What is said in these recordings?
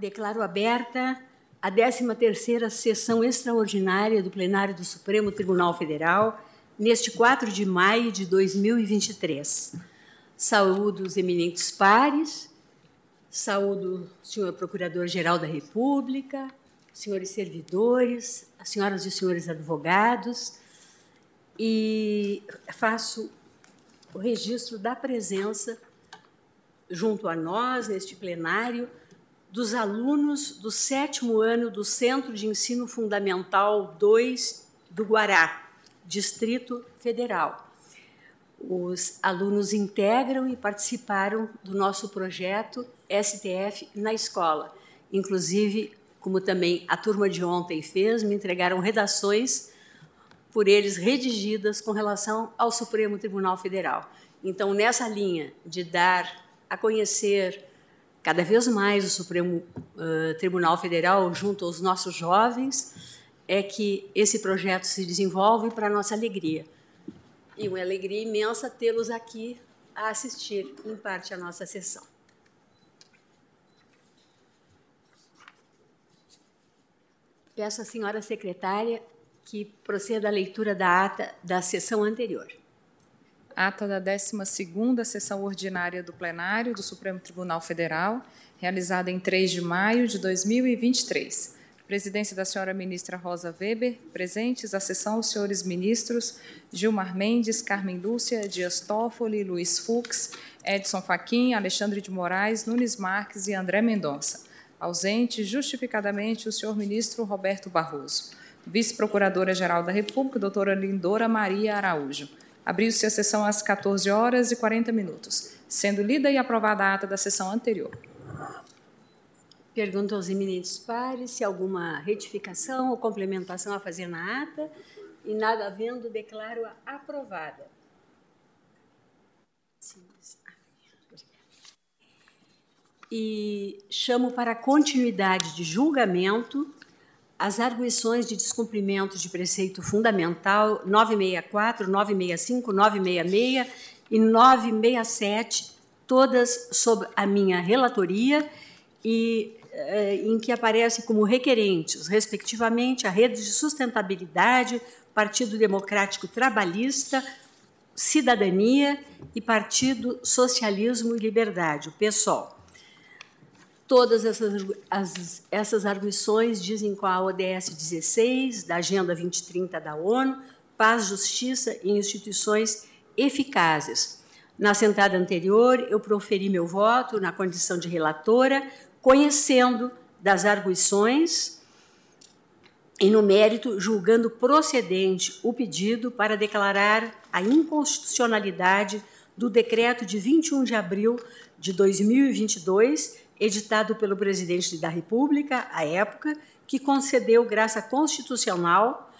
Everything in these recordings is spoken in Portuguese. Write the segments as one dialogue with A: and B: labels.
A: Declaro aberta a 13ª sessão extraordinária do plenário do Supremo Tribunal Federal, neste 4 de maio de 2023. Saúdo os eminentes pares, saúdo o senhor Procurador-Geral da República, senhores servidores, as senhoras e senhores advogados, e faço o registro da presença junto a nós, neste plenário, dos alunos do sétimo ano do Centro de Ensino Fundamental 2 do Guará, Distrito Federal. Os alunos integram e participaram do nosso projeto STF na escola. Inclusive, como também a turma de ontem fez, me entregaram redações por eles redigidas com relação ao Supremo Tribunal Federal. Então, nessa linha de dar a conhecer cada vez mais o Supremo uh, Tribunal Federal junto aos nossos jovens, é que esse projeto se desenvolve para nossa alegria. E uma alegria imensa tê-los aqui a assistir, em parte, à nossa sessão. Peço à senhora secretária que proceda à leitura da ata da sessão anterior.
B: Ata da 12ª Sessão Ordinária do Plenário do Supremo Tribunal Federal, realizada em 3 de maio de 2023. Presidência da senhora ministra Rosa Weber, presentes à sessão os senhores ministros Gilmar Mendes, Carmen Lúcia, Dias Toffoli, Luiz Fux, Edson Fachin, Alexandre de Moraes, Nunes Marques e André Mendonça. Ausente, justificadamente, o senhor ministro Roberto Barroso. Vice-Procuradora-Geral da República, doutora Lindora Maria Araújo. Abriu-se a sessão às 14 horas e 40 minutos, sendo lida e aprovada a ata da sessão anterior.
A: Pergunto aos eminentes pares se alguma retificação ou complementação a fazer na ata. E nada havendo, declaro-a aprovada. E chamo para continuidade de julgamento as arguições de descumprimento de preceito fundamental 964, 965, 966 e 967, todas sob a minha relatoria e eh, em que aparecem como requerentes, respectivamente, a Rede de Sustentabilidade, Partido Democrático Trabalhista, Cidadania e Partido Socialismo e Liberdade, o PSOL. Todas essas, as, essas arguições dizem com a ODS 16, da Agenda 2030 da ONU, paz, justiça e instituições eficazes. Na sentada anterior, eu proferi meu voto na condição de relatora, conhecendo das arguições e, no mérito, julgando procedente o pedido para declarar a inconstitucionalidade do decreto de 21 de abril de 2022 editado pelo presidente da República, à época, que concedeu graça constitucional,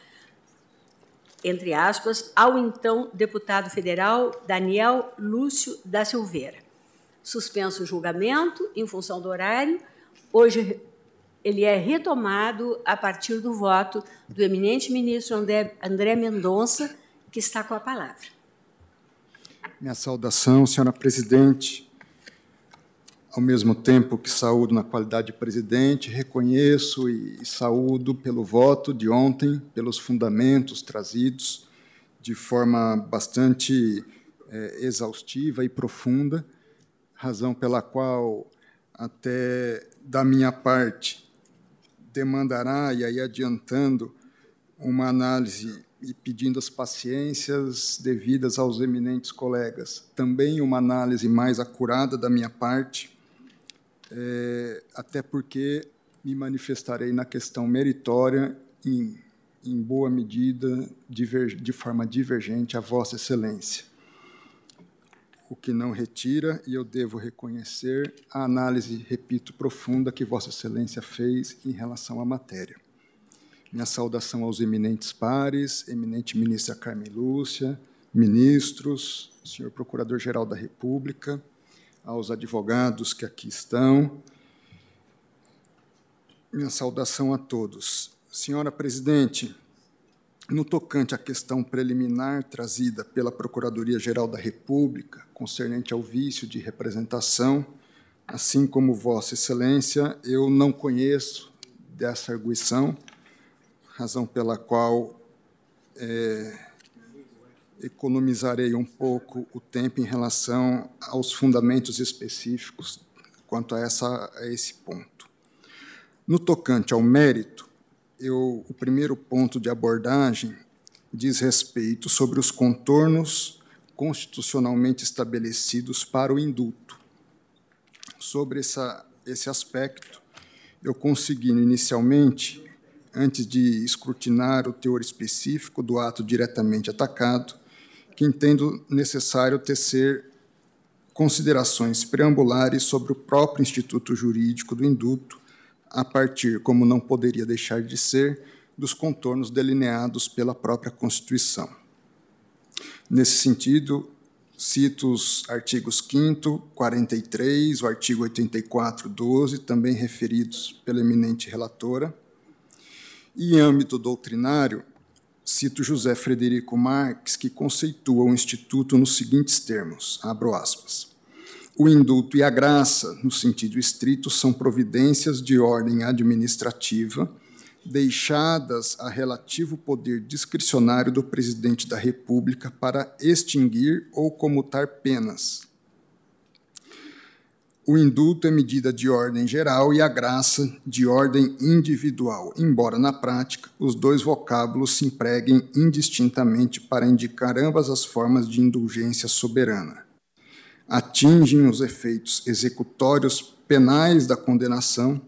A: entre aspas, ao então deputado federal Daniel Lúcio da Silveira. Suspenso o julgamento em função do horário, hoje ele é retomado a partir do voto do eminente ministro André, André Mendonça, que está com a palavra.
C: Minha saudação, senhora presidente, ao mesmo tempo que saúdo na qualidade de presidente, reconheço e saúdo pelo voto de ontem, pelos fundamentos trazidos de forma bastante é, exaustiva e profunda, razão pela qual, até da minha parte, demandará, e aí adiantando, uma análise e pedindo as paciências devidas aos eminentes colegas, também uma análise mais acurada da minha parte, é, até porque me manifestarei na questão meritória em, em boa medida, diver, de forma divergente a Vossa Excelência. O que não retira, e eu devo reconhecer, a análise, repito, profunda que Vossa Excelência fez em relação à matéria. Minha saudação aos eminentes pares, eminente ministra Carmen Lúcia, ministros, senhor Procurador-Geral da República, aos advogados que aqui estão. Minha saudação a todos. Senhora Presidente, no tocante à questão preliminar trazida pela Procuradoria-Geral da República, concernente ao vício de representação, Assim como Vossa Excelência, eu não conheço dessa arguição, razão pela qual é, economizarei um pouco o tempo em relação aos fundamentos específicos quanto a, essa, a esse ponto. No tocante ao mérito, eu, o primeiro ponto de abordagem diz respeito sobre os contornos constitucionalmente estabelecidos para o indulto. Sobre essa, esse aspecto, eu consegui inicialmente, antes de escrutinar o teor específico do ato diretamente atacado, que entendo necessário tecer considerações preambulares sobre o próprio instituto jurídico do indulto, a partir, como não poderia deixar de ser, dos contornos delineados pela própria Constituição. Nesse sentido, cito os artigos 5 43, o artigo 84, 12, também referidos pela eminente relatora. E, em âmbito doutrinário, cito José Frederico Marques, que conceitua o Instituto nos seguintes termos, abro aspas. O indulto e a graça, no sentido estrito, são providências de ordem administrativa deixadas a relativo poder discricionário do presidente da República para extinguir ou comutar penas. O indulto é medida de ordem geral e a graça de ordem individual, embora na prática os dois vocábulos se empreguem indistintamente para indicar ambas as formas de indulgência soberana. Atingem os efeitos executórios penais da condenação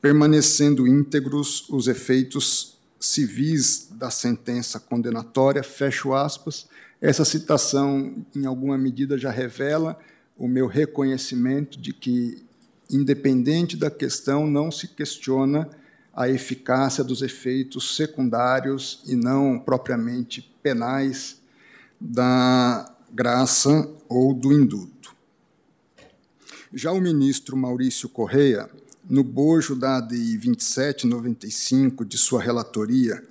C: permanecendo íntegros os efeitos civis da sentença condenatória, fecho aspas. Essa citação, em alguma medida, já revela o meu reconhecimento de que, independente da questão, não se questiona a eficácia dos efeitos secundários e não propriamente penais da graça ou do indulto. Já o ministro Maurício Correia no bojo da ADI 2795 de sua relatoria,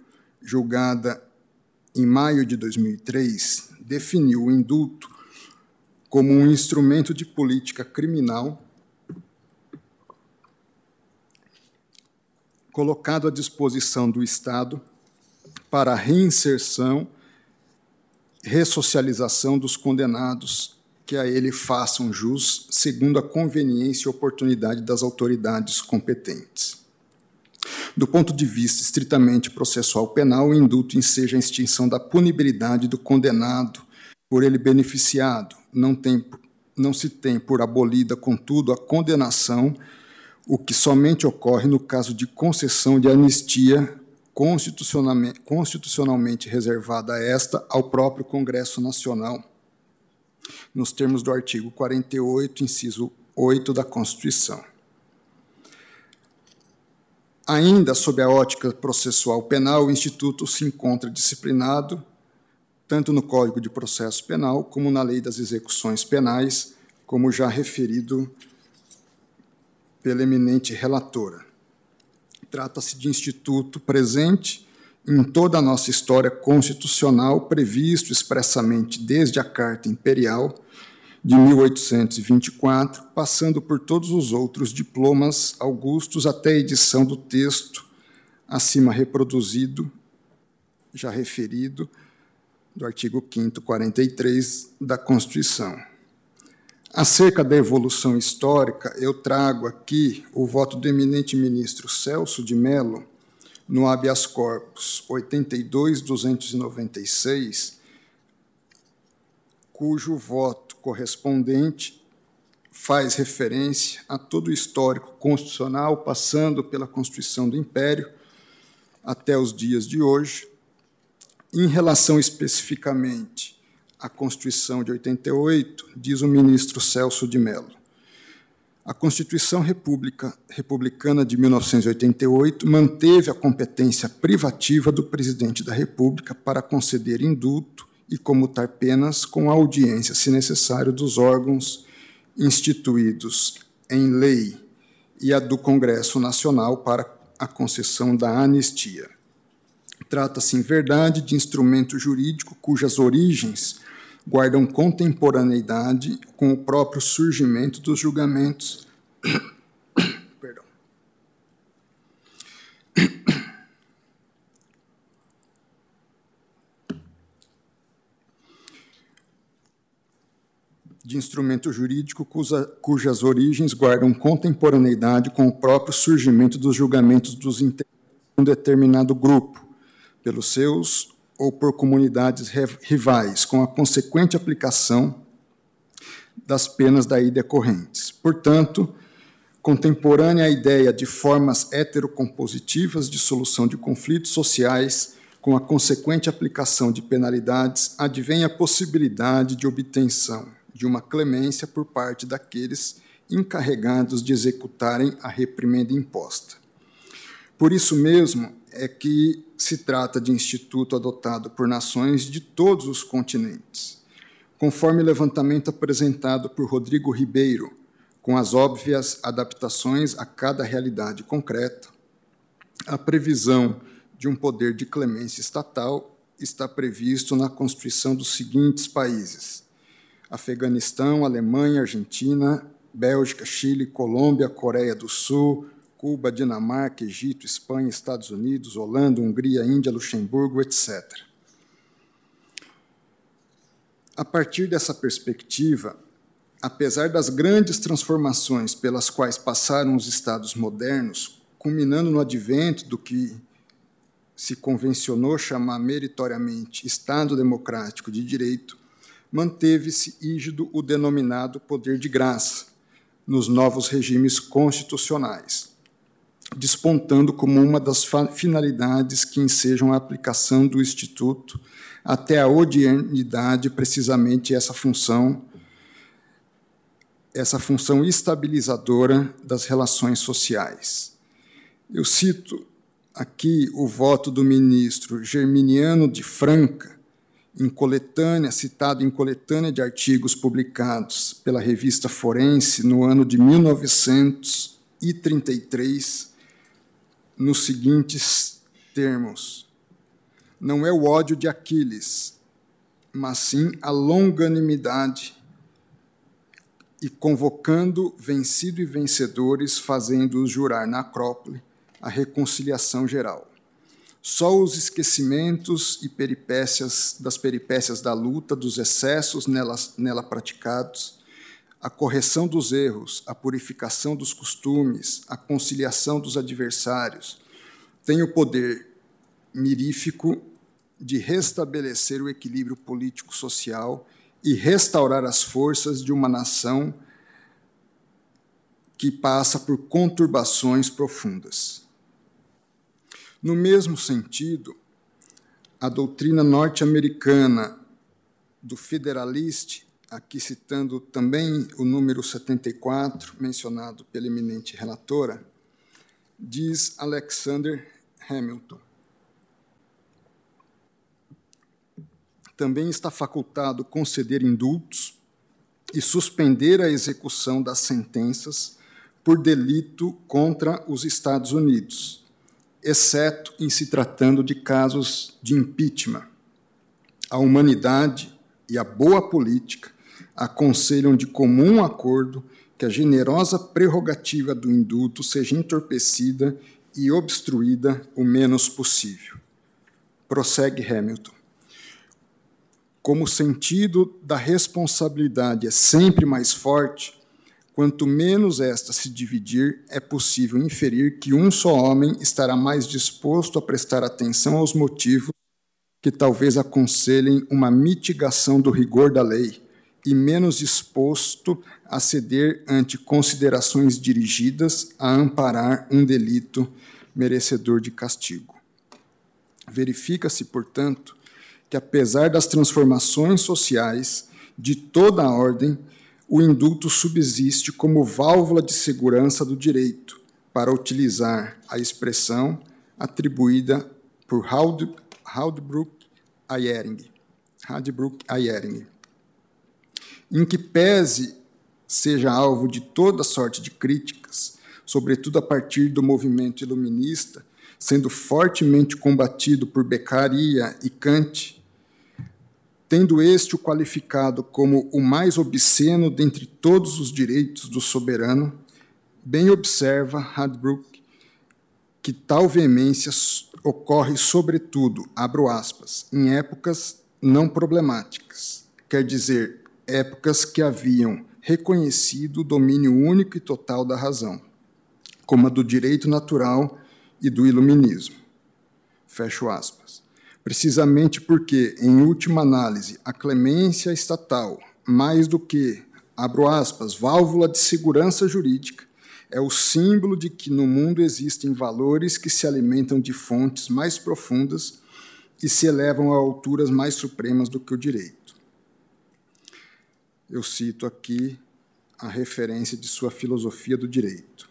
C: julgada em maio de 2003, definiu o indulto como um instrumento de política criminal colocado à disposição do Estado para a reinserção, ressocialização dos condenados que a ele façam jus segundo a conveniência e oportunidade das autoridades competentes. Do ponto de vista estritamente processual penal, o indulto enseja a extinção da punibilidade do condenado por ele beneficiado. Não, tem, não se tem por abolida, contudo, a condenação, o que somente ocorre no caso de concessão de anistia constitucionalmente, constitucionalmente reservada a esta ao próprio Congresso Nacional nos termos do artigo 48, inciso 8 da Constituição. Ainda sob a ótica processual penal, o Instituto se encontra disciplinado tanto no Código de Processo Penal como na Lei das Execuções Penais, como já referido pela eminente relatora. Trata-se de instituto presente em toda a nossa história constitucional, previsto expressamente desde a Carta Imperial de 1824, passando por todos os outros diplomas augustos até a edição do texto acima reproduzido, já referido, do artigo 5 43 da Constituição. Acerca da evolução histórica, eu trago aqui o voto do eminente ministro Celso de Mello, no habeas corpus 82.296, cujo voto correspondente faz referência a todo o histórico constitucional, passando pela Constituição do Império até os dias de hoje. Em relação especificamente à Constituição de 88, diz o ministro Celso de Mello: a Constituição República, Republicana de 1988 manteve a competência privativa do presidente da República para conceder indulto e comutar penas com audiência, se necessário, dos órgãos instituídos em lei e a do Congresso Nacional para a concessão da anistia. Trata-se, em verdade, de instrumento jurídico cujas origens guardam contemporaneidade com o próprio surgimento dos julgamentos. Perdão. De instrumento jurídico cuja, cujas origens guardam contemporaneidade com o próprio surgimento dos julgamentos dos integrantes de um determinado grupo, pelos seus ou por comunidades rivais, com a consequente aplicação das penas daí decorrentes. Portanto, contemporânea à ideia de formas heterocompositivas de solução de conflitos sociais, com a consequente aplicação de penalidades, advém a possibilidade de obtenção de uma clemência por parte daqueles encarregados de executarem a reprimenda imposta. Por isso mesmo é que se trata de instituto adotado por nações de todos os continentes. Conforme levantamento apresentado por Rodrigo Ribeiro, com as óbvias adaptações a cada realidade concreta, a previsão de um poder de clemência estatal está previsto na Constituição dos seguintes países: Afeganistão, Alemanha, Argentina, Bélgica, Chile, Colômbia, Coreia do Sul, Cuba, Dinamarca, Egito, Espanha, Estados Unidos, Holanda, Hungria, Índia, Luxemburgo, etc. A partir dessa perspectiva, apesar das grandes transformações pelas quais passaram os Estados modernos, culminando no advento do que se convencionou chamar meritoriamente Estado Democrático de Direito, manteve-se ígido o denominado poder de graça nos novos regimes constitucionais despontando como uma das finalidades que ensejam a aplicação do Instituto até a odiernidade, precisamente essa função, essa função estabilizadora das relações sociais. Eu cito aqui o voto do ministro Germiniano de Franca, em coletânea, citado em coletânea de artigos publicados pela revista Forense no ano de 1933, nos seguintes termos: Não é o ódio de Aquiles, mas sim a longanimidade, e convocando vencido e vencedores, fazendo-os jurar na Acrópole a reconciliação geral. Só os esquecimentos e peripécias das peripécias da luta, dos excessos nela, nela praticados, a correção dos erros, a purificação dos costumes, a conciliação dos adversários, tem o poder mirífico de restabelecer o equilíbrio político-social e restaurar as forças de uma nação que passa por conturbações profundas. No mesmo sentido, a doutrina norte-americana do Federalist aqui citando também o número 74, mencionado pela eminente relatora, diz Alexander Hamilton. Também está facultado conceder indultos e suspender a execução das sentenças por delito contra os Estados Unidos, exceto em se tratando de casos de impeachment. A humanidade e a boa política aconselham de comum acordo que a generosa prerrogativa do indulto seja entorpecida e obstruída o menos possível. Prossegue Hamilton. Como o sentido da responsabilidade é sempre mais forte, quanto menos esta se dividir, é possível inferir que um só homem estará mais disposto a prestar atenção aos motivos que talvez aconselhem uma mitigação do rigor da lei, e menos disposto a ceder ante considerações dirigidas a amparar um delito merecedor de castigo. Verifica-se, portanto, que apesar das transformações sociais de toda a ordem, o indulto subsiste como válvula de segurança do direito, para utilizar a expressão atribuída por Haldbrook Ayering. Haldbrook Ayering em que pese seja alvo de toda sorte de críticas, sobretudo a partir do movimento iluminista, sendo fortemente combatido por Beccaria e Kant, tendo este o qualificado como o mais obsceno dentre todos os direitos do soberano, bem observa Hadbrook que tal veemência ocorre sobretudo, abro aspas, em épocas não problemáticas, quer dizer, épocas que haviam reconhecido o domínio único e total da razão, como a do direito natural e do iluminismo. Fecho aspas. Precisamente porque, em última análise, a clemência estatal, mais do que, abro aspas, válvula de segurança jurídica, é o símbolo de que no mundo existem valores que se alimentam de fontes mais profundas e se elevam a alturas mais supremas do que o direito. Eu cito aqui a referência de sua filosofia do direito.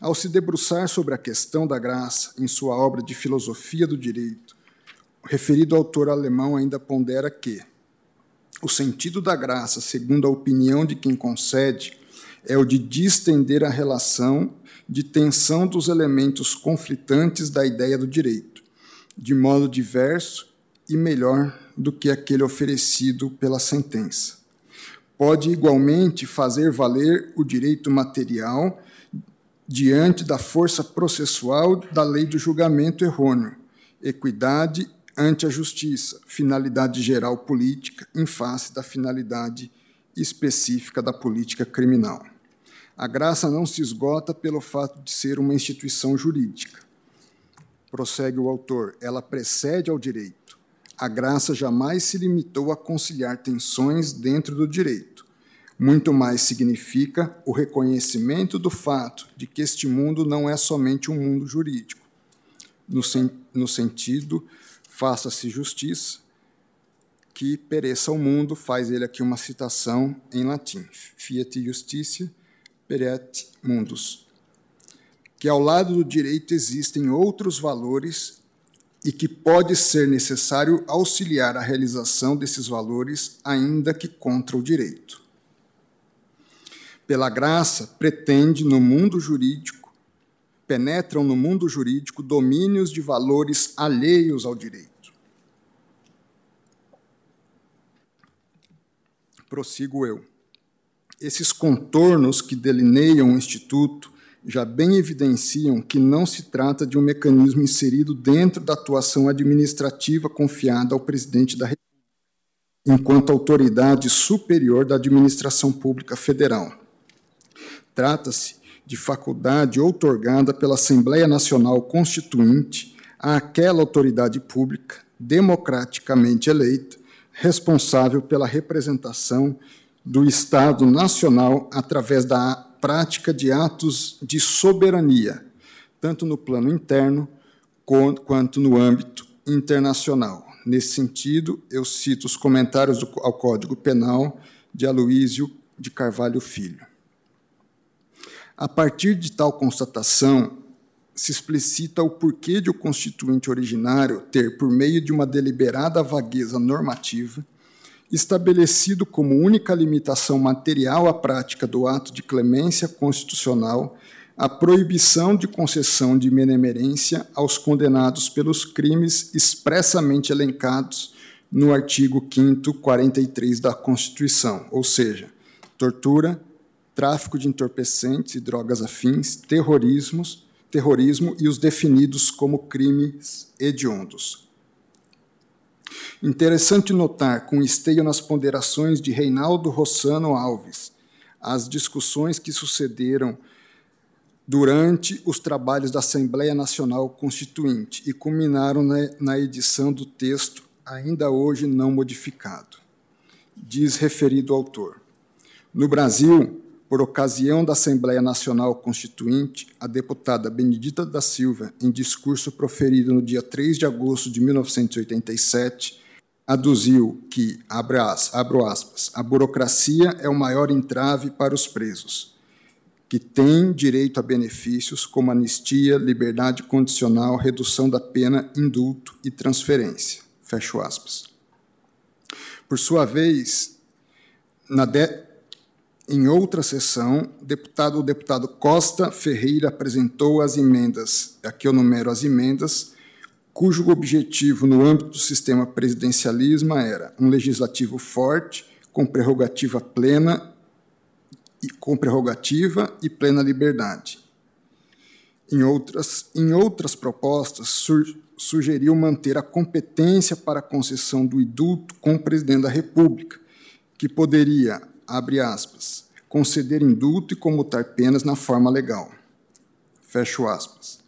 C: Ao se debruçar sobre a questão da graça em sua obra de filosofia do direito, o referido autor alemão ainda pondera que o sentido da graça, segundo a opinião de quem concede, é o de distender a relação de tensão dos elementos conflitantes da ideia do direito, de modo diverso e melhor do que aquele oferecido pela sentença. Pode igualmente fazer valer o direito material diante da força processual da lei do julgamento errôneo, equidade ante a justiça, finalidade geral política em face da finalidade específica da política criminal. A graça não se esgota pelo fato de ser uma instituição jurídica. Prossegue o autor, ela precede ao direito. A graça jamais se limitou a conciliar tensões dentro do direito. Muito mais significa o reconhecimento do fato de que este mundo não é somente um mundo jurídico, no, sen no sentido faça-se justiça, que pereça o mundo, faz ele aqui uma citação em latim, fiat justitia peret mundus, que ao lado do direito existem outros valores e que pode ser necessário auxiliar a realização desses valores, ainda que contra o direito. Pela graça, pretende no mundo jurídico, penetram no mundo jurídico domínios de valores alheios ao direito prossigo eu. Esses contornos que delineiam o Instituto já bem evidenciam que não se trata de um mecanismo inserido dentro da atuação administrativa confiada ao presidente da República, enquanto autoridade superior da administração pública federal. Trata-se de faculdade outorgada pela Assembleia Nacional Constituinte àquela autoridade pública democraticamente eleita responsável pela representação do Estado Nacional através da prática de atos de soberania, tanto no plano interno quanto no âmbito internacional. Nesse sentido, eu cito os comentários ao Código Penal de Aloísio de Carvalho Filho. A partir de tal constatação, se explicita o porquê de o constituinte originário ter, por meio de uma deliberada vagueza normativa, estabelecido como única limitação material à prática do ato de clemência constitucional a proibição de concessão de benemerência aos condenados pelos crimes expressamente elencados no artigo 5 43 da Constituição, ou seja, tortura, tráfico de entorpecentes e drogas afins, terrorismos, terrorismo e os definidos como crimes hediondos. Interessante notar, com esteio nas ponderações de Reinaldo Rossano Alves, as discussões que sucederam durante os trabalhos da Assembleia Nacional Constituinte e culminaram na edição do texto, ainda hoje não modificado. Diz referido autor. No Brasil, por ocasião da Assembleia Nacional Constituinte, a deputada Benedita da Silva, em discurso proferido no dia 3 de agosto de 1987, aduziu que, abro aspas, a burocracia é o maior entrave para os presos, que têm direito a benefícios como anistia, liberdade condicional, redução da pena, indulto e transferência. Fecho aspas. Por sua vez, na de em outra sessão, deputado, o deputado Costa Ferreira apresentou as emendas, aqui eu numero as emendas, cujo objetivo no âmbito do sistema presidencialismo era um legislativo forte, com prerrogativa plena e com prerrogativa e plena liberdade. Em outras, em outras propostas, sur, sugeriu manter a competência para a concessão do indulto com o presidente da República, que poderia, abre aspas, conceder indulto e comutar penas na forma legal. Fecho aspas.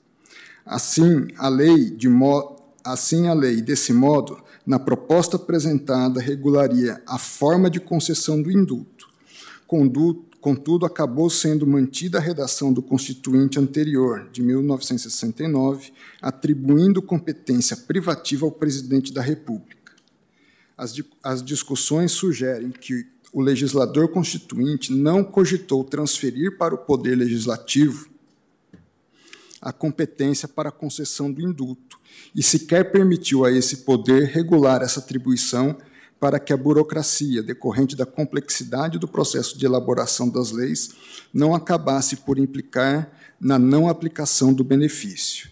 C: Assim, a lei, de mo assim a lei, desse modo, na proposta apresentada, regularia a forma de concessão do indulto. Contudo, acabou sendo mantida a redação do Constituinte anterior, de 1969, atribuindo competência privativa ao presidente da República. As, as discussões sugerem que o legislador constituinte não cogitou transferir para o Poder Legislativo a competência para a concessão do indulto e sequer permitiu a esse poder regular essa atribuição para que a burocracia decorrente da complexidade do processo de elaboração das leis não acabasse por implicar na não aplicação do benefício.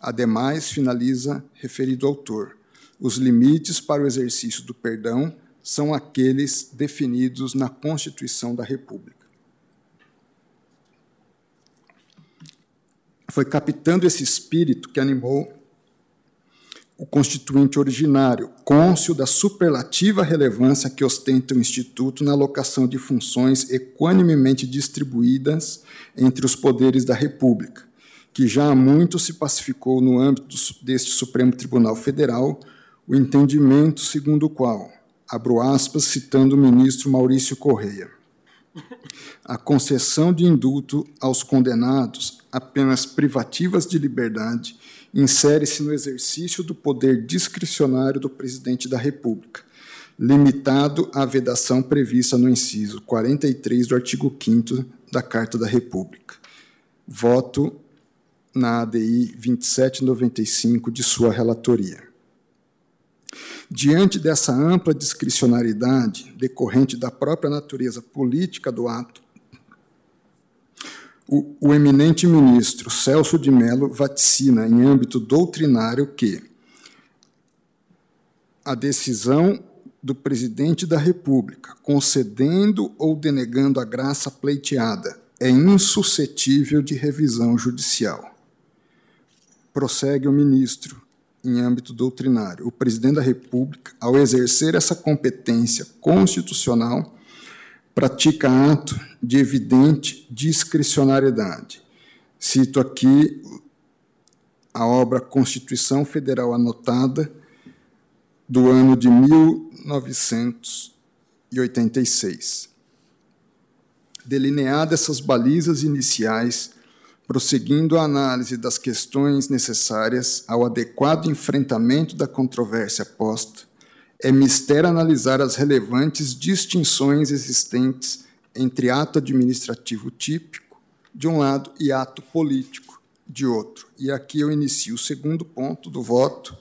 C: Ademais, finaliza referido autor, os limites para o exercício do perdão são aqueles definidos na Constituição da República. Foi captando esse espírito que animou o constituinte originário, côncio da superlativa relevância que ostenta o Instituto na alocação de funções equanimemente distribuídas entre os poderes da República, que já há muito se pacificou no âmbito deste Supremo Tribunal Federal o entendimento segundo o qual, abro aspas, citando o ministro Maurício Correia, a concessão de indulto aos condenados apenas privativas de liberdade insere-se no exercício do poder discricionário do presidente da República, limitado à vedação prevista no inciso 43 do artigo 5 da Carta da República. Voto na ADI 2795 de sua relatoria. Diante dessa ampla discricionariedade decorrente da própria natureza política do ato o, o eminente ministro Celso de Mello vaticina em âmbito doutrinário que a decisão do presidente da República, concedendo ou denegando a graça pleiteada, é insuscetível de revisão judicial. Prossegue o ministro, em âmbito doutrinário. O presidente da República, ao exercer essa competência constitucional, pratica ato de evidente discricionariedade. Cito aqui a obra Constituição Federal Anotada, do ano de 1986. Delineadas essas balizas iniciais, prosseguindo a análise das questões necessárias ao adequado enfrentamento da controvérsia posta, é mister analisar as relevantes distinções existentes entre ato administrativo típico, de um lado, e ato político, de outro. E aqui eu inicio o segundo ponto do voto,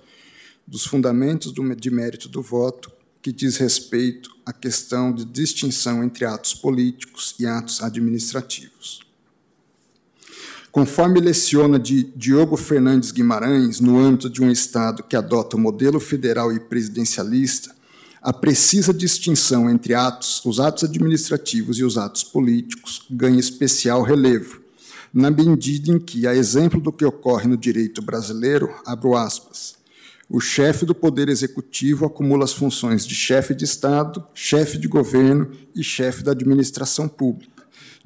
C: dos fundamentos de mérito do voto, que diz respeito à questão de distinção entre atos políticos e atos administrativos. Conforme leciona de Diogo Fernandes Guimarães, no âmbito de um Estado que adota o modelo federal e presidencialista, a precisa distinção entre atos, os atos administrativos e os atos políticos ganha especial relevo, na medida em que, a exemplo do que ocorre no direito brasileiro, abro aspas, o chefe do Poder Executivo acumula as funções de chefe de Estado, chefe de governo e chefe da administração pública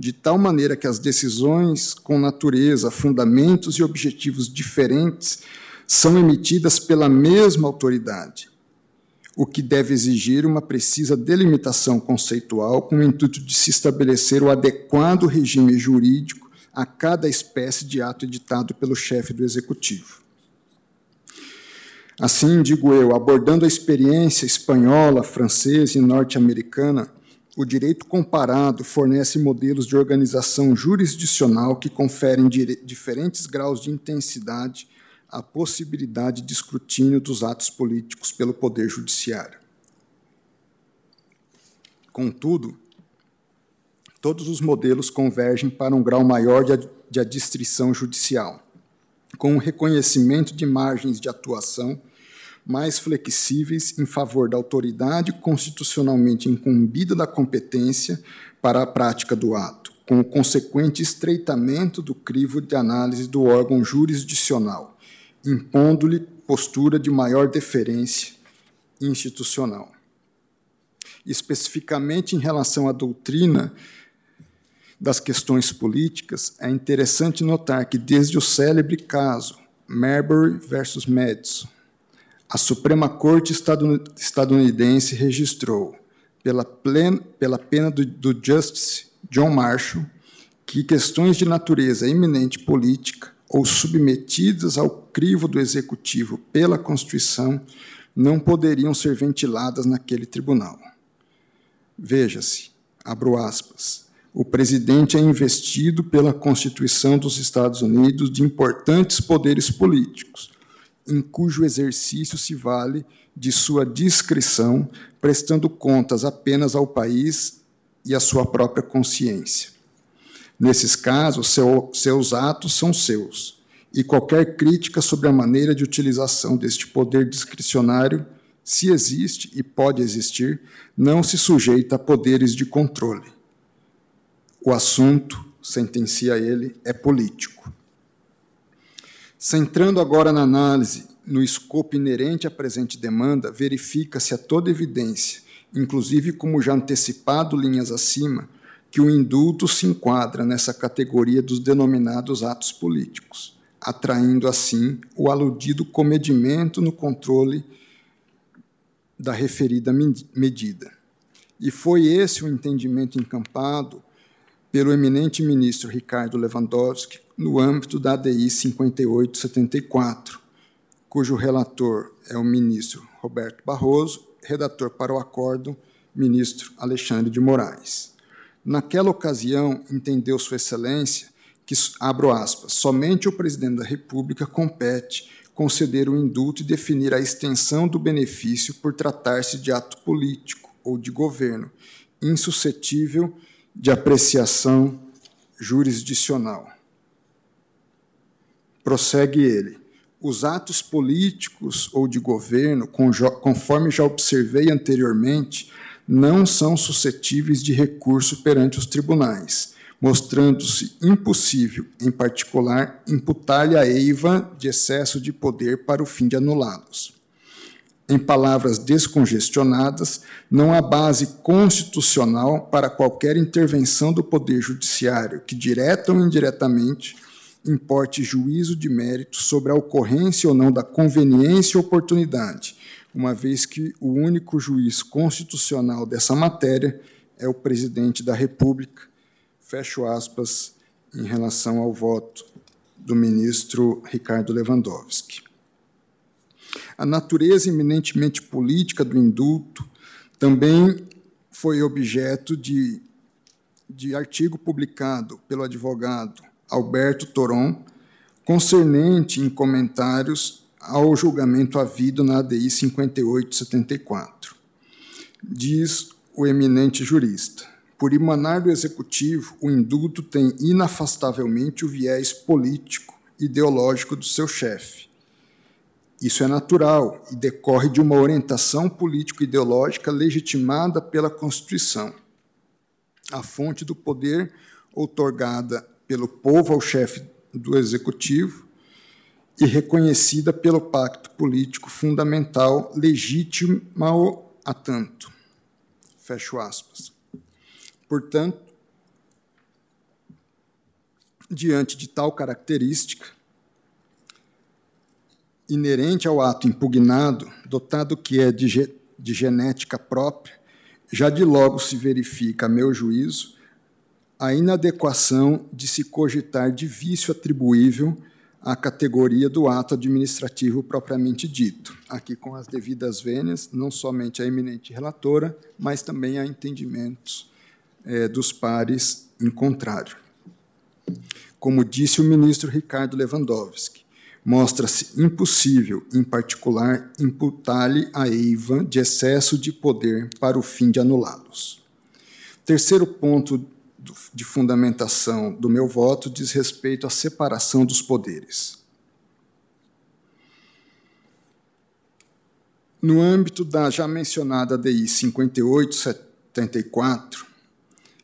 C: de tal maneira que as decisões com natureza, fundamentos e objetivos diferentes são emitidas pela mesma autoridade, o que deve exigir uma precisa delimitação conceitual com o intuito de se estabelecer o adequado regime jurídico a cada espécie de ato editado pelo chefe do executivo. Assim, digo eu, abordando a experiência espanhola, francesa e norte-americana, o direito comparado fornece modelos de organização jurisdicional que conferem diferentes graus de intensidade à possibilidade de escrutínio dos atos políticos pelo Poder Judiciário. Contudo, todos os modelos convergem para um grau maior de adstrição judicial. com o reconhecimento de margens de atuação mais flexíveis em favor da autoridade constitucionalmente incumbida da competência para a prática do ato, com o consequente estreitamento do crivo de análise do órgão jurisdicional, impondo-lhe postura de maior deferência institucional. Especificamente em relação à doutrina das questões políticas, é interessante notar que, desde o célebre caso Marbury versus Madison, a Suprema Corte estadunidense registrou, pela, pela pena do, do Justice John Marshall, que questões de natureza eminente política ou submetidas ao crivo do Executivo pela Constituição não poderiam ser ventiladas naquele tribunal. Veja-se, abro aspas, o presidente é investido pela Constituição dos Estados Unidos de importantes poderes políticos, em cujo exercício se vale de sua discrição, prestando contas apenas ao país e à sua própria consciência. Nesses casos, seu, seus atos são seus, e qualquer crítica sobre a maneira de utilização deste poder discricionário, se existe e pode existir, não se sujeita a poderes de controle o assunto, sentencia ele, é político. Centrando agora na análise no escopo inerente à presente demanda, verifica-se a toda evidência, inclusive como já antecipado linhas acima, que o indulto se enquadra nessa categoria dos denominados atos políticos, atraindo assim o aludido comedimento no controle da referida medida. E foi esse o entendimento encampado pelo eminente ministro Ricardo Lewandowski no âmbito da ADI 5874, cujo relator é o ministro Roberto Barroso, redator para o acordo, ministro Alexandre de Moraes. Naquela ocasião, entendeu Sua Excelência que, abro aspas, somente o presidente da República compete conceder o indulto e definir a extensão do benefício por tratar-se de ato político ou de governo, insuscetível de apreciação jurisdicional. Prossegue ele. Os atos políticos ou de governo, conforme já observei anteriormente, não são suscetíveis de recurso perante os tribunais, mostrando-se impossível, em particular, imputar-lhe a eiva de excesso de poder para o fim de anulá-los. Em palavras descongestionadas, não há base constitucional para qualquer intervenção do Poder Judiciário que, direta ou indiretamente, importe juízo de mérito sobre a ocorrência ou não da conveniência ou oportunidade, uma vez que o único juiz constitucional dessa matéria é o presidente da República. Fecho aspas em relação ao voto do ministro Ricardo Lewandowski. A natureza eminentemente política do indulto também foi objeto de, de artigo publicado pelo advogado Alberto Toron, concernente em comentários ao julgamento havido na ADI 5874. Diz o eminente jurista: por emanar do executivo, o indulto tem inafastavelmente o viés político, ideológico do seu chefe, isso é natural e decorre de uma orientação político-ideológica legitimada pela Constituição. A fonte do poder outorgada pelo povo ao chefe do executivo e reconhecida pelo pacto político fundamental legítima a tanto. Fecho aspas. Portanto, diante de tal característica, inerente ao ato impugnado, dotado que é de, ge de genética própria, já de logo se verifica, a meu juízo, a inadequação de se cogitar de vício atribuível à categoria do ato administrativo propriamente dito, aqui com as devidas vênias, não somente a eminente relatora, mas também a entendimentos é, dos pares em contrário. Como disse o ministro Ricardo Lewandowski, mostra-se impossível, em particular, imputar-lhe a eiva de excesso de poder para o fim de anulá-los. Terceiro ponto de fundamentação do meu voto diz respeito à separação dos poderes. No âmbito da já mencionada DI 5874,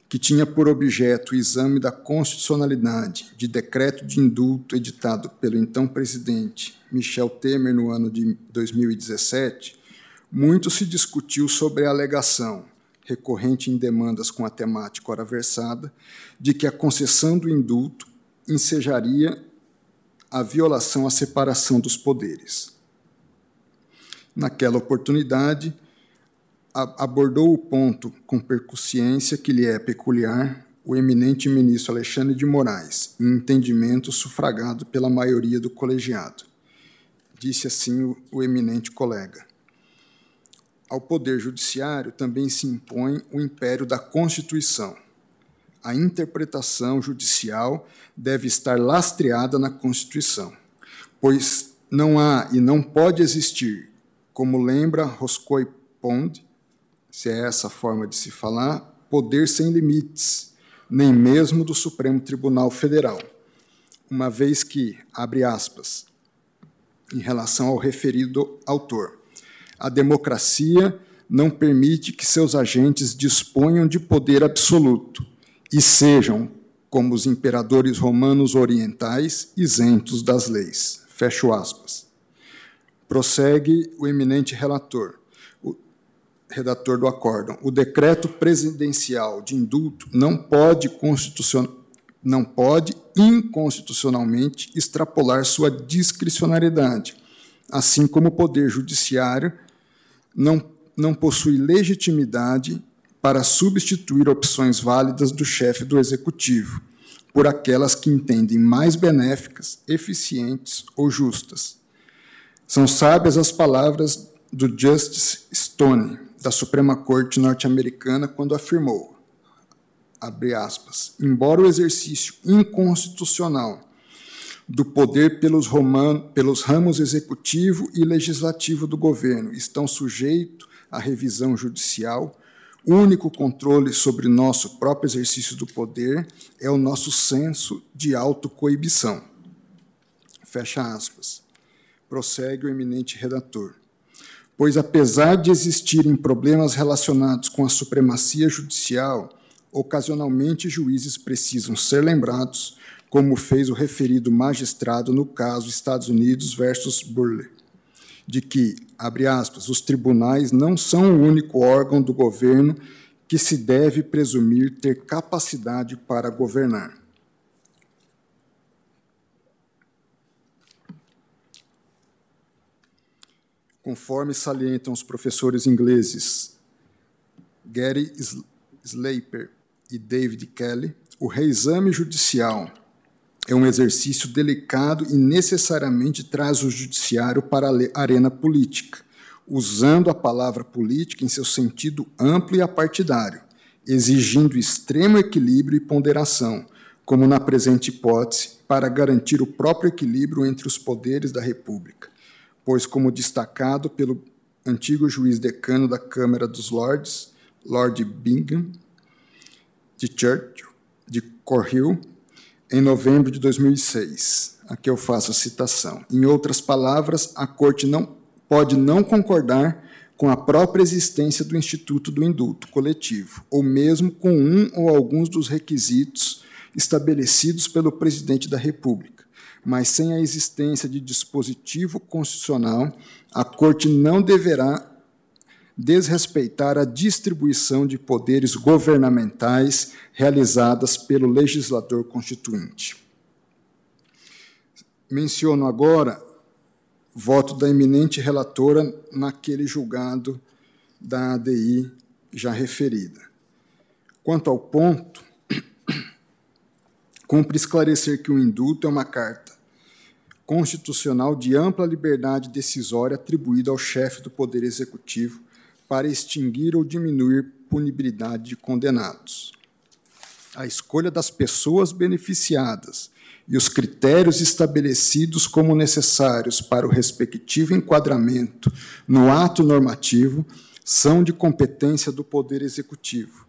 C: que tinha por objeto o exame da constitucionalidade de decreto de indulto editado pelo então presidente Michel Temer no ano de 2017, muito se discutiu sobre a alegação recorrente em demandas com a temática ora versada, de que a concessão do indulto ensejaria a violação à separação dos poderes. Naquela oportunidade, abordou o ponto com percussiência que lhe é peculiar o eminente ministro Alexandre de Moraes, em entendimento sufragado pela maioria do colegiado. Disse assim o, o eminente colega. Ao Poder Judiciário também se impõe o império da Constituição. A interpretação judicial deve estar lastreada na Constituição, pois não há e não pode existir, como lembra Roscoe Pond, se é essa a forma de se falar, poder sem limites, nem mesmo do Supremo Tribunal Federal, uma vez que, abre aspas, em relação ao referido autor, a democracia não permite que seus agentes disponham de poder absoluto e sejam, como os imperadores romanos orientais, isentos das leis. Fecho aspas. Prossegue o eminente relator, o redator do acórdão. O decreto presidencial de indulto não pode constitucional não pode inconstitucionalmente extrapolar sua discricionariedade, assim como o poder judiciário não, não possui legitimidade para substituir opções válidas do chefe do executivo por aquelas que entendem mais benéficas, eficientes ou justas. São sábias as palavras do Justice Stone, da Suprema Corte norte-americana, quando afirmou: abre aspas, embora o exercício inconstitucional do poder pelos, pelos ramos executivo e legislativo do governo estão sujeitos à revisão judicial, único controle sobre nosso próprio exercício do poder é o nosso senso de autocoibição. Fecha aspas. Prossegue o eminente redator. Pois, apesar de existirem problemas relacionados com a supremacia judicial, ocasionalmente juízes precisam ser lembrados como fez o referido magistrado no caso Estados Unidos versus Burley, de que, abre aspas, os tribunais não são o único órgão do governo que se deve presumir ter capacidade para governar. Conforme salientam os professores ingleses Gary Slaper e David Kelly, o reexame judicial é um exercício delicado e necessariamente traz o judiciário para a arena política, usando a palavra política em seu sentido amplo e apartidário, exigindo extremo equilíbrio e ponderação, como na presente hipótese, para garantir o próprio equilíbrio entre os poderes da República, pois, como destacado pelo antigo juiz decano da Câmara dos Lordes, Lord Bingham, de Churchill, de Corhill, em novembro de 2006. Aqui eu faço a citação. Em outras palavras, a Corte não pode não concordar com a própria existência do Instituto do Indulto Coletivo, ou mesmo com um ou alguns dos requisitos estabelecidos pelo Presidente da República. Mas sem a existência de dispositivo constitucional, a Corte não deverá desrespeitar a distribuição de poderes governamentais realizadas pelo legislador constituinte. Menciono agora voto da eminente relatora naquele julgado da ADI já referida. Quanto ao ponto, cumpre esclarecer que o indulto é uma carta constitucional de ampla liberdade decisória atribuída ao chefe do Poder Executivo para extinguir ou diminuir punibilidade de condenados. A escolha das pessoas beneficiadas e os critérios estabelecidos como necessários para o respectivo enquadramento no ato normativo são de competência do Poder Executivo.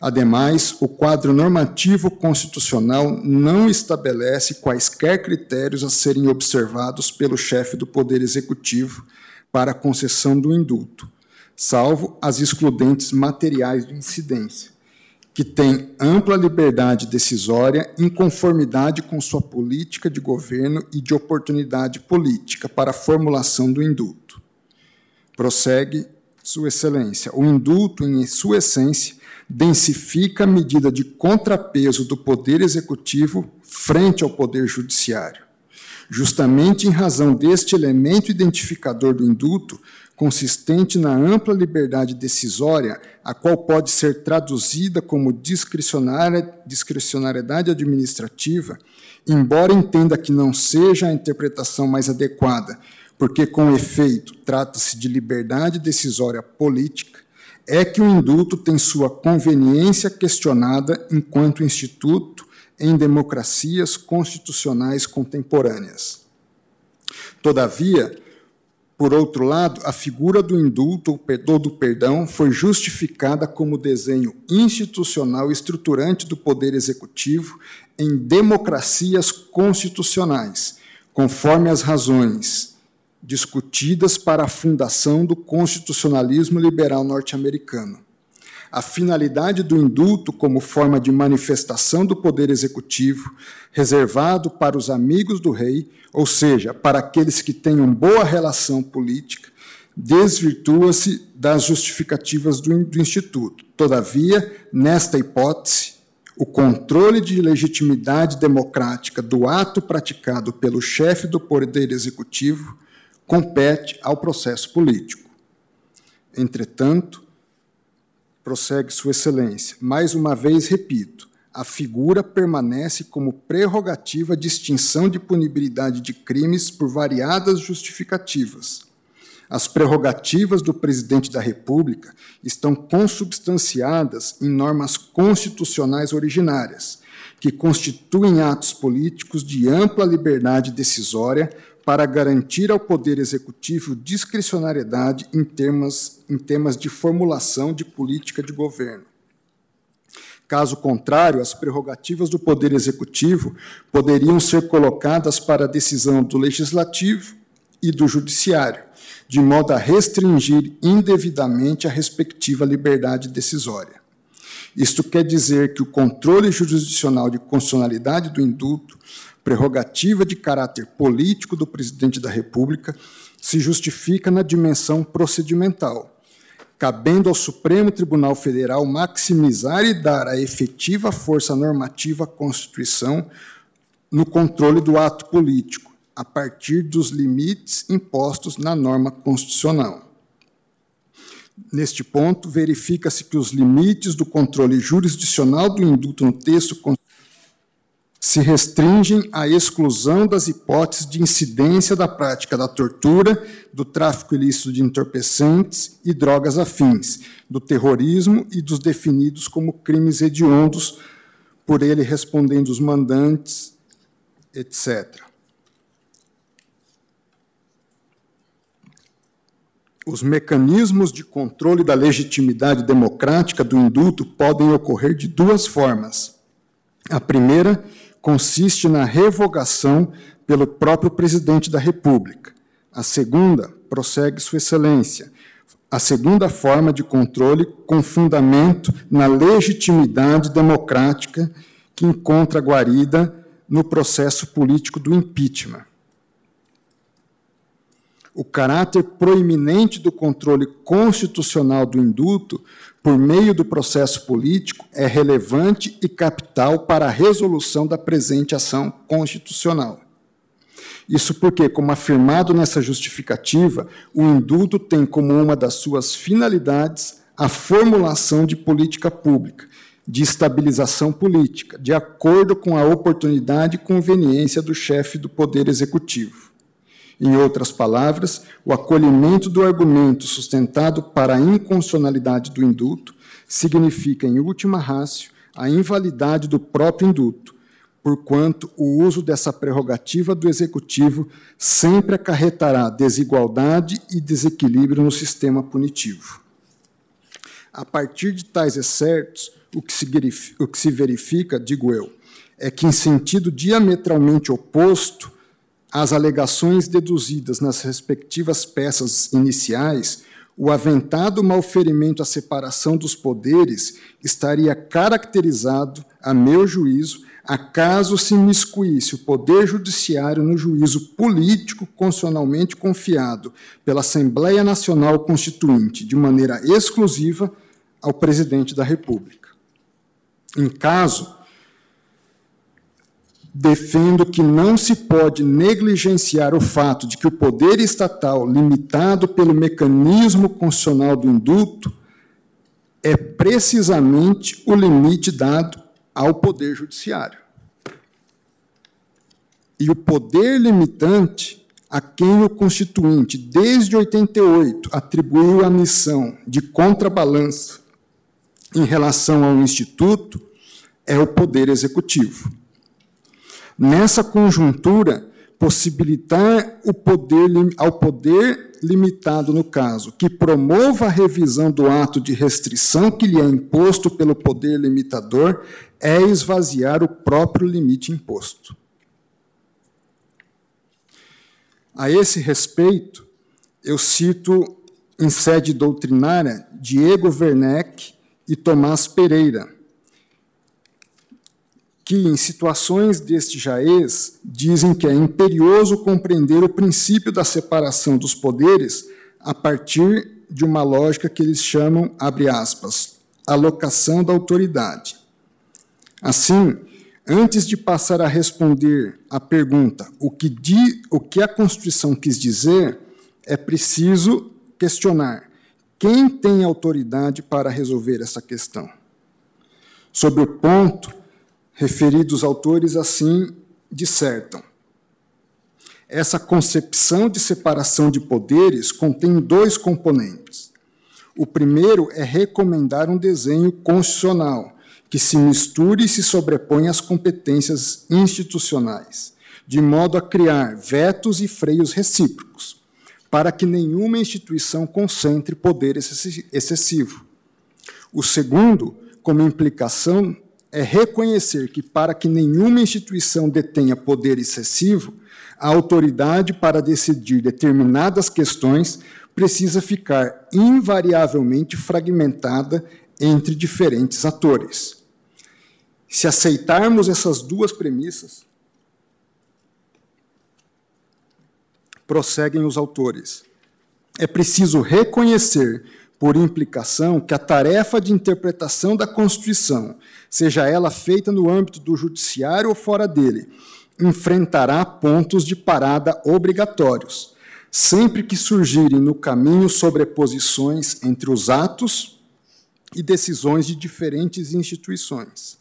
C: Ademais, o quadro normativo constitucional não estabelece quaisquer critérios a serem observados pelo chefe do Poder Executivo para a concessão do indulto, salvo as excludentes materiais de incidência, que tem ampla liberdade decisória em conformidade com sua política de governo e de oportunidade política para a formulação do indulto. Prossegue Sua Excelência. O indulto, em sua essência, densifica a medida de contrapeso do Poder Executivo frente ao Poder Judiciário. Justamente em razão deste elemento identificador do indulto, consistente na ampla liberdade decisória, a qual pode ser traduzida como discricionariedade administrativa, embora entenda que não seja a interpretação mais adequada, porque, com efeito, trata-se de liberdade decisória política, é que o indulto tem sua conveniência questionada enquanto instituto em democracias constitucionais contemporâneas. Todavia, por outro lado, a figura do indulto ou do perdão foi justificada como desenho institucional estruturante do poder executivo em democracias constitucionais, conforme as razões discutidas para a fundação do constitucionalismo liberal norte-americano a finalidade do indulto como forma de manifestação do poder executivo, reservado para os amigos do rei, ou seja, para aqueles que tenham boa relação política, desvirtua-se das justificativas do, do Instituto. Todavia, nesta hipótese, o controle de legitimidade democrática do ato praticado pelo chefe do Poder Executivo compete ao processo político. Entretanto, prossegue Sua Excelência. Mais uma vez repito, a figura permanece como prerrogativa de extinção de punibilidade de crimes por variadas justificativas. As prerrogativas do presidente da República estão consubstanciadas em normas constitucionais originárias, que constituem atos políticos de ampla liberdade decisória para garantir ao Poder Executivo discricionariedade em, termos, em temas de formulação de política de governo. Caso contrário, as prerrogativas do Poder Executivo poderiam ser colocadas para decisão do Legislativo e do Judiciário, de modo a restringir indevidamente a respectiva liberdade decisória. Isto quer dizer que o controle jurisdicional de constitucionalidade do indulto prerrogativa de caráter político do presidente da República se justifica na dimensão procedimental, cabendo ao Supremo Tribunal Federal maximizar e dar a efetiva força normativa à Constituição no controle do ato político, a partir dos limites impostos na norma constitucional. Neste ponto, verifica-se que os limites do controle jurisdicional do indulto no texto se restringem à exclusão das hipóteses de incidência da prática da tortura, do tráfico ilícito de entorpecentes e drogas afins, do terrorismo e dos definidos como crimes hediondos, por ele respondendo os mandantes, etc. Os mecanismos de controle da legitimidade democrática do indulto podem ocorrer de duas formas. A primeira consiste na revogação pelo próprio presidente da República. A segunda, prossegue Sua Excelência, a segunda forma de controle com fundamento na legitimidade democrática que encontra guarida no processo político do impeachment. O caráter proeminente do controle constitucional do indulto por meio do processo político é relevante e capital para a resolução da presente ação constitucional. Isso porque, como afirmado nessa justificativa, o indulto tem como uma das suas finalidades a formulação de política pública, de estabilização política, de acordo com a oportunidade e conveniência do chefe do Poder Executivo. Em outras palavras, o acolhimento do argumento sustentado para a inconstitucionalidade do indulto significa, em última ratio, a invalidade do próprio indulto, porquanto o uso dessa prerrogativa do Executivo sempre acarretará desigualdade e desequilíbrio no sistema punitivo. A partir de tais excertos, o que se verifica, digo eu, é que, em sentido diametralmente oposto, às alegações deduzidas nas respectivas peças iniciais, o aventado malferimento à separação dos poderes estaria caracterizado, a meu juízo, acaso se miscuísse o Poder Judiciário no juízo político constitucionalmente confiado pela Assembleia Nacional Constituinte, de maneira exclusiva, ao Presidente da República. Em caso, defendo que não se pode negligenciar o fato de que o poder estatal, limitado pelo mecanismo constitucional do indulto, é precisamente o limite dado ao Poder Judiciário. E o poder limitante a quem o Constituinte, desde 88, atribuiu a missão de contrabalança em relação ao Instituto, é o Poder Executivo. Nessa conjuntura, possibilitar o poder, ao poder limitado, no caso, que promova a revisão do ato de restrição que lhe é imposto pelo poder limitador, é esvaziar o próprio limite imposto. A esse respeito, eu cito em sede doutrinária Diego Werneck e Tomás Pereira, que em situações deste jaez dizem que é imperioso compreender o princípio da separação dos poderes a partir de uma lógica que eles chamam, abre aspas, alocação da autoridade. Assim, antes de passar a responder à pergunta o que, di, o que a Constituição quis dizer, é preciso questionar quem tem autoridade para resolver essa questão. Sobre o ponto, referidos autores assim dissertam. Essa concepção de separação de poderes contém dois componentes. O primeiro é recomendar um desenho constitucional que se misture e se sobrepõe às competências institucionais, de modo a criar vetos e freios recíprocos, para que nenhuma instituição concentre poder excessivo. O segundo, como implicação, é reconhecer que, para que nenhuma instituição detenha poder excessivo, a autoridade para decidir determinadas questões precisa ficar invariavelmente fragmentada entre diferentes atores. Se aceitarmos essas duas premissas, prosseguem os autores, é preciso reconhecer, por implicação, que a tarefa de interpretação da Constituição, seja ela feita no âmbito do judiciário ou fora dele, enfrentará pontos de parada obrigatórios, sempre que surgirem no caminho sobreposições entre os atos e decisões de diferentes instituições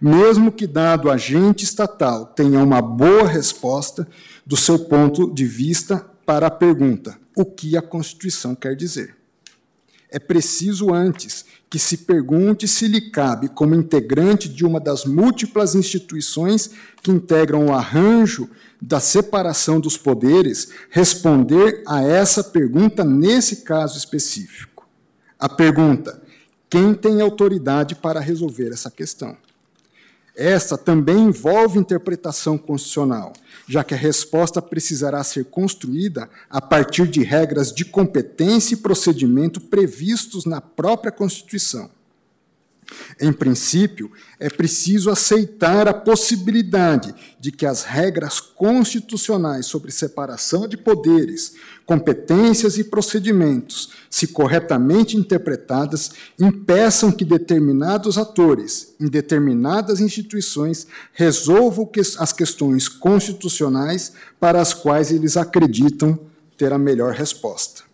C: mesmo que dado agente estatal tenha uma boa resposta do seu ponto de vista para a pergunta: o que a Constituição quer dizer? É preciso antes que se pergunte se lhe cabe, como integrante de uma das múltiplas instituições que integram o arranjo da separação dos poderes, responder a essa pergunta nesse caso específico. A pergunta: quem tem autoridade para resolver essa questão? Essa também envolve interpretação constitucional, já que a resposta precisará ser construída a partir de regras de competência e procedimento previstos na própria Constituição. Em princípio, é preciso aceitar a possibilidade de que as regras constitucionais sobre separação de poderes, competências e procedimentos, se corretamente interpretadas, impeçam que determinados atores, em determinadas instituições, resolvam as questões constitucionais para as quais eles acreditam ter a melhor resposta.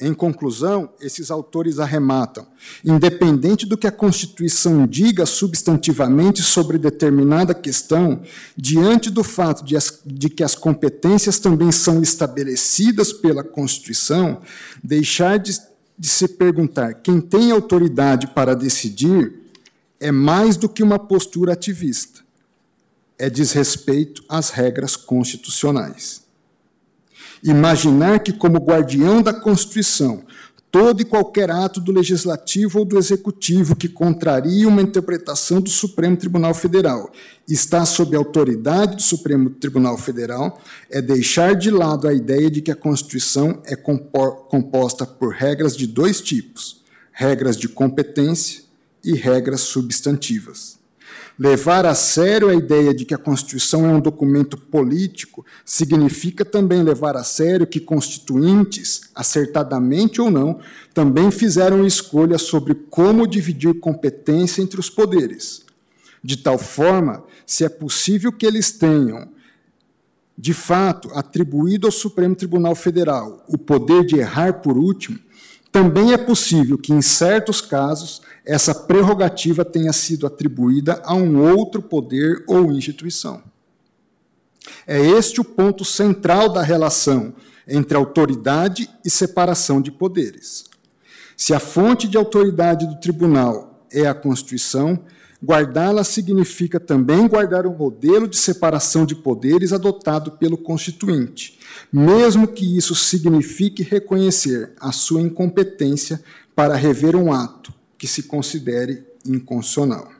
C: Em conclusão, esses autores arrematam: independente do que a Constituição diga substantivamente sobre determinada questão, diante do fato de, as, de, que as competências também são estabelecidas pela Constituição, deixar de, de se perguntar quem tem autoridade para decidir é mais do que uma postura ativista, é desrespeito às regras constitucionais. Imaginar que, como guardião da Constituição, todo e qualquer ato do Legislativo ou do Executivo que contraria uma interpretação do Supremo Tribunal Federal está sob a autoridade do Supremo Tribunal Federal, é deixar de lado a ideia de que a Constituição é composta por regras de dois tipos: regras de competência e regras substantivas. Levar a sério a ideia de que a Constituição é um documento político significa também levar a sério que constituintes, acertadamente ou não, também fizeram escolha sobre como dividir competência entre os poderes, de tal forma se é possível que eles tenham, de fato, atribuído ao Supremo Tribunal Federal o poder de errar por último, também é possível que, em certos casos, essa prerrogativa tenha sido atribuída a um outro poder ou instituição. É este o ponto central da relação entre autoridade e separação de poderes. Se a fonte de autoridade do tribunal é a Constituição, guardá-la significa também guardar o modelo de separação de poderes adotado pelo Constituinte, mesmo que isso signifique reconhecer a sua incompetência para rever um ato, que se considere inconstitucional.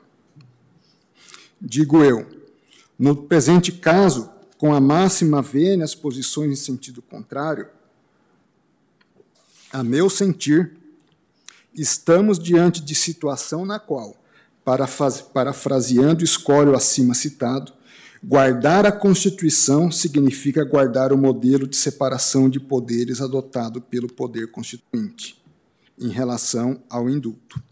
C: Digo eu, no presente caso, com a máxima vênia as posições em sentido contrário, a meu sentir, estamos diante de situação na qual, parafraseando o escório acima citado, guardar a Constituição significa guardar o modelo de separação de poderes adotado pelo poder constituinte em relação ao indulto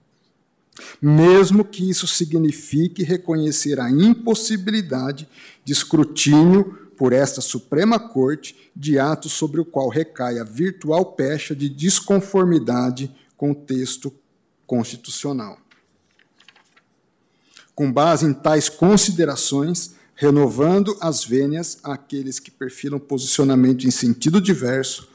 C: mesmo que isso signifique reconhecer a impossibilidade de escrutínio por esta Suprema Corte de ato sobre o qual recai a virtual pecha de desconformidade com o texto constitucional. Com base em tais considerações, renovando as vênias àqueles que perfilam posicionamento em sentido diverso,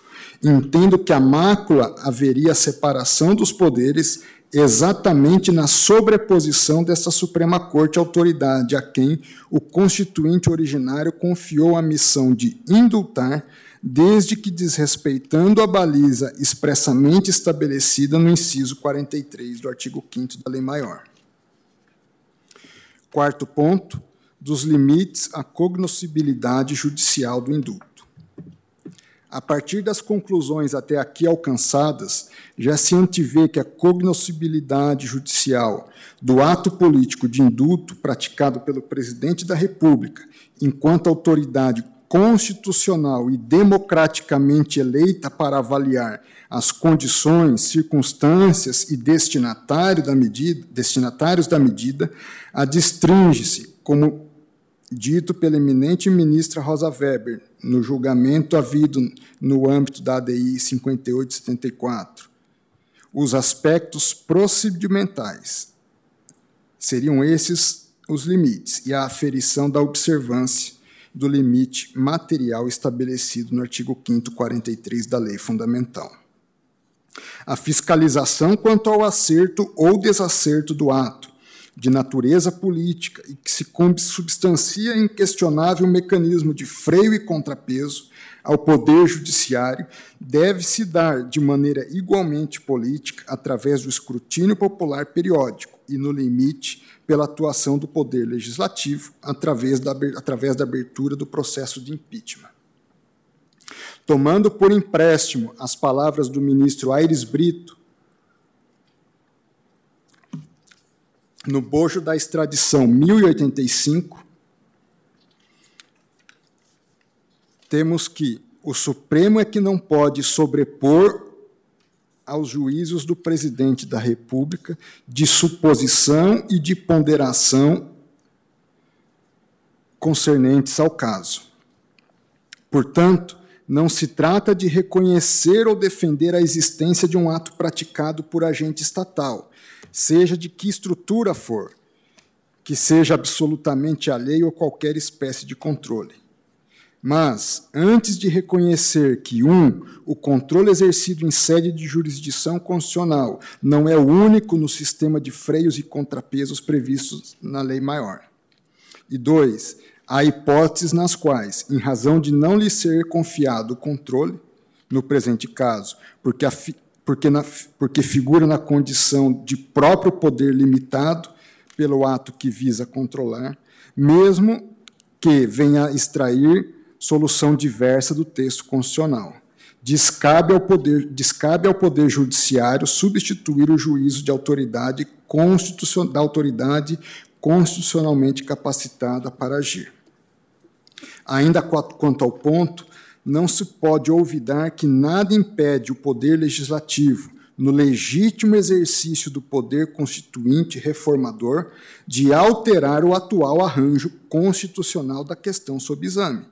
C: entendo que a mácula haveria separação dos poderes exatamente na sobreposição dessa Suprema Corte autoridade a quem o constituinte originário confiou a missão de indultar, desde que desrespeitando a baliza expressamente estabelecida no inciso 43 do artigo 5 da Lei Maior. Quarto ponto, dos limites à cognoscibilidade judicial do indulto. A partir das conclusões até aqui alcançadas, já se antevê que a cognoscibilidade judicial do ato político de indulto praticado pelo presidente da República, enquanto autoridade constitucional e democraticamente eleita para avaliar as condições, circunstâncias e destinatário da medida, destinatários da medida, adstringe-se, como dito pela eminente ministra Rosa Weber, no julgamento havido no âmbito da ADI 5874. Os aspectos procedimentais seriam esses os limites e a aferição da observância do limite material estabelecido no artigo 5 43 da Lei Fundamental. A fiscalização quanto ao acerto ou desacerto do ato, de natureza política e que se substancia em questionável mecanismo de freio e contrapeso ao poder judiciário, deve se dar de maneira igualmente política através do escrutínio popular periódico e, no limite, pela atuação do poder legislativo através da, através da abertura do processo de impeachment. Tomando por empréstimo as palavras do ministro Aires Brito, no bojo da extradição 1085, temos que o Supremo é que não pode sobrepor aos juízos do presidente da República de suposição e de ponderação concernentes ao caso. Portanto, não se trata de reconhecer ou defender a existência de um ato praticado por agente estatal, seja de que estrutura for, que seja absolutamente alheio a qualquer espécie de controle. Mas, antes de reconhecer que, um, o controle exercido em sede de jurisdição constitucional não é o único no sistema de freios e contrapesos previstos na lei maior, e dois, há hipóteses nas quais, em razão de não lhe ser confiado o controle, no presente caso, porque a porque, na, porque figura na condição de próprio poder limitado pelo ato que visa controlar, mesmo que venha extrair solução diversa do texto constitucional. Descabe ao poder, descabe ao poder judiciário substituir o juízo de autoridade constitucional, da autoridade constitucionalmente capacitada para agir. Ainda quanto ao ponto, não se pode olvidar que nada impede o poder legislativo, no legítimo exercício do poder constituinte reformador, de alterar o atual arranjo constitucional da questão sob exame.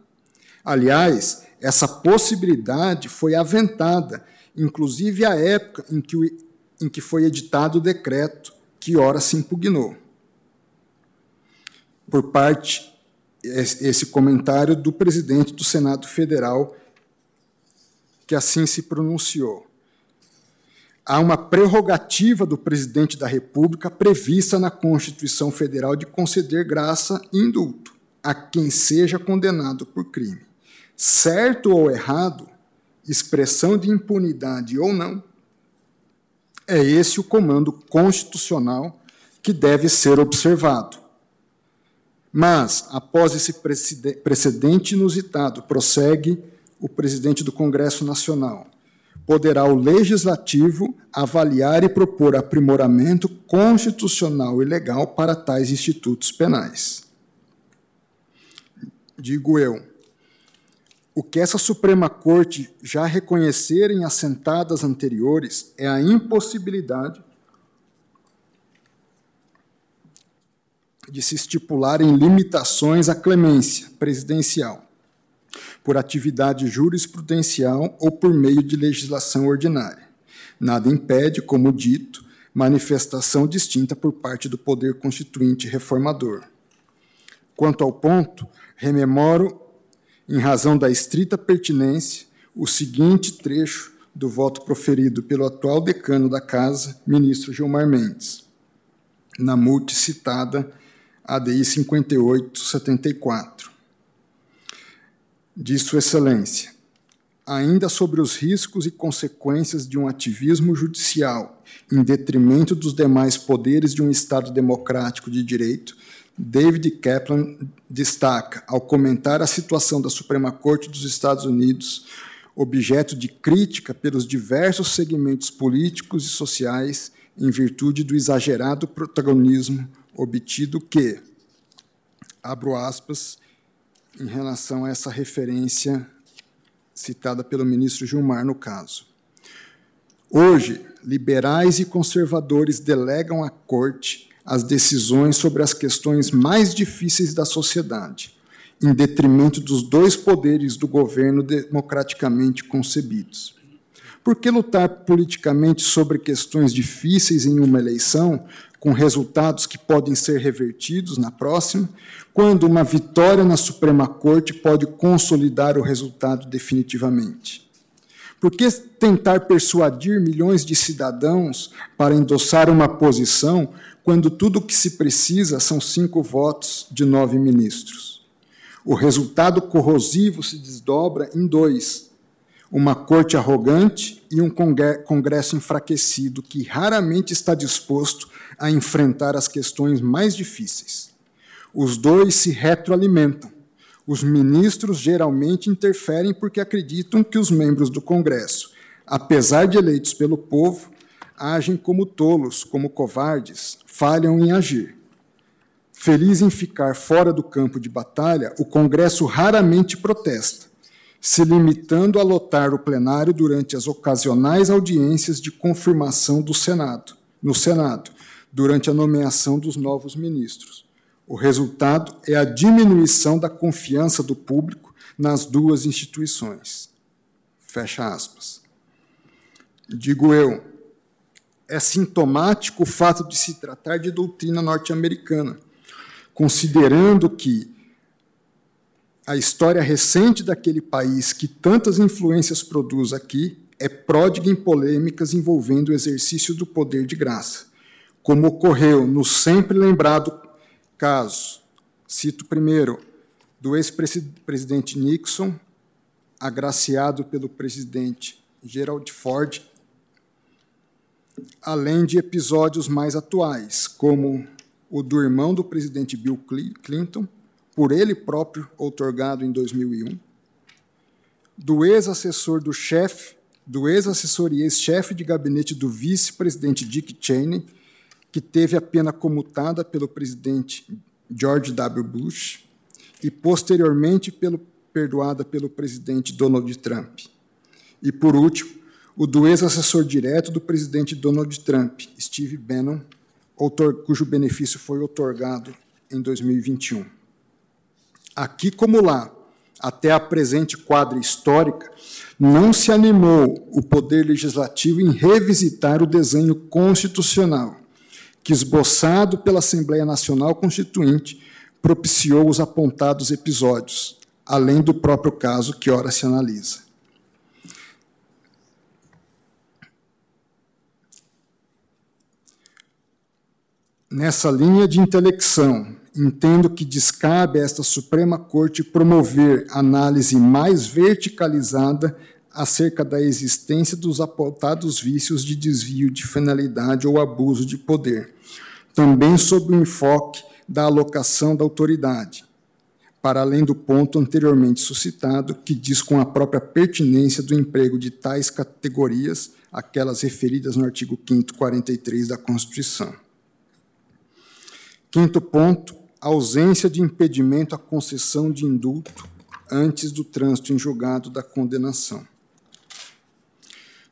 C: Aliás, essa possibilidade foi aventada, inclusive à época em que, o, em que foi editado o decreto que ora se impugnou. Por parte esse comentário do presidente do Senado Federal, que assim se pronunciou. Há uma prerrogativa do presidente da República prevista na Constituição Federal de conceder graça e indulto a quem seja condenado por crime certo ou errado, expressão de impunidade ou não, é esse o comando constitucional que deve ser observado. Mas, após esse precedente inusitado, prossegue o presidente do Congresso Nacional, poderá o legislativo avaliar e propor aprimoramento constitucional e legal para tais institutos penais. Digo eu, o que essa Suprema Corte já reconhecer em assentadas anteriores é a impossibilidade de se estipularem limitações à clemência presidencial, por atividade jurisprudencial ou por meio de legislação ordinária. Nada impede, como dito, manifestação distinta por parte do poder constituinte reformador. Quanto ao ponto, rememoro em razão da estrita pertinência, o seguinte trecho do voto proferido pelo atual decano da Casa, ministro Gilmar Mendes, na multi citada ADI 5874. Diz Sua Excelência, ainda sobre os riscos e consequências de um ativismo judicial em detrimento dos demais poderes de um Estado democrático de direito, David Kaplan destaca, ao comentar a situação da Suprema Corte dos Estados Unidos, objeto de crítica pelos diversos segmentos políticos e sociais, em virtude do exagerado protagonismo obtido que, abro aspas, em relação a essa referência citada pelo ministro Gilmar no caso. Hoje, liberais e conservadores delegam à Corte as decisões sobre as questões mais difíceis da sociedade, em detrimento dos dois poderes do governo democraticamente concebidos. Por que lutar politicamente sobre questões difíceis em uma eleição, com resultados que podem ser revertidos na próxima, quando uma vitória na Suprema Corte pode consolidar o resultado definitivamente? Por que tentar persuadir milhões de cidadãos para endossar uma posição quando tudo o que se precisa são cinco votos de nove ministros. O resultado corrosivo se desdobra em dois: uma corte arrogante e um Congresso enfraquecido que raramente está disposto a enfrentar as questões mais difíceis. Os dois se retroalimentam. Os ministros geralmente interferem porque acreditam que os membros do Congresso, apesar de eleitos pelo povo, agem como tolos, como covardes, falham em agir. Feliz em ficar fora do campo de batalha, o Congresso raramente protesta, se limitando a lotar o plenário durante as ocasionais audiências de confirmação do Senado, no Senado, durante a nomeação dos novos ministros. O resultado é a diminuição da confiança do público nas duas instituições. Fecha aspas. Digo eu, é sintomático o fato de se tratar de doutrina norte-americana, considerando que a história recente daquele país, que tantas influências produz aqui, é pródiga em polêmicas envolvendo o exercício do poder de graça, como ocorreu no sempre lembrado caso, cito primeiro, do ex-presidente Nixon, agraciado pelo presidente Gerald Ford além de episódios mais atuais, como o do irmão do presidente Bill Clinton, por ele próprio outorgado em 2001, do ex-assessor do chefe, do ex-assessor e ex-chefe de gabinete do vice-presidente Dick Cheney, que teve a pena comutada pelo presidente George W. Bush e posteriormente pelo, perdoada pelo presidente Donald Trump. E, por último, o do ex-assessor direto do presidente Donald Trump, Steve Bannon, cujo benefício foi otorgado em 2021. Aqui como lá, até a presente quadra histórica, não se animou o Poder Legislativo em revisitar o desenho constitucional, que, esboçado pela Assembleia Nacional Constituinte, propiciou os apontados episódios, além do próprio caso que ora se analisa. Nessa linha de intelecção, entendo que descabe a esta Suprema Corte promover análise mais verticalizada acerca da existência dos apontados vícios de desvio de finalidade ou abuso de poder, também sob o enfoque da alocação da autoridade, para além do ponto anteriormente suscitado, que diz com a própria pertinência do emprego de tais categorias, aquelas referidas no artigo 5 43 da Constituição. Quinto ponto, ausência de impedimento à concessão de indulto antes do trânsito em julgado da condenação.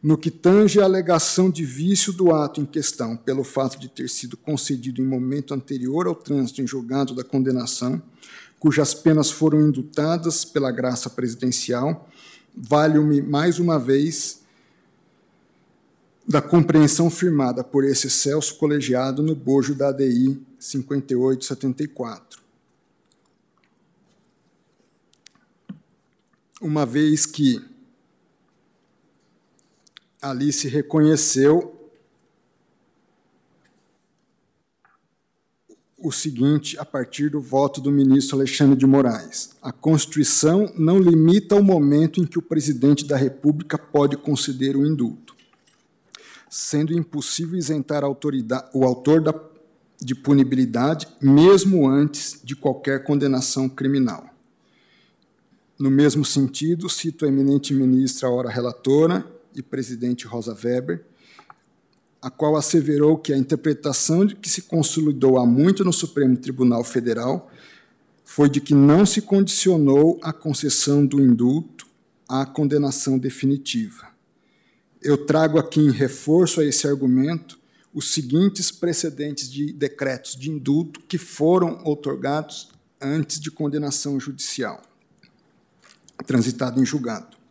C: No que tange à alegação de vício do ato em questão, pelo fato de ter sido concedido em momento anterior ao trânsito em julgado da condenação, cujas penas foram indultadas pela graça presidencial, valho-me mais uma vez da compreensão firmada por esse Celso colegiado no bojo da ADI 5874. Uma vez que ali se reconheceu o seguinte a partir do voto do ministro Alexandre de Moraes: a Constituição não limita o momento em que o presidente da República pode conceder o indulto, sendo impossível isentar o autor da de punibilidade, mesmo antes de qualquer condenação criminal. No mesmo sentido, cito a eminente ministra, ora relatora e presidente Rosa Weber, a qual asseverou que a interpretação de que se consolidou há muito no Supremo Tribunal Federal foi de que não se condicionou a concessão do indulto à condenação definitiva. Eu trago aqui em reforço a esse argumento os seguintes precedentes de decretos de indulto que foram otorgados antes de condenação judicial, transitado em julgado.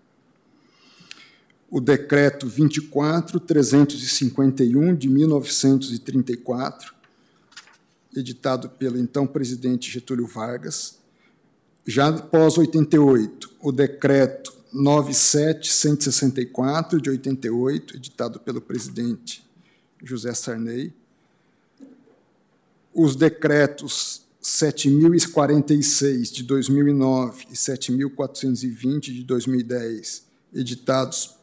C: O decreto 24351 de 1934, editado pelo então presidente Getúlio Vargas, já após 88, o decreto 97164 de 88, editado pelo presidente José Sarney, os decretos 7.046 de 2009 e 7.420 de 2010, editados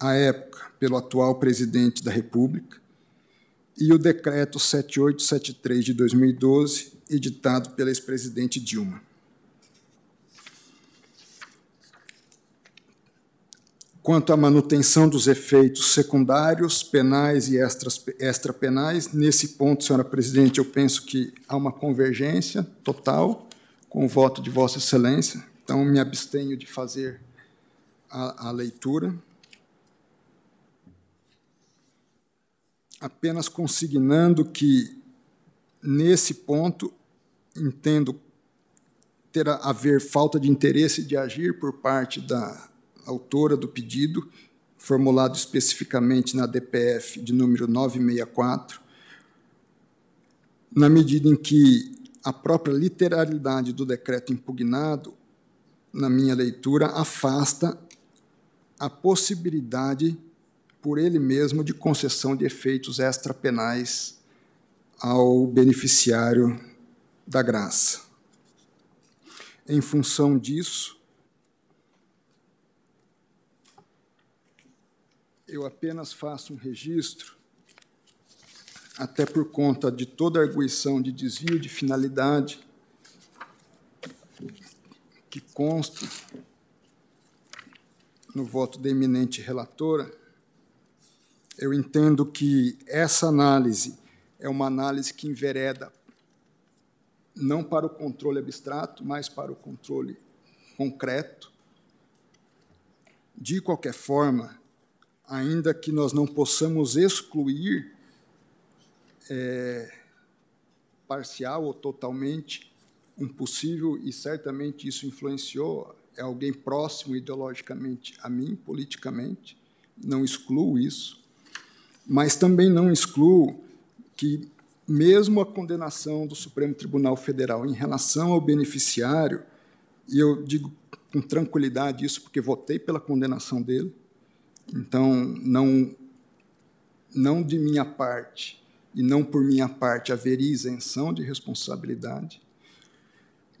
C: à época pelo atual presidente da República, e o decreto 7873 de 2012, editado pela ex-presidente Dilma. quanto à manutenção dos efeitos secundários, penais e extrapenais. Nesse ponto, senhora presidente, eu penso que há uma convergência total com o voto de Vossa Excelência, então me abstenho de fazer a, a leitura. Apenas consignando que, nesse ponto, entendo ter a haver falta de interesse de agir por parte da autora do pedido, formulado especificamente na DPF de número 964, na medida em que a própria literalidade do decreto impugnado, na minha leitura, afasta a possibilidade por ele mesmo de concessão de efeitos extrapenais ao beneficiário da graça. Em função disso, eu apenas faço um registro, até por conta de toda a arguição de desvio de finalidade que consta no voto da eminente relatora, eu entendo que essa análise é uma análise que envereda não para o controle abstrato, mas para o controle concreto. De qualquer forma, ainda que nós não possamos excluir é, parcial ou totalmente um possível, e certamente isso influenciou, é alguém próximo ideologicamente a mim, politicamente, não excluo isso, mas também não excluo que, mesmo a condenação do Supremo Tribunal Federal em relação ao beneficiário, e eu digo com tranquilidade isso porque votei pela condenação dele, então não, não de minha parte e não por minha parte haveria isenção de responsabilidade,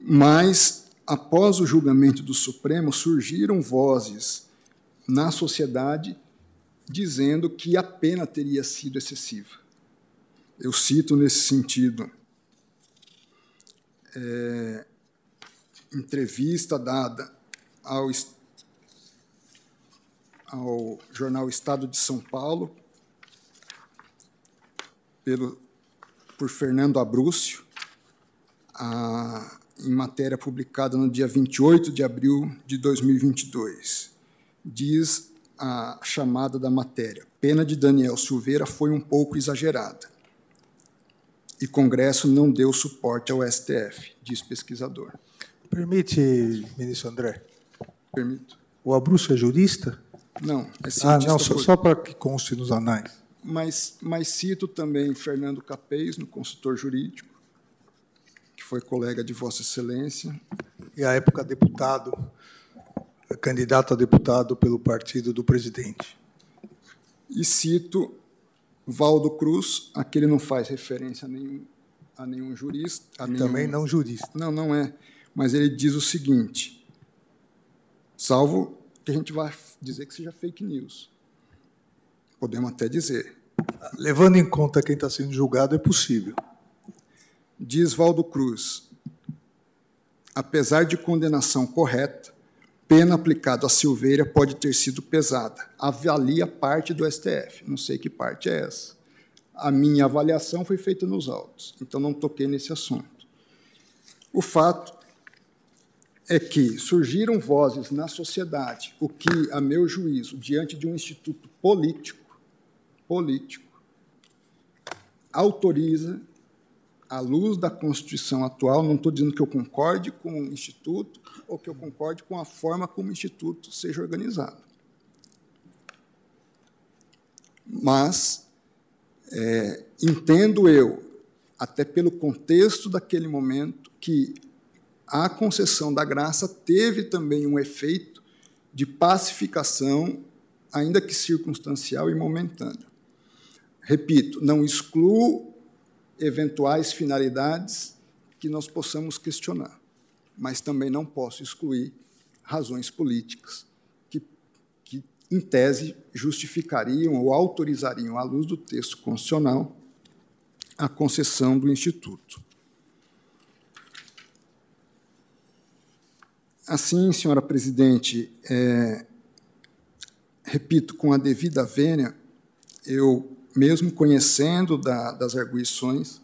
C: mas após o julgamento do Supremo surgiram vozes na sociedade dizendo que a pena teria sido excessiva. Eu cito nesse sentido é, entrevista dada ao, ao jornal Estado de São Paulo pelo, por Fernando Abrúcio, a, em matéria publicada no dia 28 de abril de 2022. Diz a chamada da matéria: pena de Daniel Silveira foi um pouco exagerada. E Congresso não deu suporte ao STF, diz pesquisador.
D: Permite, ministro André?
C: Permito.
D: O Abrúcio é jurista?
C: Não, é
D: Ah, não, só, só para que conste nos anais.
C: Mas, mas cito também Fernando Capês, no consultor jurídico, que foi colega de Vossa Excelência.
D: E, à época, deputado candidato a deputado pelo partido do presidente.
C: E cito Valdo Cruz, aquele não faz referência a nenhum, a nenhum jurista. A nenhum,
D: também não jurista.
C: Não, não é. Mas ele diz o seguinte, salvo que a gente vai dizer que seja fake news. Podemos até dizer.
D: Levando em conta quem está sendo julgado, é possível.
C: Diz Valdo Cruz, apesar de condenação correta, pena aplicada a Silveira pode ter sido pesada. Avalia parte do STF. Não sei que parte é essa. A minha avaliação foi feita nos autos, então não toquei nesse assunto. O fato é que surgiram vozes na sociedade, o que, a meu juízo, diante de um instituto político, político, autoriza, à luz da Constituição atual, não estou dizendo que eu concorde com o instituto, ou que eu concorde com a forma como o Instituto seja organizado. Mas é, entendo eu, até pelo contexto daquele momento, que a concessão da graça teve também um efeito de pacificação, ainda que circunstancial e momentâneo. Repito, não excluo eventuais finalidades que nós possamos questionar mas também não posso excluir razões políticas que, que em tese, justificariam ou autorizariam, à luz do texto constitucional, a concessão do Instituto. Assim, senhora presidente, é, repito, com a devida vênia, eu, mesmo conhecendo da, das arguições,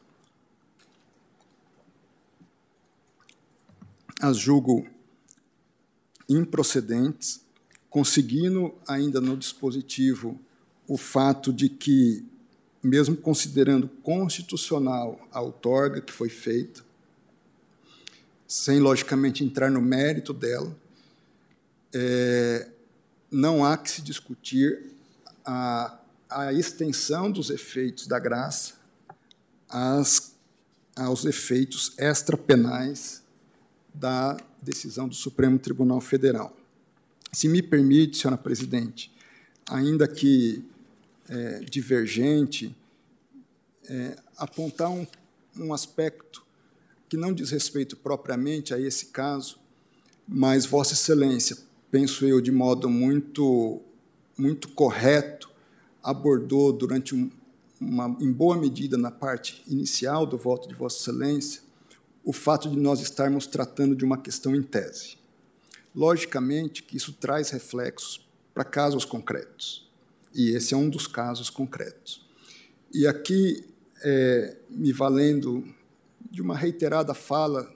C: as julgo improcedentes, conseguindo ainda no dispositivo o fato de que, mesmo considerando constitucional a outorga que foi feita, sem logicamente entrar no mérito dela, é, não há que se discutir a, a extensão dos efeitos da graça às, aos efeitos extrapenais da decisão do Supremo Tribunal Federal. Se me permite, senhora presidente, ainda que é, divergente, é, apontar um, um aspecto que não diz respeito propriamente a esse caso, mas Vossa Excelência, penso eu, de modo muito, muito correto, abordou durante um, uma, em boa medida na parte inicial do voto de Vossa Excelência, o fato de nós estarmos tratando de uma questão em tese. Logicamente que isso traz reflexos para casos concretos, e esse é um dos casos concretos. E aqui, é, me valendo de uma reiterada fala,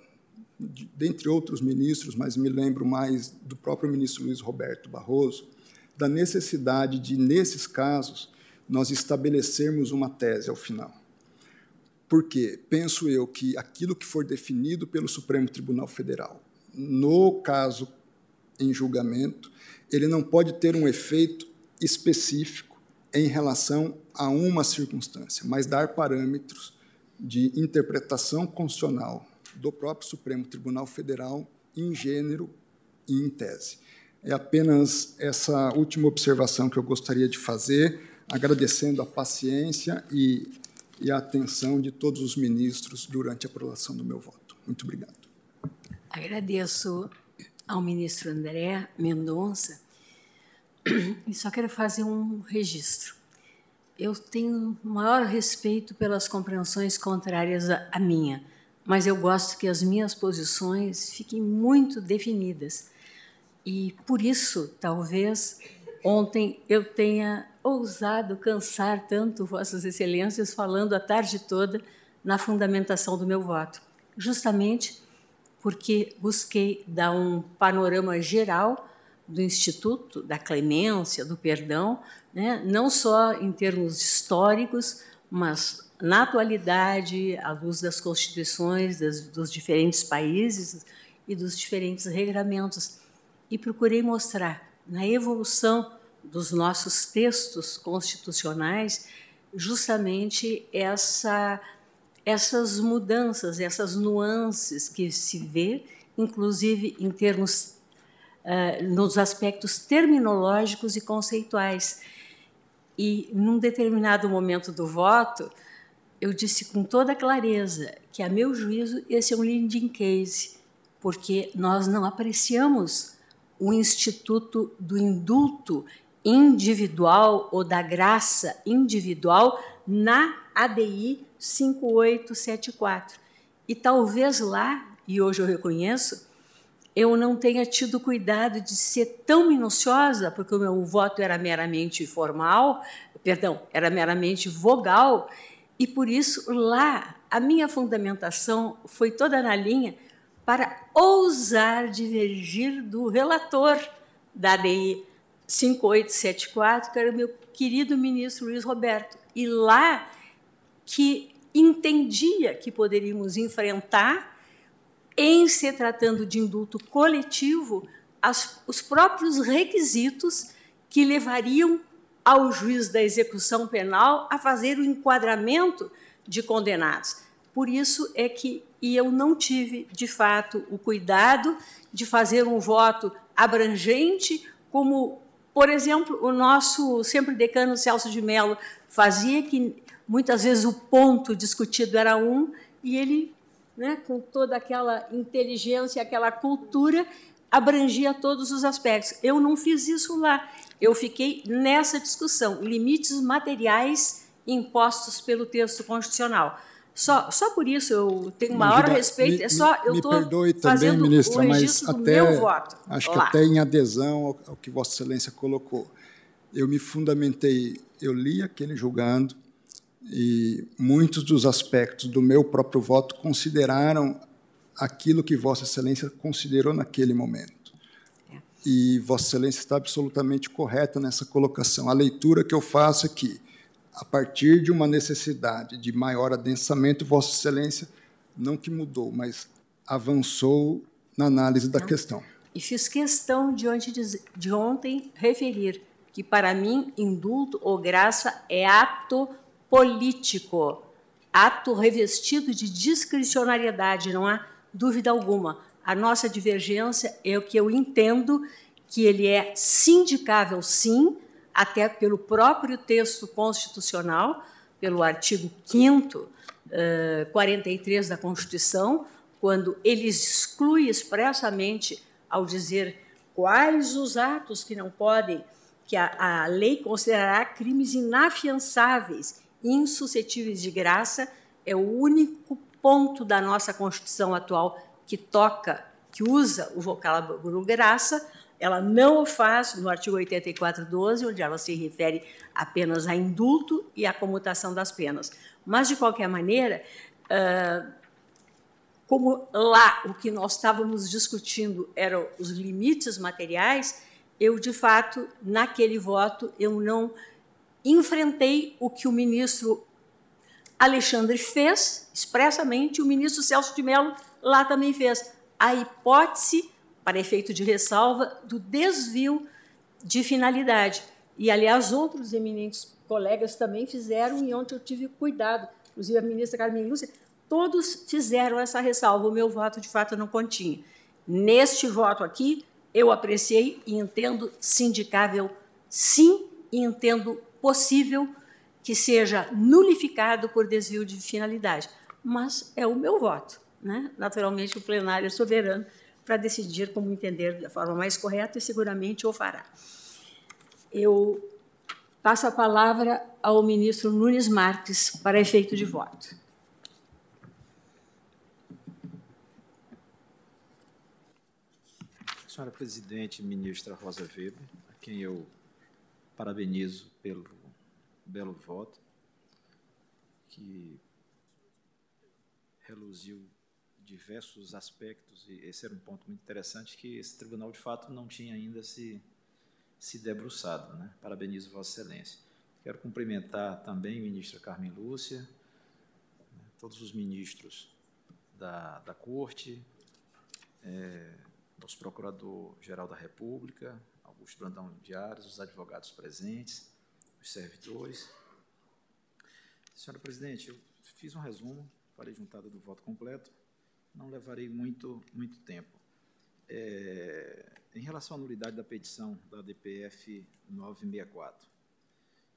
C: de, dentre outros ministros, mas me lembro mais do próprio ministro Luiz Roberto Barroso, da necessidade de, nesses casos, nós estabelecermos uma tese ao final. Porque penso eu que aquilo que for definido pelo Supremo Tribunal Federal, no caso em julgamento, ele não pode ter um efeito específico em relação a uma circunstância, mas dar parâmetros de interpretação constitucional do próprio Supremo Tribunal Federal em gênero e em tese. É apenas essa última observação que eu gostaria de fazer, agradecendo a paciência e, e a atenção de todos os ministros durante a aprovação do meu voto. Muito obrigado.
A: Agradeço ao ministro André Mendonça e só quero fazer um registro. Eu tenho maior respeito pelas compreensões contrárias à minha, mas eu gosto que as minhas posições fiquem muito definidas e por isso, talvez, ontem eu tenha ousado cansar tanto Vossas Excelências falando a tarde toda na fundamentação do meu voto, justamente porque busquei dar um panorama geral do Instituto, da clemência, do perdão, né? não só em termos históricos, mas na atualidade, à luz das constituições das, dos diferentes países e dos diferentes regramentos e procurei mostrar na evolução dos nossos textos constitucionais justamente essa, essas mudanças, essas nuances que se vê, inclusive em termos uh, nos aspectos terminológicos e conceituais. E num determinado momento do voto, eu disse com toda clareza que, a meu juízo, esse é um leading case, porque nós não apreciamos o Instituto do Indulto Individual ou da Graça Individual na ADI 5874. E talvez lá, e hoje eu reconheço, eu não tenha tido cuidado de ser tão minuciosa, porque o meu voto era meramente formal, perdão, era meramente vogal, e por isso lá a minha fundamentação foi toda na linha para ousar divergir do relator da ADI 5874, que era o meu querido ministro Luiz Roberto. E lá que entendia que poderíamos enfrentar, em se tratando de indulto coletivo, as, os próprios requisitos que levariam ao juiz da execução penal a fazer o enquadramento de condenados. Por isso é que e eu não tive, de fato, o cuidado de fazer um voto abrangente, como, por exemplo, o nosso sempre decano Celso de Mello fazia, que muitas vezes o ponto discutido era um, e ele, né, com toda aquela inteligência, aquela cultura, abrangia todos os aspectos. Eu não fiz isso lá. Eu fiquei nessa discussão, limites materiais impostos pelo texto constitucional. Só, só por isso eu tenho maior respeito.
C: Me,
A: é só eu
C: estou fazendo também, ministra, o registro mas até,
A: do meu voto.
C: Acho Olá. que até em adesão ao, ao que Vossa Excelência colocou. Eu me fundamentei, eu li aquele julgando e muitos dos aspectos do meu próprio voto consideraram aquilo que Vossa Excelência considerou naquele momento. É. E Vossa Excelência está absolutamente correta nessa colocação. A leitura que eu faço aqui a partir de uma necessidade de maior adensamento, Vossa Excelência não que mudou, mas avançou na análise da não. questão.
A: E fiz questão de, de ontem referir que, para mim, indulto ou graça é ato político, ato revestido de discricionariedade, não há dúvida alguma. A nossa divergência é o que eu entendo que ele é sindicável, sim, até pelo próprio texto constitucional, pelo artigo 5 43 da Constituição, quando ele exclui expressamente ao dizer quais os atos que não podem que a, a lei considerará crimes inafiançáveis, insuscetíveis de graça, é o único ponto da nossa Constituição atual que toca, que usa o vocábulo graça, ela não o faz no artigo 84.12, onde ela se refere apenas a indulto e à comutação das penas. Mas, de qualquer maneira, como lá o que nós estávamos discutindo eram os limites materiais, eu, de fato, naquele voto, eu não enfrentei o que o ministro Alexandre fez, expressamente, o ministro Celso de Mello lá também fez. A hipótese, para efeito de ressalva, do desvio de finalidade. E, aliás, outros eminentes colegas também fizeram, e ontem eu tive cuidado, inclusive a ministra Carmen Lúcia, todos fizeram essa ressalva. O meu voto, de fato, não continha. Neste voto aqui, eu apreciei e entendo sindicável, sim, e entendo possível que seja nulificado por desvio de finalidade. Mas é o meu voto. Né? Naturalmente, o plenário é soberano para decidir como entender da forma mais correta e seguramente o fará. Eu passo a palavra ao ministro Nunes Marques para efeito de voto.
E: Senhora Presidente, ministra Rosa Weber, a quem eu parabenizo pelo belo voto, que reluziu diversos aspectos, e esse era um ponto muito interessante, que esse tribunal, de fato, não tinha ainda se, se debruçado. Né? Parabenizo Vossa Excelência. Quero cumprimentar também a ministra Carmen Lúcia, né, todos os ministros da, da Corte, é, nosso Procurador-Geral da República, Augusto Brandão Ares, os advogados presentes, os servidores. Senhora Presidente, eu fiz um resumo, farei juntada do voto completo, não levarei muito, muito tempo. É, em relação à nulidade da petição da DPF 964,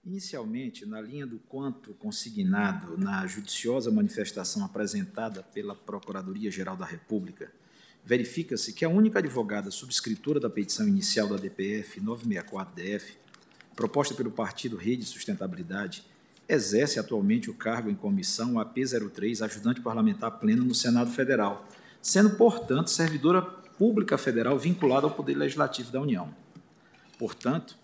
E: inicialmente, na linha do quanto consignado na judiciosa manifestação apresentada pela Procuradoria-Geral da República, verifica-se que a única advogada subscritora da petição inicial da DPF 964-DF, proposta pelo partido Rede Sustentabilidade, exerce atualmente o cargo em comissão AP03, ajudante parlamentar pleno no Senado Federal, sendo, portanto, servidora pública federal vinculada ao Poder Legislativo da União. Portanto,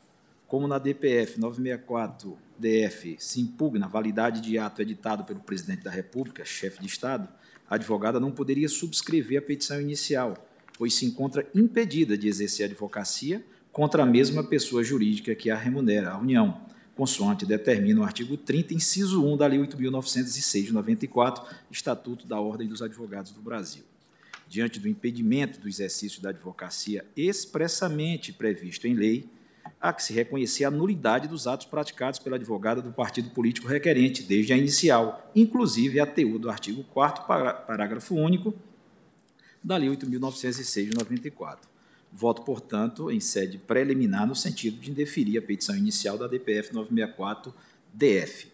E: como na DPF 964-DF se impugna a validade de ato editado pelo Presidente da República, chefe de Estado, a advogada não poderia subscrever a petição inicial, pois se encontra impedida de exercer a advocacia contra a mesma pessoa jurídica que a remunera, a União, consoante determina o artigo 30, inciso 1 da Lei 8.906 de 94, Estatuto da Ordem dos Advogados do Brasil. Diante do impedimento do exercício da advocacia expressamente previsto em lei, há que se reconhecer a nulidade dos atos praticados pela advogada do partido político requerente, desde a inicial, inclusive a TU do artigo 4 parágrafo único da Lei 8.906 de 94. Voto, portanto, em sede preliminar no sentido de indeferir a petição inicial da DPF 964-DF.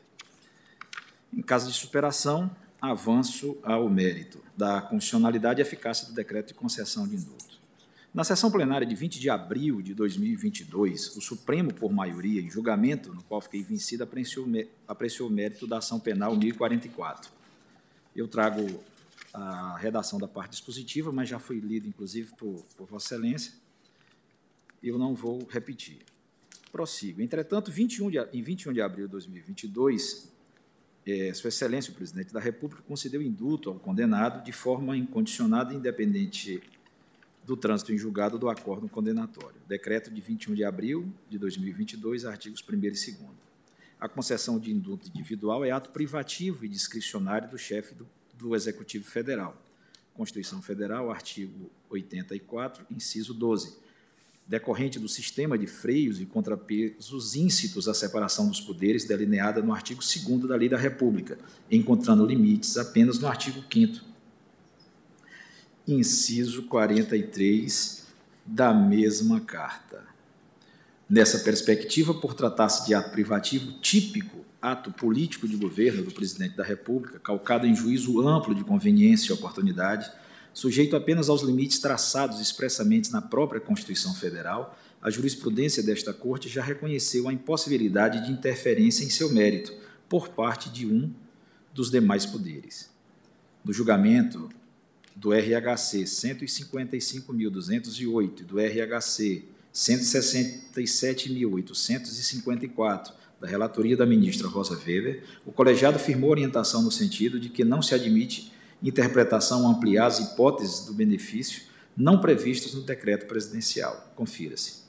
E: Em caso de superação, avanço ao mérito da constitucionalidade e eficácia do decreto de concessão de indulto. Na sessão plenária de 20 de abril de 2022, o Supremo, por maioria, em julgamento no qual fiquei vencido, apreciou, apreciou o mérito da ação penal 1044. Eu trago a redação da parte dispositiva, mas já foi lido, inclusive, por, por Vossa Excelência. Eu não vou repetir. Prossigo. Entretanto, 21 de, em 21 de abril de 2022, é, Sua Excelência, o Presidente da República, concedeu indulto ao condenado de forma incondicionada e independente do trânsito em julgado do acordo condenatório. Decreto de 21 de abril de 2022, artigos 1 e 2. A concessão de indulto individual é ato privativo e discricionário do chefe do, do Executivo Federal. Constituição Federal, artigo 84, inciso 12. Decorrente do sistema de freios e contrapesos íncitos à separação dos poderes delineada no artigo 2 da Lei da República, encontrando limites apenas no artigo 5 inciso 43 da mesma carta. Nessa perspectiva, por tratar-se de ato privativo típico, ato político de governo do presidente da República, calcado em juízo amplo de conveniência e oportunidade, sujeito apenas aos limites traçados expressamente na própria Constituição Federal, a jurisprudência desta Corte já reconheceu a impossibilidade de interferência em seu mérito por parte de um dos demais poderes. No julgamento do RHC 155.208 e do RHC 167.854 da relatoria da ministra Rosa Weber, o colegiado firmou orientação no sentido de que não se admite interpretação ampliar as hipóteses do benefício não previstas no decreto presidencial. Confira-se.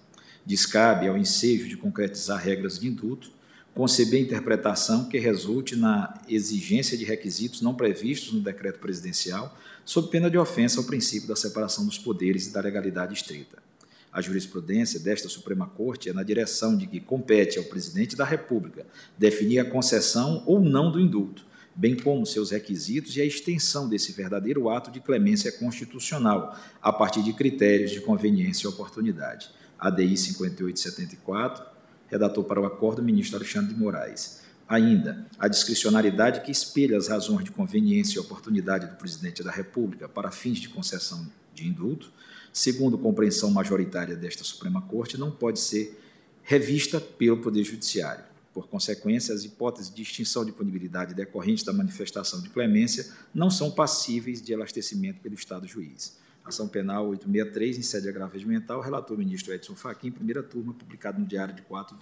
E: Descabe ao ensejo de concretizar regras de indulto, conceber interpretação que resulte na exigência de requisitos não previstos no decreto presidencial, sob pena de ofensa ao princípio da separação dos poderes e da legalidade estrita. A jurisprudência desta Suprema Corte é na direção de que compete ao presidente da República definir a concessão ou não do indulto, bem como seus requisitos e a extensão desse verdadeiro ato de clemência constitucional, a partir de critérios de conveniência e oportunidade. ADI 5874, redator para o acordo, ministro Alexandre de Moraes. Ainda, a discricionariedade que espelha as razões de conveniência e oportunidade do presidente da República para fins de concessão de indulto, segundo compreensão majoritária desta Suprema Corte, não pode ser revista pelo Poder Judiciário. Por consequência, as hipóteses de extinção de punibilidade decorrentes da manifestação de clemência não são passíveis de elastecimento pelo Estado juiz. Ação Penal 863, em sede agravo regimental, relator ministro Edson Fachin, primeira turma, publicado no Diário de 4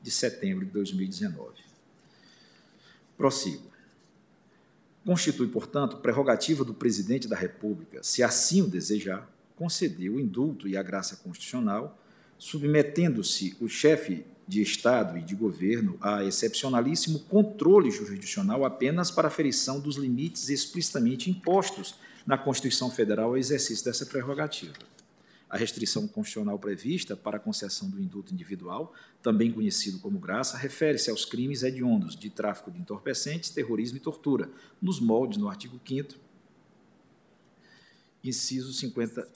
E: de setembro de 2019. Prossigo. Constitui, portanto, prerrogativa do presidente da República, se assim o desejar, concedeu o indulto e a graça constitucional, submetendo-se o chefe de Estado e de governo a excepcionalíssimo controle jurisdicional apenas para a ferição dos limites explicitamente impostos na Constituição Federal ao exercício dessa prerrogativa. A restrição constitucional prevista para a concessão do indulto individual, também conhecido como graça, refere-se aos crimes hediondos de tráfico de entorpecentes, terrorismo e tortura, nos moldes no artigo 5 inciso 50,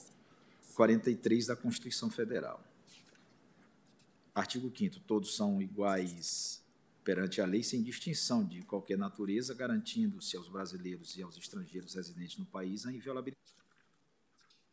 E: 43 da Constituição Federal. Artigo 5 Todos são iguais perante a lei, sem distinção de qualquer natureza, garantindo-se aos brasileiros e aos estrangeiros residentes no país a inviolabilidade,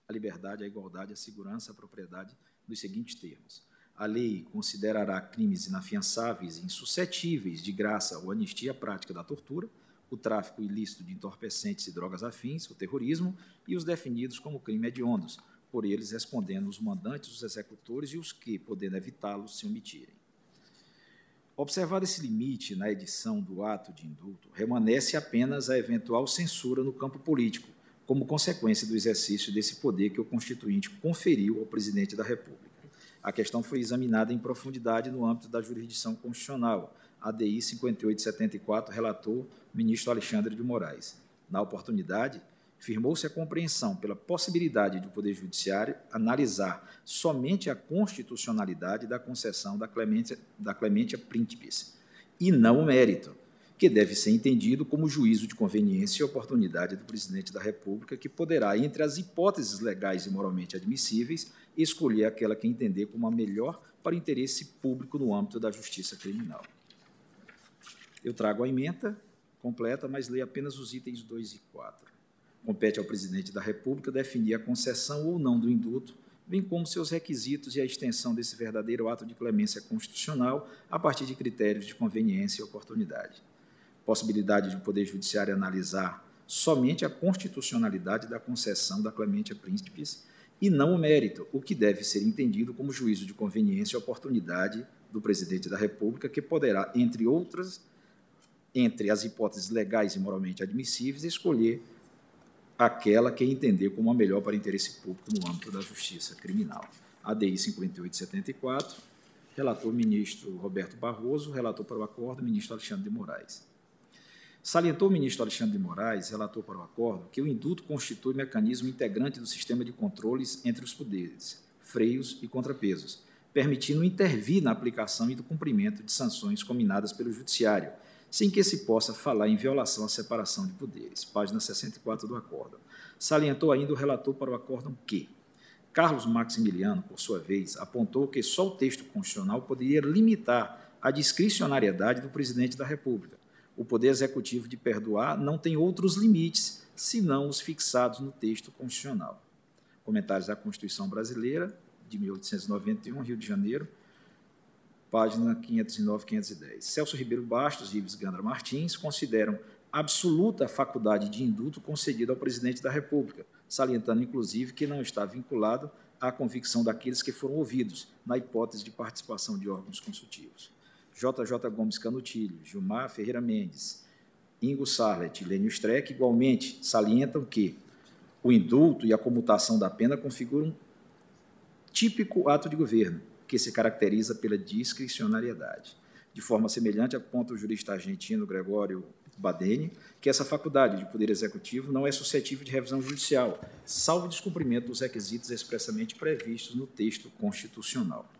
E: a liberdade, a igualdade, a segurança, a propriedade, nos seguintes termos. A lei considerará crimes inafiançáveis e insuscetíveis de graça ou anistia a prática da tortura, o tráfico ilícito de entorpecentes e drogas afins, o terrorismo e os definidos como crime hediondos, por eles respondendo os mandantes, os executores e os que, podendo evitá-los, se omitirem. Observado esse limite na edição do ato de indulto, remanesce apenas a eventual censura no campo político, como consequência do exercício desse poder que o Constituinte conferiu ao presidente da República. A questão foi examinada em profundidade no âmbito da jurisdição constitucional, ADI 5874, relator ministro Alexandre de Moraes. Na oportunidade, firmou-se a compreensão pela possibilidade do Poder Judiciário analisar somente a constitucionalidade da concessão da clemência, da clemência príncipes, e não o mérito, que deve ser entendido como juízo de conveniência e oportunidade do presidente da República, que poderá, entre as hipóteses legais e moralmente admissíveis, escolher aquela que entender como a melhor para o interesse público no âmbito da justiça criminal. Eu trago a emenda completa, mas leio apenas os itens 2 e 4. Compete ao presidente da República definir a concessão ou não do indulto, bem como seus requisitos e a extensão desse verdadeiro ato de clemência constitucional a partir de critérios de conveniência e oportunidade. Possibilidade de o Poder Judiciário analisar somente a constitucionalidade da concessão da clemência príncipes e não o mérito, o que deve ser entendido como juízo de conveniência e oportunidade do presidente da República, que poderá, entre outras, entre as hipóteses legais e moralmente admissíveis, escolher aquela que entender como a melhor para interesse público no âmbito da justiça criminal. ADI 5874, relator ministro Roberto Barroso, relator para o acordo, ministro Alexandre de Moraes. Salientou o ministro Alexandre de Moraes, relator para o acordo, que o indulto constitui mecanismo integrante do sistema de controles entre os poderes, freios e contrapesos, permitindo intervir na aplicação e do cumprimento de sanções combinadas pelo Judiciário, sem que se possa falar em violação à separação de poderes. Página 64 do acórdão. Salientou ainda o relator para o acórdão que Carlos Maximiliano, por sua vez, apontou que só o texto constitucional poderia limitar a discricionariedade do presidente da República. O poder executivo de perdoar não tem outros limites, senão os fixados no texto constitucional. Comentários da Constituição Brasileira, de 1891, Rio de Janeiro, página 509 510. Celso Ribeiro Bastos e Ives Gandra Martins consideram absoluta a faculdade de indulto concedida ao presidente da República, salientando, inclusive, que não está vinculado à convicção daqueles que foram ouvidos, na hipótese de participação de órgãos consultivos. JJ Gomes Canutilho, Gilmar Ferreira Mendes, Ingo Sarlet e Lênio Streck, igualmente salientam que o indulto e a comutação da pena configuram típico ato de governo, que se caracteriza pela discricionariedade. De forma semelhante, aponta o jurista argentino Gregório Badeni que essa faculdade de poder executivo não é suscetível de revisão judicial, salvo descumprimento dos requisitos expressamente previstos no texto constitucional.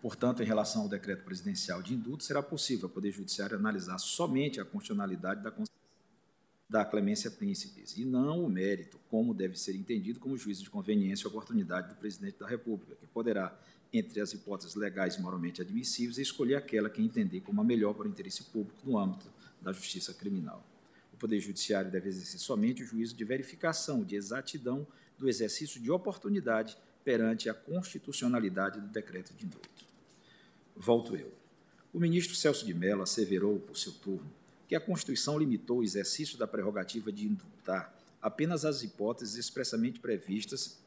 E: Portanto, em relação ao decreto presidencial de indulto, será possível ao Poder Judiciário analisar somente a constitucionalidade da, da clemência príncipes, e não o mérito, como deve ser entendido como juízo de conveniência e oportunidade do Presidente da República, que poderá entre as hipóteses legais e moralmente admissíveis escolher aquela que entender como a melhor para o interesse público no âmbito da justiça criminal. O Poder Judiciário deve exercer somente o juízo de verificação de exatidão do exercício de oportunidade perante a constitucionalidade do decreto de indulto. Volto eu. O ministro Celso de Mello asseverou, por seu turno, que a Constituição limitou o exercício da prerrogativa de indultar apenas as hipóteses expressamente previstas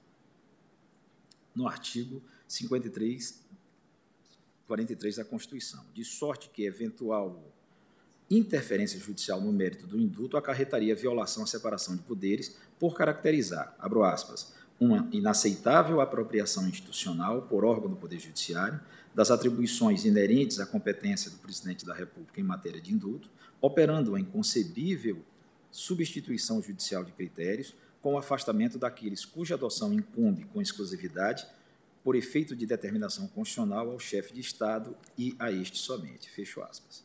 E: no artigo 53, 43 da Constituição, de sorte que eventual interferência judicial no mérito do indulto acarretaria violação à separação de poderes por caracterizar, abro aspas, uma inaceitável apropriação institucional por órgão do Poder Judiciário das atribuições inerentes à competência do Presidente da República em matéria de indulto, operando a inconcebível substituição judicial de critérios com o afastamento daqueles cuja adoção incumbe com exclusividade por efeito de determinação constitucional ao chefe de Estado e a este somente. Fecho aspas.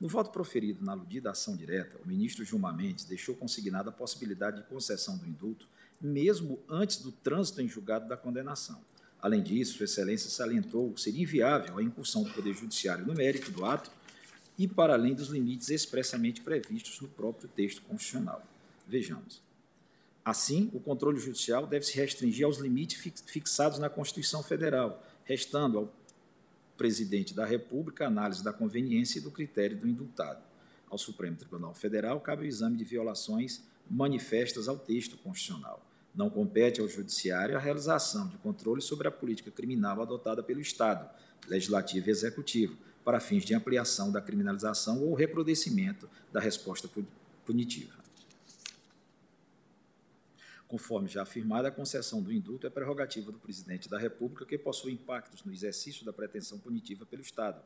E: No voto proferido na aludida ação direta, o ministro Gilmar Mendes deixou consignada a possibilidade de concessão do indulto, mesmo antes do trânsito em julgado da condenação. Além disso, Sua Excelência salientou ser inviável a incursão do Poder Judiciário no mérito do ato e para além dos limites expressamente previstos no próprio texto constitucional. Vejamos. Assim, o controle judicial deve se restringir aos limites fixados na Constituição Federal, restando ao presidente da República a análise da conveniência e do critério do indultado. Ao Supremo Tribunal Federal cabe o exame de violações manifestas ao texto constitucional. Não compete ao Judiciário a realização de controle sobre a política criminal adotada pelo Estado, Legislativo e Executivo, para fins de ampliação da criminalização ou recrudescimento da resposta punitiva. Conforme já afirmado, a concessão do indulto é prerrogativa do presidente da República, que possui impactos no exercício da pretensão punitiva pelo Estado,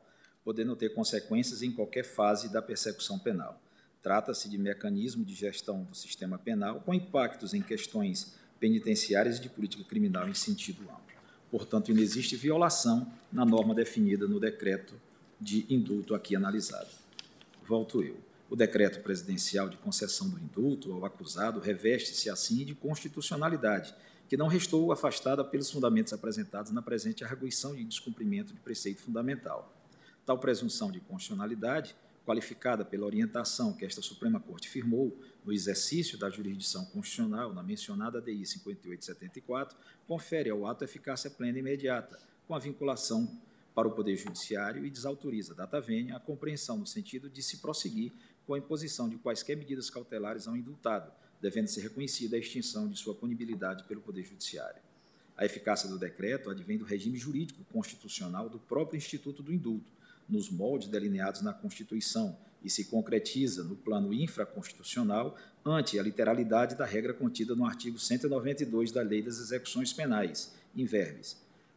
E: podendo ter consequências em qualquer fase da persecução penal. Trata-se de mecanismo de gestão do sistema penal com impactos em questões penitenciárias e de política criminal em sentido amplo. Portanto, não existe violação na norma definida no decreto de indulto aqui analisado. Volto eu. O decreto presidencial de concessão do indulto ao acusado reveste-se assim de constitucionalidade, que não restou afastada pelos fundamentos apresentados na presente arguição de descumprimento de preceito fundamental. Tal presunção de constitucionalidade, qualificada pela orientação que esta Suprema Corte firmou no exercício da jurisdição constitucional na mencionada DI 5874, confere ao ato eficácia plena e imediata, com a vinculação para o Poder Judiciário e desautoriza, data vênia, a compreensão no sentido de se prosseguir com a imposição de quaisquer medidas cautelares ao indultado, devendo ser reconhecida a extinção de sua punibilidade pelo Poder Judiciário. A eficácia do decreto advém do regime jurídico constitucional do próprio Instituto do Indulto, nos moldes delineados na Constituição, e se concretiza no plano infraconstitucional ante a literalidade da regra contida no artigo 192 da Lei das Execuções Penais, em verbes.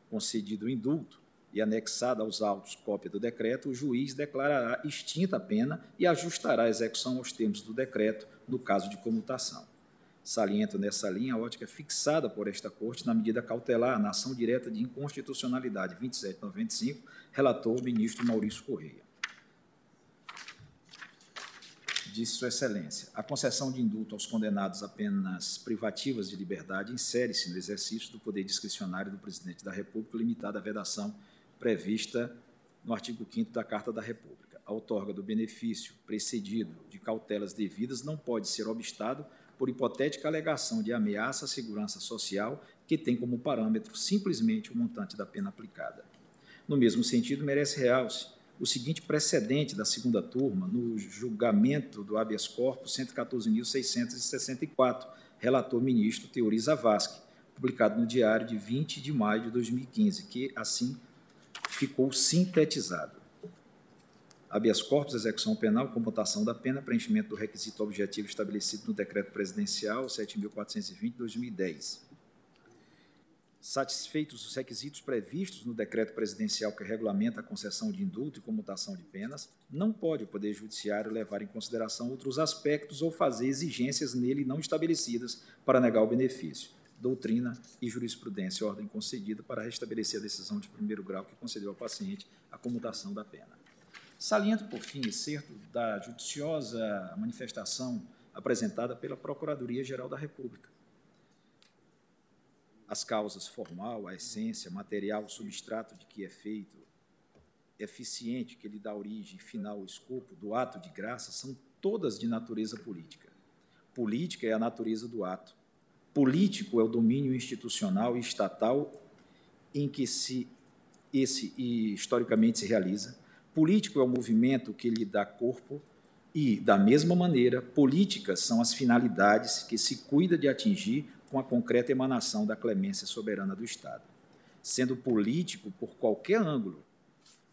E: Concedido o indulto, e anexada aos autos cópia do decreto, o juiz declarará extinta a pena e ajustará a execução aos termos do decreto no caso de comutação. Saliento nessa linha a ótica fixada por esta Corte na medida cautelar na ação direta de inconstitucionalidade 2795, relatou o ministro Maurício Correia. Disse Sua Excelência, a concessão de indulto aos condenados a penas privativas de liberdade insere-se no exercício do poder discricionário do Presidente da República, limitada à vedação prevista no artigo 5 da Carta da República. a outorga do benefício precedido de cautelas devidas não pode ser obstado por hipotética alegação de ameaça à segurança social que tem como parâmetro simplesmente o montante da pena aplicada. No mesmo sentido, merece realce o seguinte precedente da segunda turma no julgamento do habeas corpus 114.664, relator ministro Teori Zavascki, publicado no Diário de 20 de maio de 2015, que assim ficou sintetizado. Habeas corpus, execução penal, computação da pena, preenchimento do requisito objetivo estabelecido no Decreto Presidencial 7.420 de 2010. Satisfeitos os requisitos previstos no decreto presidencial que regulamenta a concessão de indulto e comutação de penas, não pode o Poder Judiciário levar em consideração outros aspectos ou fazer exigências nele não estabelecidas para negar o benefício. Doutrina e jurisprudência, ordem concedida para restabelecer a decisão de primeiro grau que concedeu ao paciente a comutação da pena. Saliento, por fim, excerto da judiciosa manifestação apresentada pela Procuradoria-Geral da República as causas formal, a essência, material, o substrato de que é feito, eficiente, que lhe dá origem, final, o escopo do ato de graça, são todas de natureza política. Política é a natureza do ato. Político é o domínio institucional e estatal em que se esse historicamente se realiza. Político é o movimento que lhe dá corpo e, da mesma maneira, políticas são as finalidades que se cuida de atingir com a concreta emanação da clemência soberana do Estado. Sendo político por qualquer ângulo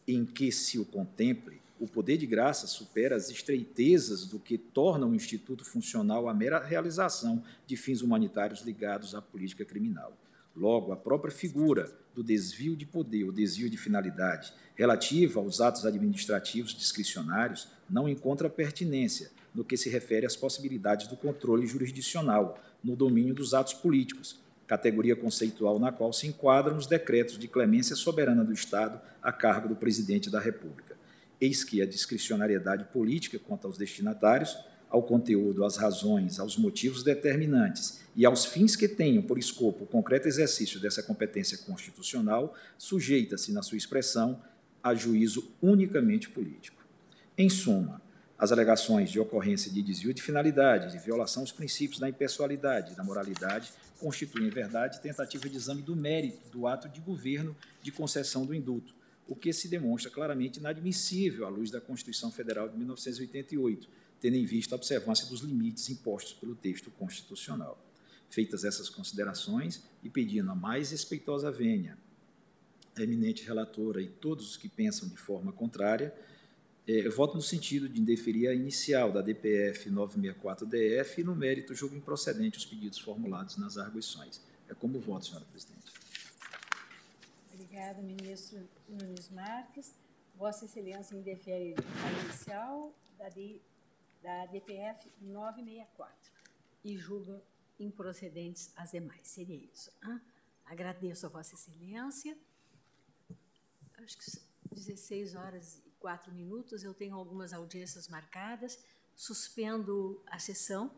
E: em que se o contemple, o poder de graça supera as estreitezas do que torna o Instituto funcional a mera realização de fins humanitários ligados à política criminal. Logo, a própria figura do desvio de poder ou desvio de finalidade relativa aos atos administrativos discricionários não encontra pertinência no que se refere às possibilidades do controle jurisdicional, no domínio dos atos políticos, categoria conceitual na qual se enquadram os decretos de clemência soberana do Estado a cargo do presidente da República. Eis que a discricionariedade política quanto aos destinatários, ao conteúdo, às razões, aos motivos determinantes e aos fins que tenham por escopo o concreto exercício dessa competência constitucional, sujeita-se, na sua expressão, a juízo unicamente político. Em suma, as alegações de ocorrência de desvio de finalidade, de violação aos princípios da impessoalidade e da moralidade constituem, em verdade, tentativa de exame do mérito do ato de governo de concessão do indulto, o que se demonstra claramente inadmissível à luz da Constituição Federal de 1988, tendo em vista a observância dos limites impostos pelo texto constitucional. Feitas essas considerações e pedindo a mais respeitosa vênia, a eminente relatora e todos os que pensam de forma contrária, é, eu voto no sentido de indeferir a inicial da DPF 964-DF e, no mérito, julgo improcedente os pedidos formulados nas arguições. É como voto, senhora presidente.
A: Obrigada, ministro Nunes Marques. Vossa Excelência indefere a inicial da, D, da DPF 964 e julga improcedentes as demais. Seria isso. Hein? Agradeço a Vossa Excelência. Acho que 16 horas quatro minutos, eu tenho algumas audiências marcadas, suspendo a sessão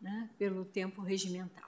A: né, pelo tempo regimental.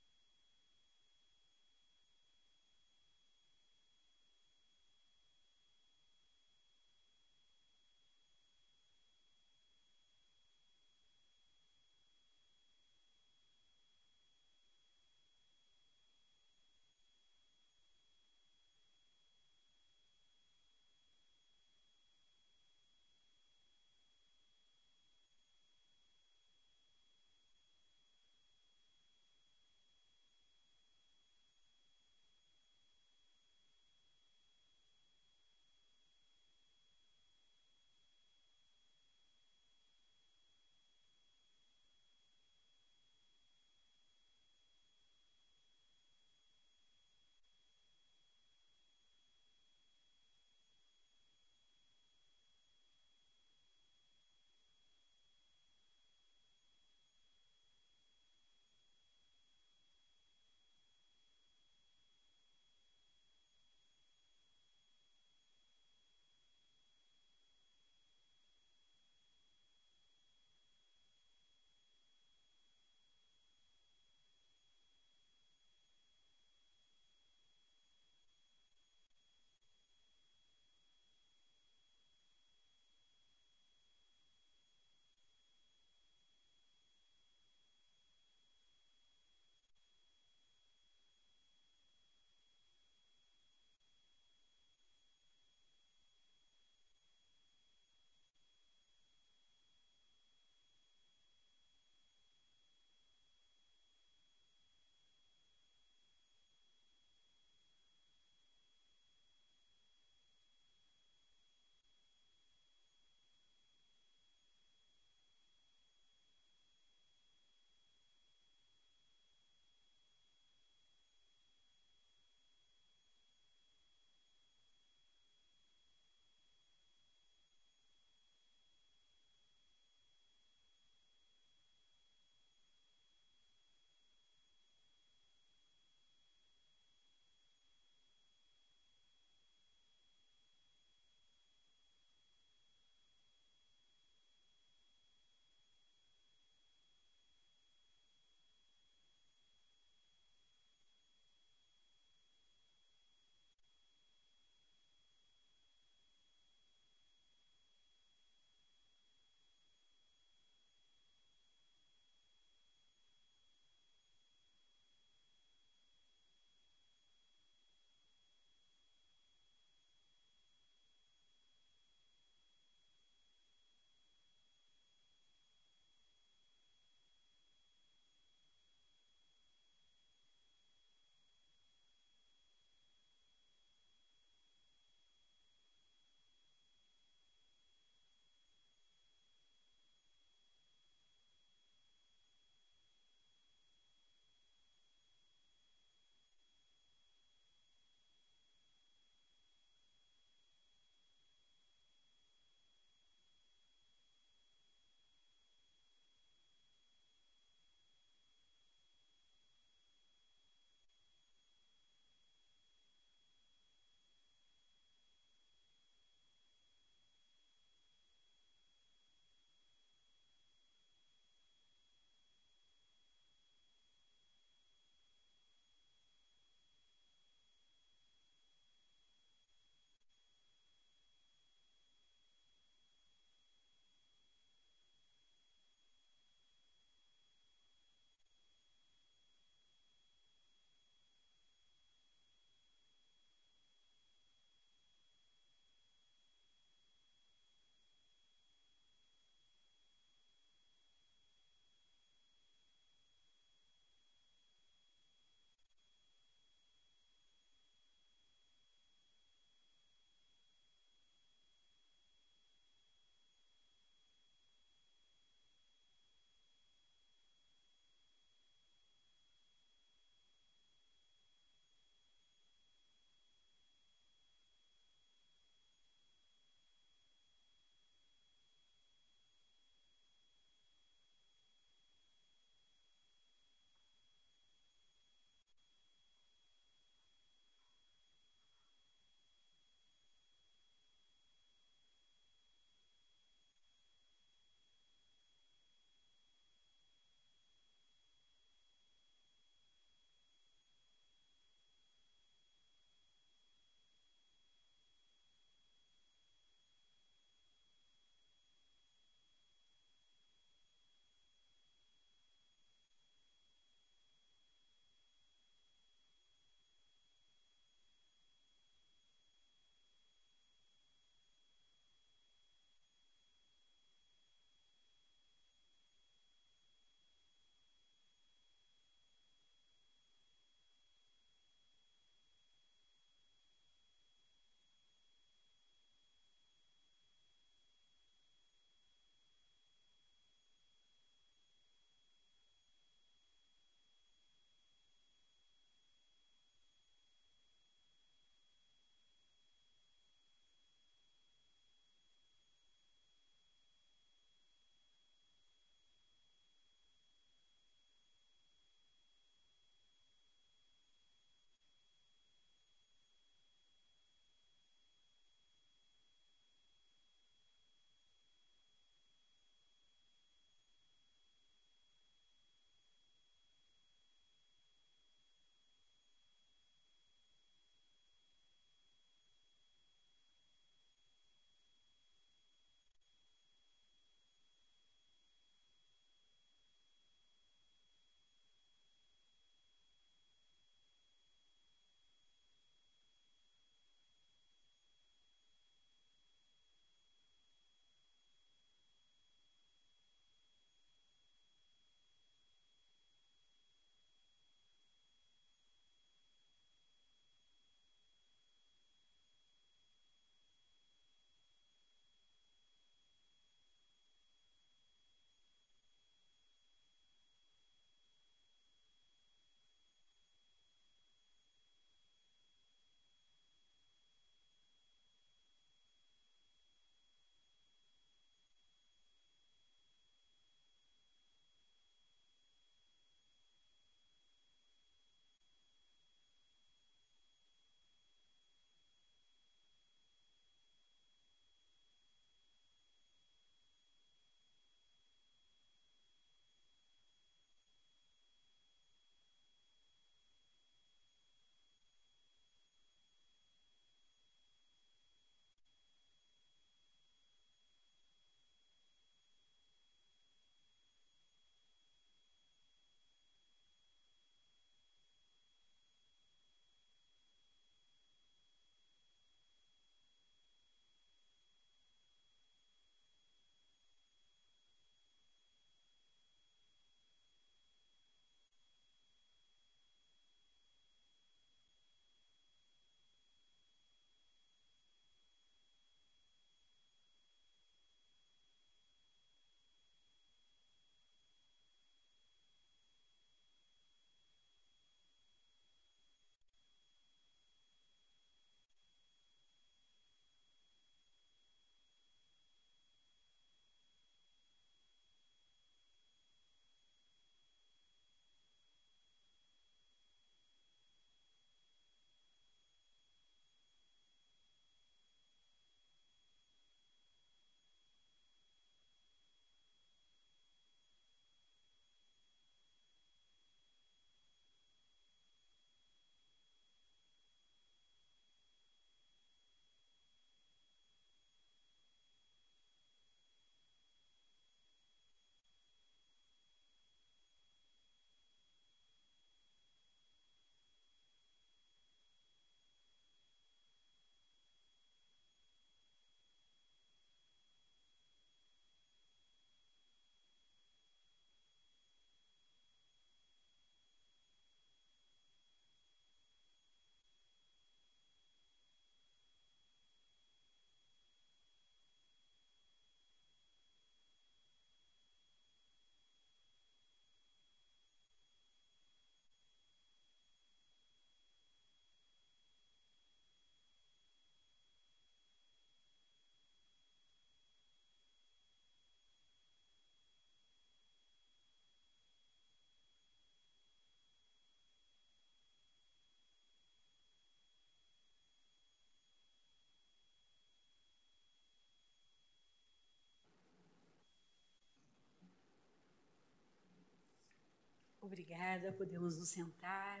A: Obrigada, podemos nos sentar.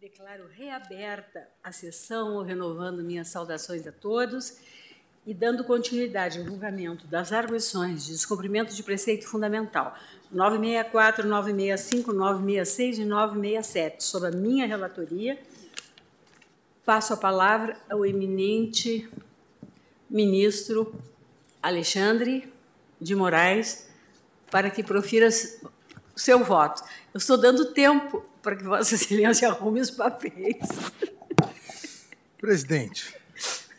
A: Declaro reaberta a sessão, renovando minhas saudações a todos e dando continuidade ao julgamento das arguições de descumprimento de preceito fundamental 964, 965, 966 e 967, sob a minha relatoria. Passo a palavra ao eminente ministro Alexandre de Moraes para que profira seu voto. Eu estou dando tempo para que Vossa Excelência arrume os papéis.
D: Presidente,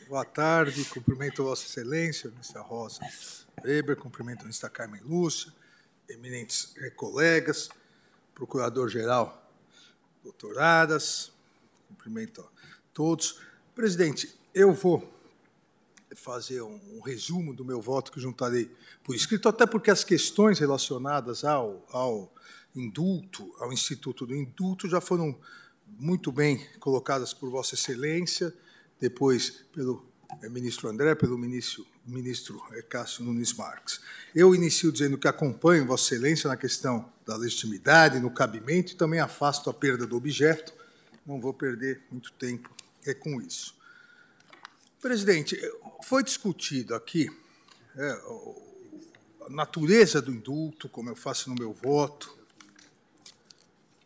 D: boa tarde. Cumprimento Vossa Excelência, ministra Rosa Weber, cumprimento a ministra Carmen Lúcia, eminentes colegas, procurador-geral, doutoradas, cumprimento a todos. Presidente, eu vou fazer um, um, resumo do meu voto que juntarei por escrito, até porque as questões relacionadas ao, ao indulto, ao Instituto do Indulto, já foram muito bem colocadas por Vossa Excelência, depois pelo eh, ministro André, pelo ministro, ministro eh, Cássio Nunes Marques. Eu inicio dizendo que acompanho Vossa Excelência na questão da legitimidade, no cabimento, e também afasto a perda do objeto. Não vou perder muito tempo é com isso. Presidente, foi discutido aqui é, a natureza do indulto, como eu faço no meu voto,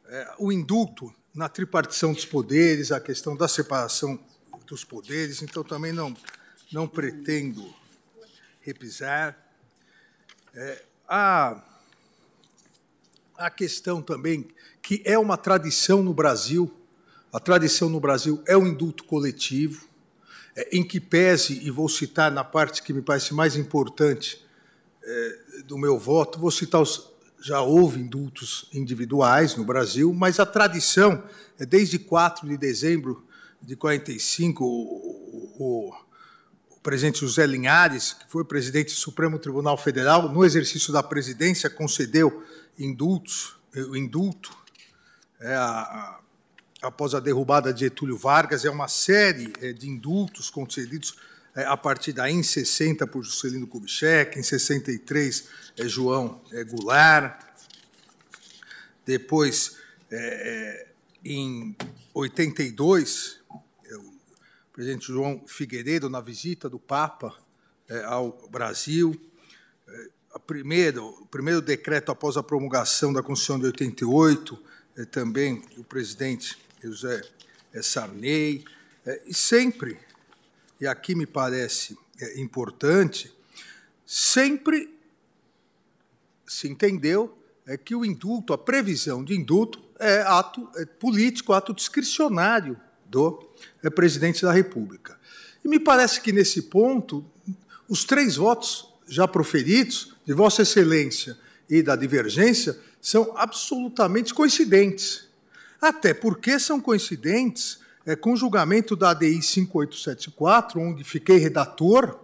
D: é, o indulto na tripartição dos poderes, a questão da separação dos poderes, então também não, não pretendo repisar. É, a, a questão também que é uma tradição no Brasil, a tradição no Brasil é o indulto coletivo, é, em que pese, e vou citar na parte que me parece mais importante é, do meu voto, vou citar os, já houve indultos individuais no Brasil, mas a tradição é desde 4 de dezembro de 45, o, o, o presidente José Linhares, que foi presidente do Supremo Tribunal Federal, no exercício da presidência, concedeu indultos, o indulto é, a, a, após a derrubada de Getúlio Vargas, é uma série é, de indultos concedidos é, a partir daí, em 60, por Juscelino Kubitschek, em 63, é, João é, Goulart, depois, é, é em 82, é, o presidente João Figueiredo, na visita do Papa é, ao Brasil, a primeira, o primeiro decreto após a promulgação da Constituição de 88, também o presidente José Sarney, e sempre e aqui me parece é, importante, sempre se entendeu é que o indulto, a previsão de indulto, é ato é político, ato discricionário do é, presidente da República. E me parece que, nesse ponto, os três votos já proferidos, de Vossa Excelência e da divergência, são absolutamente coincidentes. Até porque são coincidentes é, com julgamento da ADI 5874, onde fiquei redator,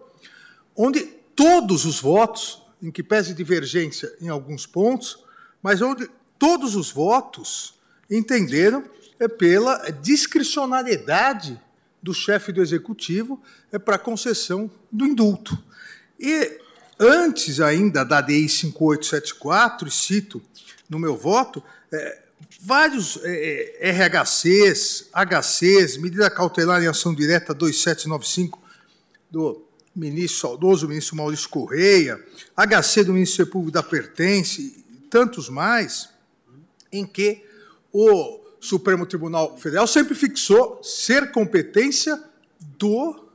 D: onde todos os votos, em que pese divergência em alguns pontos, mas onde todos os votos entenderam é, pela discricionariedade do chefe do executivo é, para concessão do indulto. E antes ainda da ADI 5874, cito no meu voto, é, vários é, é RHCs, HCs, medida cautelar em ação direta 2795 do ministro saudoso, ministro Maurício Correia, HC do Ministério Público da Pertence, e tantos mais, em que o Supremo Tribunal Federal sempre fixou ser competência do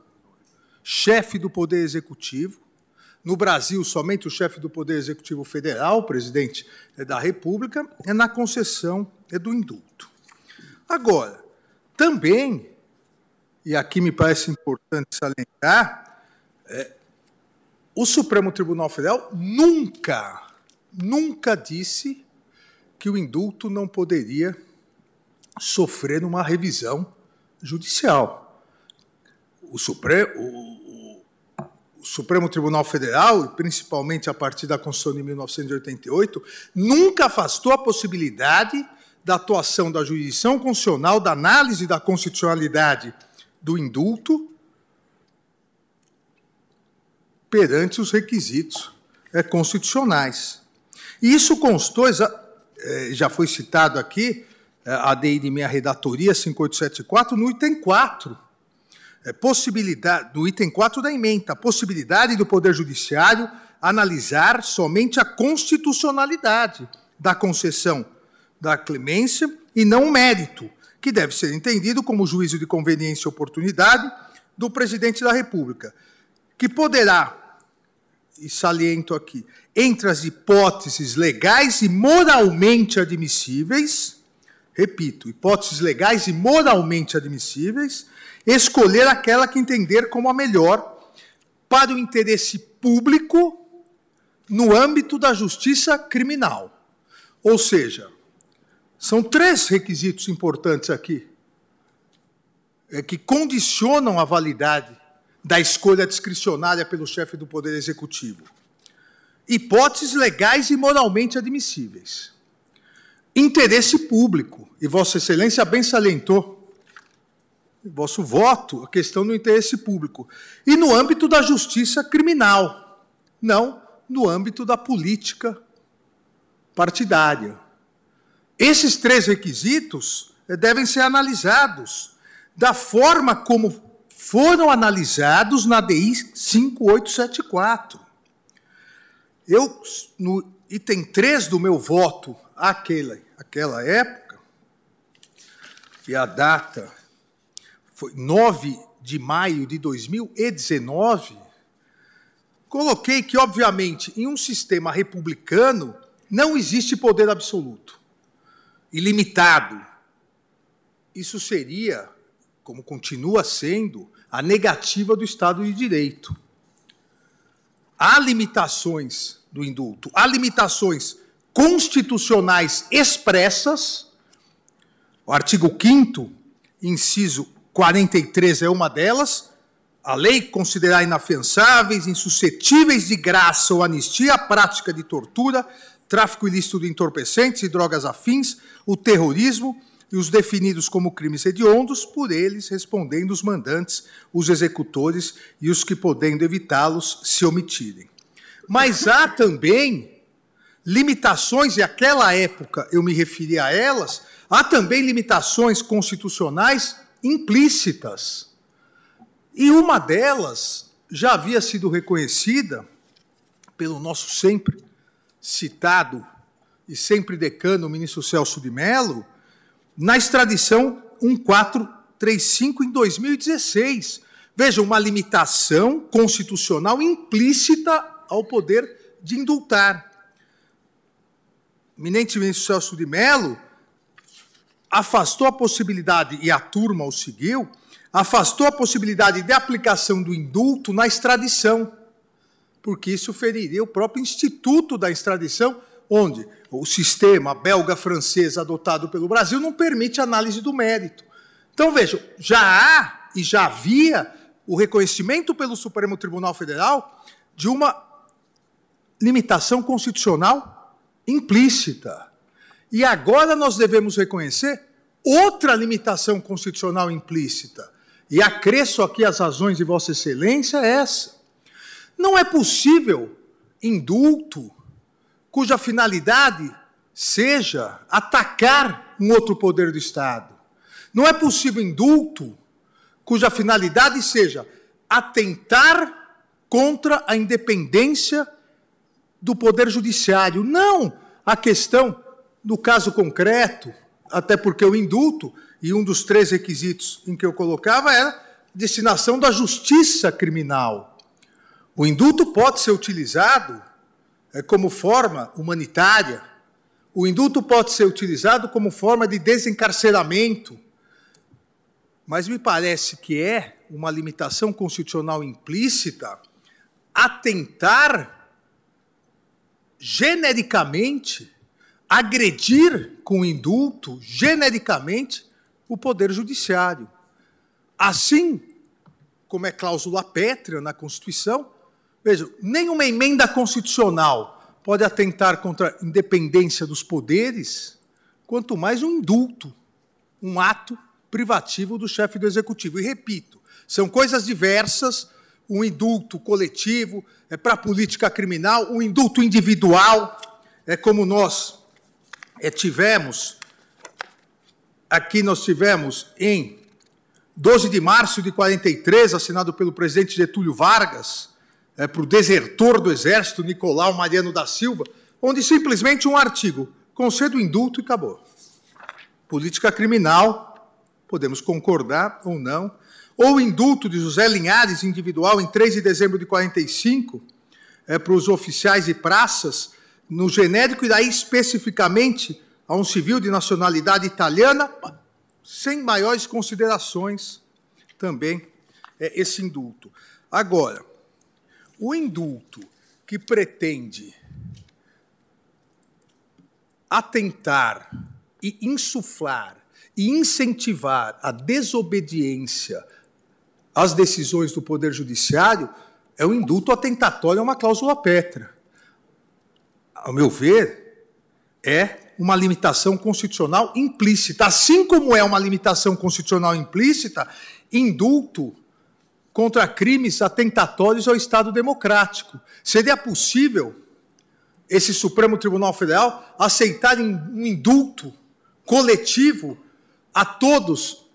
D: chefe do Poder Executivo no Brasil, somente o chefe do Poder Executivo Federal, o presidente da República, é na concessão do indulto. Agora, também, e aqui me parece importante salientar, é, o Supremo Tribunal Federal nunca, nunca disse que o indulto não poderia sofrer uma revisão judicial. O Supremo, o Supremo Tribunal Federal, e principalmente a partir da Constituição de 1988, nunca afastou a possibilidade da atuação da jurisdição constitucional, da análise da constitucionalidade do indulto perante os requisitos é, constitucionais. E isso constou eh, já foi citado aqui, eh, a DI de minha redatoria 5874, no item 4. É, possibilidade, do item 4 da emenda, possibilidade do Poder Judiciário analisar somente a constitucionalidade da concessão da clemência e não o mérito, que deve ser entendido como juízo de conveniência e oportunidade do presidente da República, que poderá, e saliento aqui, entre as hipóteses legais e moralmente admissíveis, repito, hipóteses legais e moralmente admissíveis, escolher aquela que entender como a melhor para o interesse público no âmbito da justiça criminal. Ou seja, são três requisitos importantes aqui é, que condicionam a validade da escolha discricionária pelo chefe do Poder Executivo. Hipóteses legais e moralmente admissíveis. Interesse público, e Vossa Excelência bem salientou, vosso voto, a questão do interesse público. E no âmbito da justiça criminal, não no âmbito da política partidária. Esses três requisitos eh, devem ser analisados da forma como foram analisados na DI 5874. Eu, no item 3 do meu voto, aquela, aquela época, e a data foi 9 de maio de 2019, coloquei que, obviamente, em um sistema republicano não existe poder absoluto, ilimitado. Isso seria como continua sendo, a negativa do Estado de Direito. Há limitações do indulto, há limitações constitucionais expressas. O artigo 5, inciso 43 é uma delas. A lei considerar inafiançáveis, insuscetíveis de graça ou anistia a prática de tortura, tráfico ilícito de entorpecentes e drogas afins, o terrorismo e os definidos como crimes hediondos, por eles respondendo os mandantes, os executores e os que, podendo evitá-los, se omitirem. Mas há também limitações, e aquela época eu me referi a elas, há também limitações constitucionais implícitas. E uma delas já havia sido reconhecida pelo nosso sempre citado e sempre decano, o ministro Celso de Mello, na extradição 1435 em 2016. Veja, uma limitação constitucional implícita ao poder de indultar. O eminente ministro Celso de Mello afastou a possibilidade, e a turma o seguiu, afastou a possibilidade de aplicação do indulto na extradição, porque isso feriria o próprio instituto da extradição, onde o sistema belga-francês adotado pelo Brasil não permite análise do mérito. Então, vejam, já há e já havia o reconhecimento pelo Supremo Tribunal Federal de uma limitação constitucional implícita. E agora nós devemos reconhecer outra limitação constitucional implícita. E acresço aqui as razões de Vossa Excelência essa. Não é possível indulto cuja finalidade seja atacar um outro poder do Estado. Não é possível indulto cuja finalidade seja atentar contra a independência do Poder Judiciário. Não a questão do caso concreto, até porque o indulto, e um dos três requisitos em que eu colocava era destinação da justiça criminal. O indulto pode ser utilizado é, como forma humanitária. O indulto pode ser utilizado como forma de desencarceramento. Mas me parece que é uma limitação constitucional implícita atentar genericamente, agredir com indulto, genericamente, o Poder Judiciário. Assim como é cláusula pétrea na Constituição, Veja, nenhuma emenda constitucional pode atentar contra a independência dos poderes, quanto mais um indulto, um ato privativo do chefe do executivo. E repito, são coisas diversas. Um indulto coletivo é para a política criminal, um indulto individual é como nós é, tivemos, aqui nós tivemos em 12 de março de 43, assinado pelo presidente Getúlio Vargas, é, para o desertor do Exército, Nicolau Mariano da Silva, onde simplesmente um artigo, concedo indulto e acabou. Política criminal, podemos concordar ou não, ou indulto de José Linhares, individual, em 3 de dezembro de 45, é, para os oficiais e praças, no genérico, e daí especificamente a um civil de nacionalidade italiana, sem maiores considerações também é, esse indulto. Agora, o indulto que pretende atentar e insuflar e incentivar a desobediência às decisões do Poder Judiciário é o indulto atentatório a uma cláusula pétrea. Ao meu ver, é uma limitação constitucional implícita. Assim como é uma limitação constitucional implícita, indulto contra crimes atentatórios ao Estado democrático. Seria possível esse Supremo Tribunal Federal aceitar um indulto coletivo a todos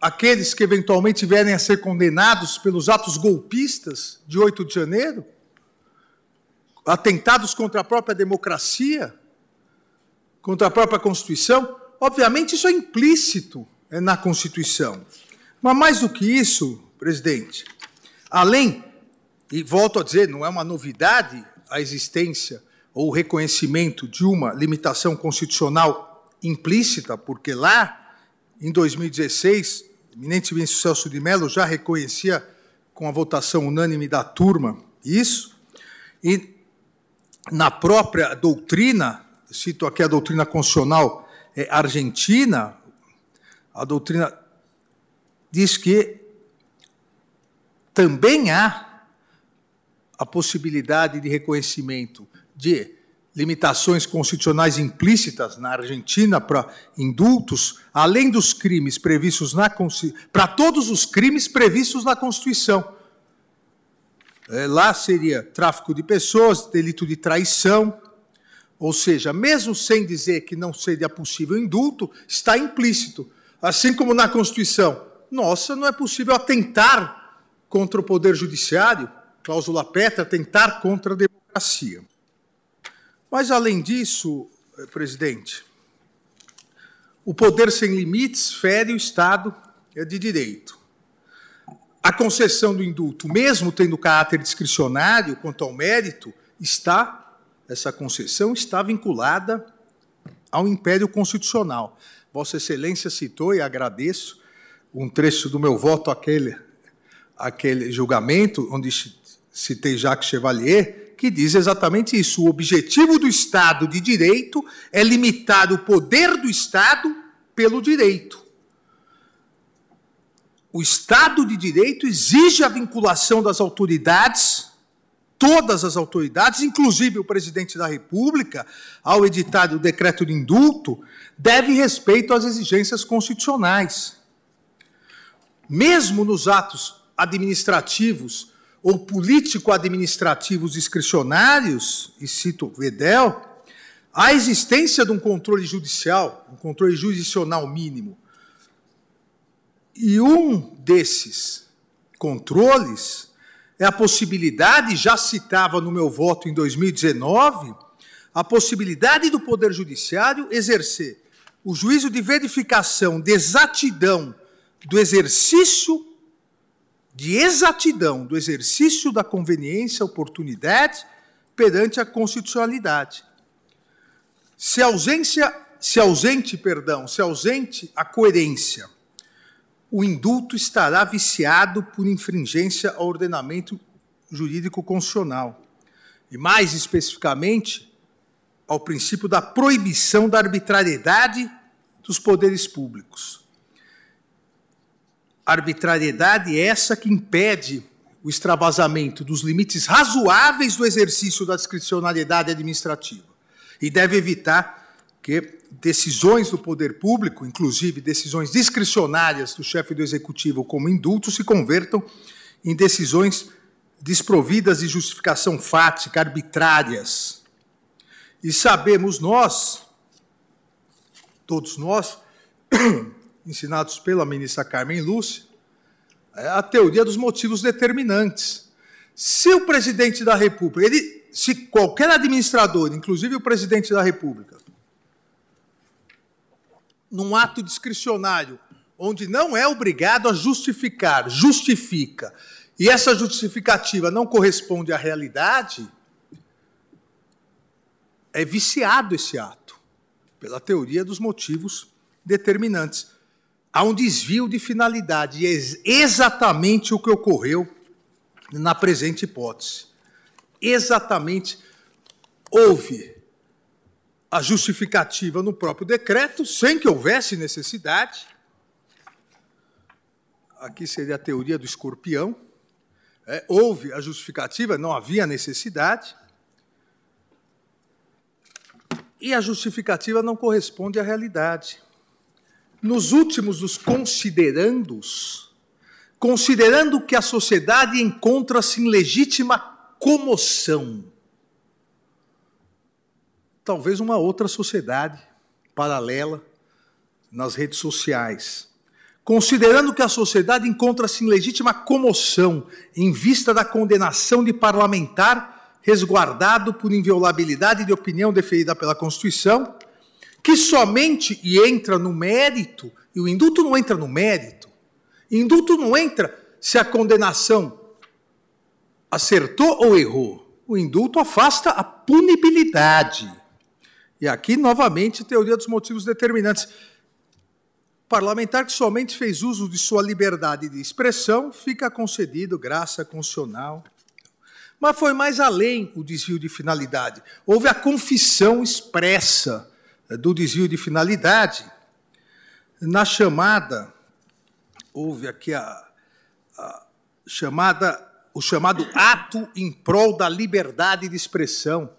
D: aqueles que eventualmente vierem a ser condenados pelos atos golpistas de 8 de janeiro? Atentados contra a própria democracia? Contra a própria Constituição? Obviamente, isso é implícito é, na Constituição. Mas mais do que isso, presidente, além, e volto a dizer, não é uma novidade a existência ou o reconhecimento de uma limitação constitucional implícita, porque lá, em 2016, eminente ministro Celso de Mello já reconhecia com a votação unânime da turma isso, e na própria doutrina, cito aqui a doutrina constitucional é, argentina, a doutrina diz que também há a possibilidade de reconhecimento de limitações constitucionais implícitas na Argentina para indultos, além dos crimes previstos na para todos os crimes previstos na Constituição. É, lá seria tráfico de pessoas, delito de traição, ou seja, mesmo sem dizer que não seria possível indulto, está implícito. Assim como na Constituição, nossa, não é possível atentar contra o Poder Judiciário, cláusula pétrea, atentar contra a democracia. Mas, além disso, eh, presidente, o poder sem limites fere o Estado de Direito. A concessão do indulto, mesmo tendo caráter discricionário quanto ao mérito, está, essa concessão está vinculada ao império constitucional. Vossa Excelência citou, e agradeço, um trecho do meu voto àquele, àquele julgamento, onde citei Jacques Chevalier, que diz exatamente isso. O objetivo do Estado de Direito é limitar o poder do Estado pelo direito. O Estado de Direito exige a vinculação das autoridades, todas as autoridades, inclusive o presidente da República, ao editar o decreto de indulto, deve respeito às exigências constitucionais. Mesmo nos atos administrativos ou político-administrativos discricionários, e cito Vedel, a existência de um controle judicial, um controle jurisdicional mínimo. E um desses controles é a possibilidade, já citava no meu voto em 2019, a possibilidade do Poder Judiciário exercer o juízo de verificação de exatidão do exercício de exatidão do exercício da conveniência, oportunidade perante a constitucionalidade. Se ausência, se ausente, perdão, se ausente a coerência, o indulto estará viciado por infringência ao ordenamento jurídico constitucional. E mais especificamente, ao princípio da proibição da arbitrariedade dos poderes públicos arbitrariedade é essa que impede o extravasamento dos limites razoáveis do exercício da discricionariedade administrativa e deve evitar que decisões do poder público, inclusive decisões discricionárias do chefe do executivo como indulto, se convertam em decisões desprovidas de justificação fática, arbitrárias. E sabemos nós todos nós, ensinados pela ministra Carmen Lúcia, é a teoria dos motivos determinantes. Se o presidente da República, ele, se qualquer administrador, inclusive o presidente da República, num ato discricionário, onde não é obrigado a justificar, justifica, e essa justificativa não corresponde à realidade, é viciado esse ato, pela teoria dos motivos determinantes. Há um desvio de finalidade, e é exatamente o que ocorreu na presente hipótese. Exatamente houve a justificativa no próprio decreto, sem que houvesse necessidade. Aqui seria a teoria do escorpião. É, houve a justificativa, não havia necessidade. E a justificativa não corresponde à realidade. Nos últimos dos considerandos, considerando que a sociedade encontra-se em legítima comoção, talvez uma outra sociedade paralela nas redes sociais. Considerando que a sociedade encontra-se em legítima comoção em vista da condenação de parlamentar resguardado por inviolabilidade de opinião deferida pela Constituição, que somente e entra no mérito, e o indulto não entra no mérito, indulto não entra se a condenação acertou ou errou. O indulto afasta a punibilidade. E aqui, novamente, teoria dos motivos determinantes. Parlamentar que somente fez uso de sua liberdade de expressão fica concedido graça constitucional. Mas foi mais além o desvio de finalidade. Houve a confissão expressa do desvio de finalidade. Na chamada, houve aqui a, a chamada, o chamado ato em prol da liberdade de expressão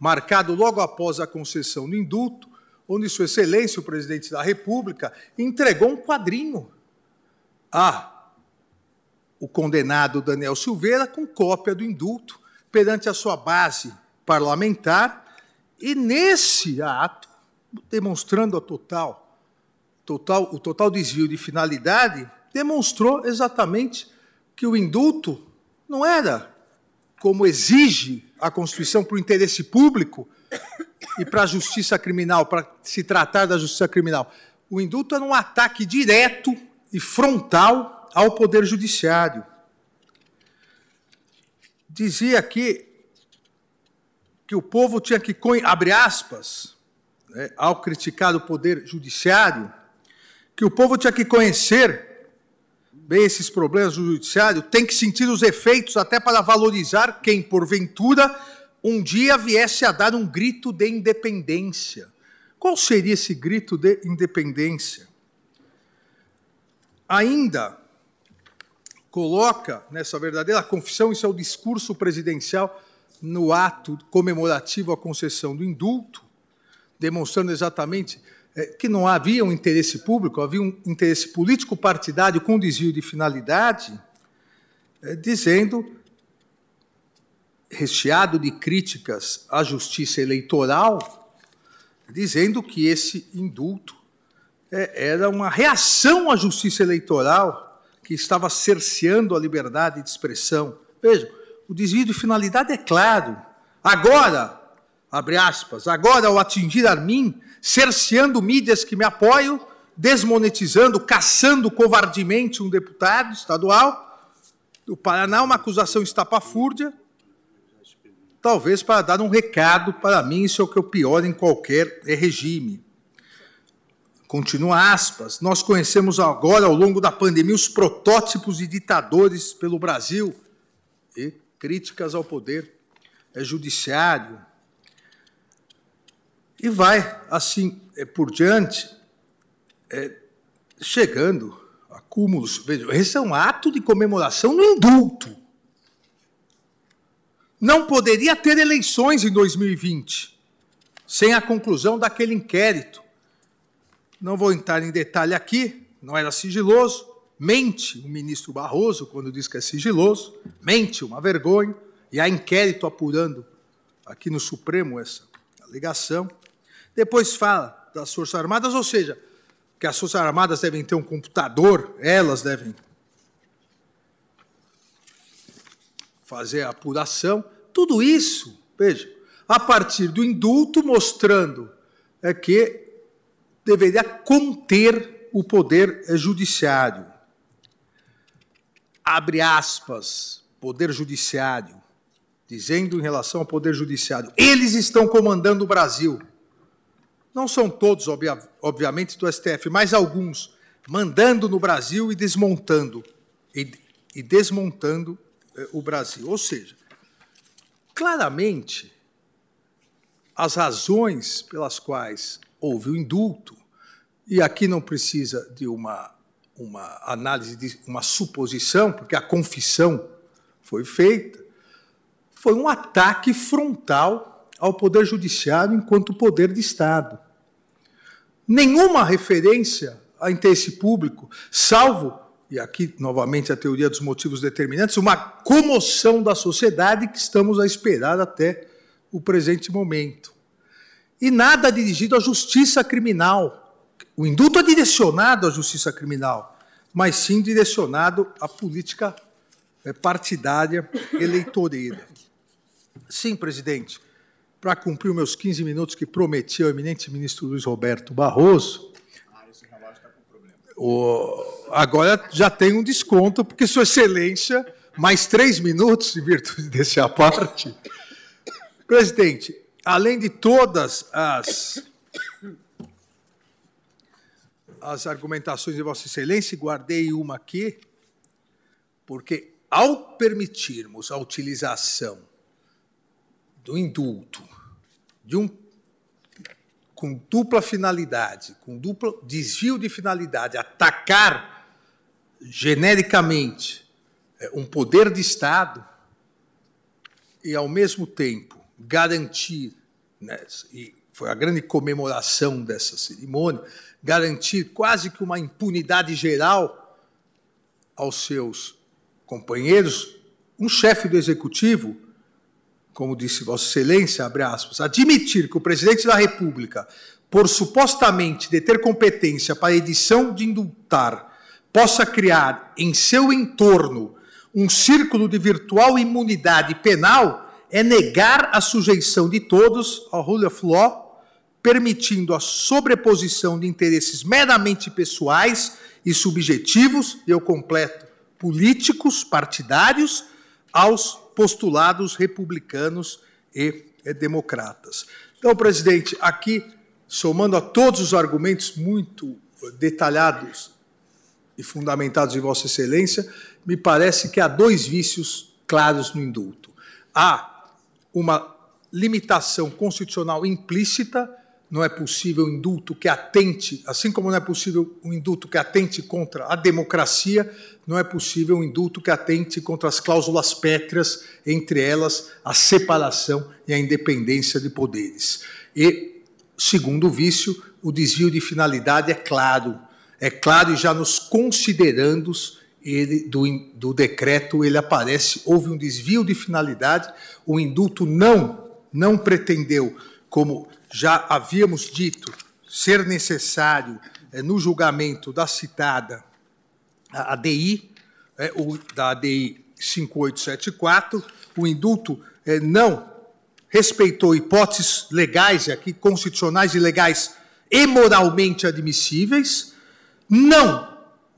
D: marcado logo após a concessão do indulto, onde Sua Excelência, o presidente da República, entregou um quadrinho a o condenado Daniel Silveira com cópia do indulto perante a sua base parlamentar e nesse ato, demonstrando a total, total o total desvio de finalidade, demonstrou exatamente que o indulto não era como exige a Constituição para o interesse público e para a justiça criminal, para se tratar da justiça criminal. O indulto era um ataque direto e frontal ao Poder Judiciário. Dizia aqui que o povo tinha que, abre aspas, né, ao criticar o Poder Judiciário, que o povo tinha que conhecer esses problemas do judiciário, tem que sentir os efeitos até para valorizar quem, porventura, um dia viesse a dar um grito de independência. Qual seria esse grito de independência? Ainda coloca nessa verdadeira confissão, isso é o discurso presidencial no ato comemorativo à concessão do indulto, demonstrando exatamente que não havia um interesse público, havia um interesse político partidário com desvio de finalidade, é, dizendo, recheado de críticas à justiça eleitoral, dizendo que esse indulto é, era uma reação à justiça eleitoral que estava cerceando a liberdade de expressão. Vejam, o desvio de finalidade é claro. Agora, abre aspas, agora ao atingir a mim, cerceando mídias que me apoiam, desmonetizando, caçando covardemente um deputado estadual. Do Paraná, uma acusação estapafúrdia, talvez para dar um recado para mim, isso é o que é o pior em qualquer regime. Continua aspas, nós conhecemos agora, ao longo da pandemia, os protótipos de ditadores pelo Brasil e críticas ao poder. Judiciário, e vai, assim é, por diante, é, chegando a cúmulos. Veja, esse é um ato de comemoração no indulto. Não poderia ter eleições em 2020 sem a conclusão daquele inquérito. Não vou entrar em detalhe aqui, não era sigiloso. Mente o ministro Barroso quando diz que é sigiloso, mente, uma vergonha, e há inquérito apurando aqui no Supremo essa alegação. Depois fala das Forças Armadas, ou seja, que as Forças Armadas devem ter um computador, elas devem fazer a apuração. Tudo isso, veja, a partir do indulto, mostrando é que deveria conter o poder judiciário. Abre aspas, poder judiciário, dizendo em relação ao poder judiciário, eles estão comandando o Brasil. Não são todos, obviamente, do STF, mas alguns, mandando no Brasil e desmontando, e, e desmontando eh, o Brasil. Ou seja, claramente, as razões pelas quais houve o indulto, e aqui não precisa de uma, uma análise, de uma suposição, porque a confissão foi feita, foi um ataque frontal ao Poder Judiciário enquanto poder de Estado. Nenhuma referência a interesse público, salvo, e aqui novamente a teoria dos motivos determinantes, uma comoção da sociedade que estamos a esperar até o presente momento. E nada dirigido à justiça criminal. O indulto é direcionado à justiça criminal, mas sim direcionado à política eh, partidária eleitoreira. Sim, presidente, para cumprir os meus 15 minutos que prometi ao eminente ministro Luiz Roberto Barroso, o, agora já tem um desconto, porque Sua Excelência, mais três minutos, em virtude desse aparte. Presidente, além de todas as, as argumentações de Vossa Excelência, guardei uma aqui, porque ao permitirmos a utilização do indulto, de um com dupla finalidade, com duplo desvio de finalidade, atacar genericamente é, um poder de Estado e, ao mesmo tempo, garantir, né, e foi a grande comemoração dessa cerimônia, garantir quase que uma impunidade geral aos seus companheiros, um chefe do executivo como disse Vossa Excelência, abre aspas, admitir que o presidente da República, por supostamente deter competência para a edição de indultar, possa criar em seu entorno um círculo de virtual imunidade penal é negar a sujeição de todos ao rule of law, permitindo a sobreposição de interesses meramente pessoais e subjetivos, eu completo, políticos, partidários, aos postulados republicanos e democratas. Então, presidente, aqui, somando a todos os argumentos muito detalhados e fundamentados em Vossa Excelência, me parece que há dois vícios claros no indulto. Há uma limitação constitucional implícita não é possível um indulto que atente, assim como não é possível um indulto que atente contra a democracia, não é possível um indulto que atente contra as cláusulas pétreas, entre elas a separação e a independência de poderes. E, segundo o vício, o desvio de finalidade é claro, é claro e já nos considerandos ele, do, do decreto ele aparece, houve um desvio de finalidade, o indulto não, não pretendeu, como já havíamos dito ser necessário, é, no julgamento da citada ADI, é, o, da ADI 5874, o indulto é, não respeitou hipóteses legais, aqui constitucionais e legais e moralmente admissíveis, não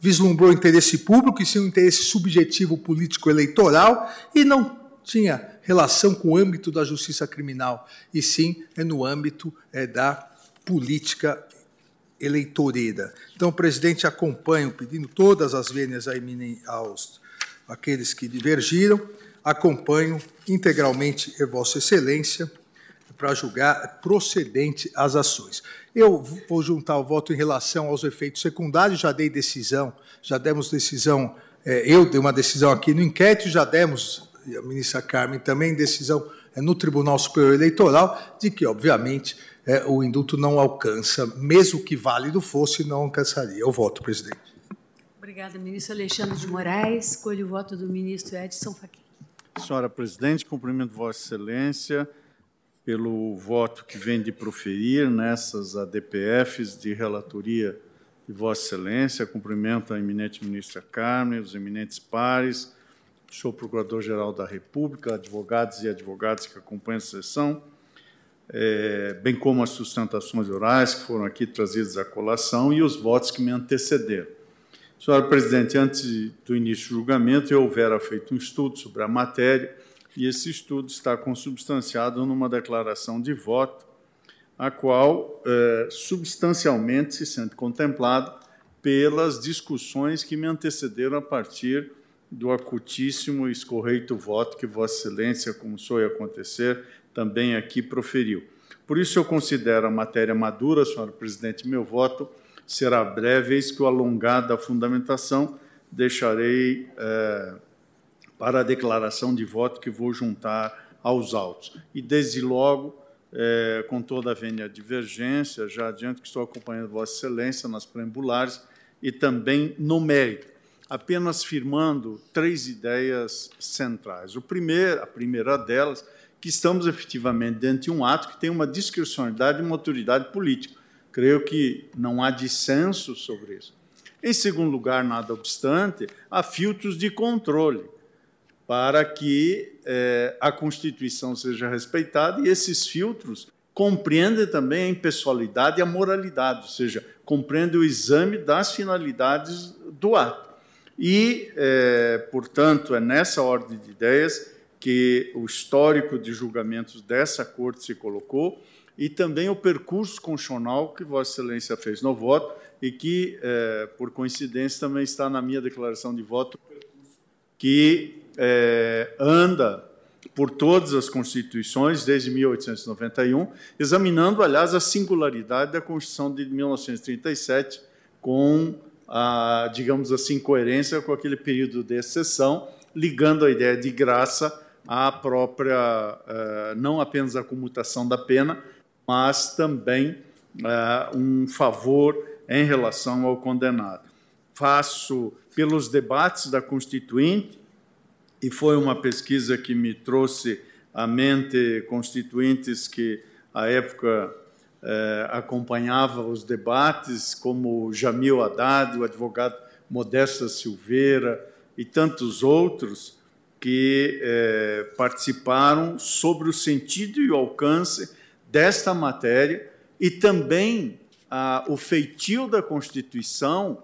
D: vislumbrou interesse público e sim um interesse subjetivo político eleitoral e não tinha relação com o âmbito da justiça criminal, e sim é no âmbito é, da política eleitoreira. Então, o presidente acompanha, pedindo todas as vênias aos aqueles que divergiram, acompanho integralmente Vossa Excelência para julgar procedente as ações. Eu vou juntar o voto em relação aos efeitos secundários, já dei decisão, já demos decisão, é, eu dei uma decisão aqui no inquérito, já demos e a ministra Carmen também, decisão é, no Tribunal Superior Eleitoral, de que, obviamente, é, o indulto não alcança, mesmo que válido fosse, não alcançaria. Eu voto, presidente.
A: Obrigada, ministro Alexandre de Moraes. Escolho o voto do ministro Edson Fachin.
F: Senhora presidente, cumprimento Vossa Excelência. pelo voto que vem de proferir nessas ADPFs de relatoria de Vossa Excelência. Cumprimento a eminente ministra Carmen, os eminentes pares, senhor Procurador-Geral da República, advogados e advogadas que acompanham a sessão, é, bem como as sustentações orais que foram aqui trazidas à colação e os votos que me antecederam. Senhora Presidente, antes do início do julgamento, eu houvera feito um estudo sobre a matéria e esse estudo está consubstanciado numa declaração de voto, a qual é, substancialmente se sente contemplado pelas discussões que me antecederam a partir do acutíssimo e escorreito voto que Vossa Excelência, como soube acontecer, também aqui proferiu. Por isso, eu considero a matéria madura, senhora presidente, meu voto será breve, eis que o alongar da fundamentação deixarei é, para a declaração de voto que vou juntar aos autos. E, desde logo, é, com toda a vênia divergência, já adianto que estou acompanhando Vossa Excelência nas preambulares e também no mérito, apenas firmando três ideias centrais. O primeiro, a primeira delas que estamos efetivamente diante de um ato que tem uma discricionalidade e uma autoridade política. Creio que não há dissenso sobre isso. Em segundo lugar, nada obstante, há filtros de controle para que eh, a Constituição seja respeitada e esses filtros compreendem também a impessoalidade e a moralidade, ou seja, compreendem o exame das finalidades do ato. E, eh, portanto, é nessa ordem de ideias que o histórico de julgamentos dessa Corte se colocou e também o percurso constitucional que Vossa Excelência fez no voto e que, é, por coincidência, também está na minha declaração de voto, que é, anda por todas as constituições desde 1891, examinando, aliás, a singularidade da Constituição de 1937 com digamos assim, coerência com aquele período de exceção, ligando a ideia de graça a própria, eh, não apenas a comutação da pena, mas também eh, um favor em relação ao condenado. Faço pelos debates da Constituinte, e foi uma pesquisa que me trouxe à mente constituintes que, à época, eh, acompanhava os debates, como Jamil Haddad, o advogado Modesta Silveira e tantos outros, que é, participaram sobre o sentido e o alcance desta matéria e também ah, o feitio da Constituição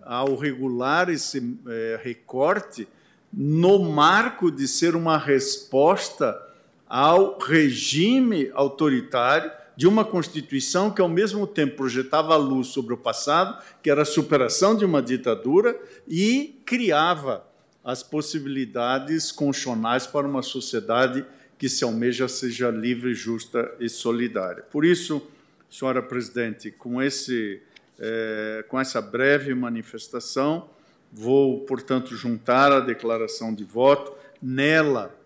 F: ao regular esse é, recorte no marco de ser uma resposta ao regime autoritário de uma Constituição que, ao mesmo tempo, projetava a luz sobre o passado, que era a superação de uma ditadura, e criava as possibilidades constitucionais para uma sociedade que se almeja seja livre, justa e solidária. Por isso, senhora presidente, com, esse, é, com essa breve manifestação, vou, portanto, juntar a declaração de voto. Nela,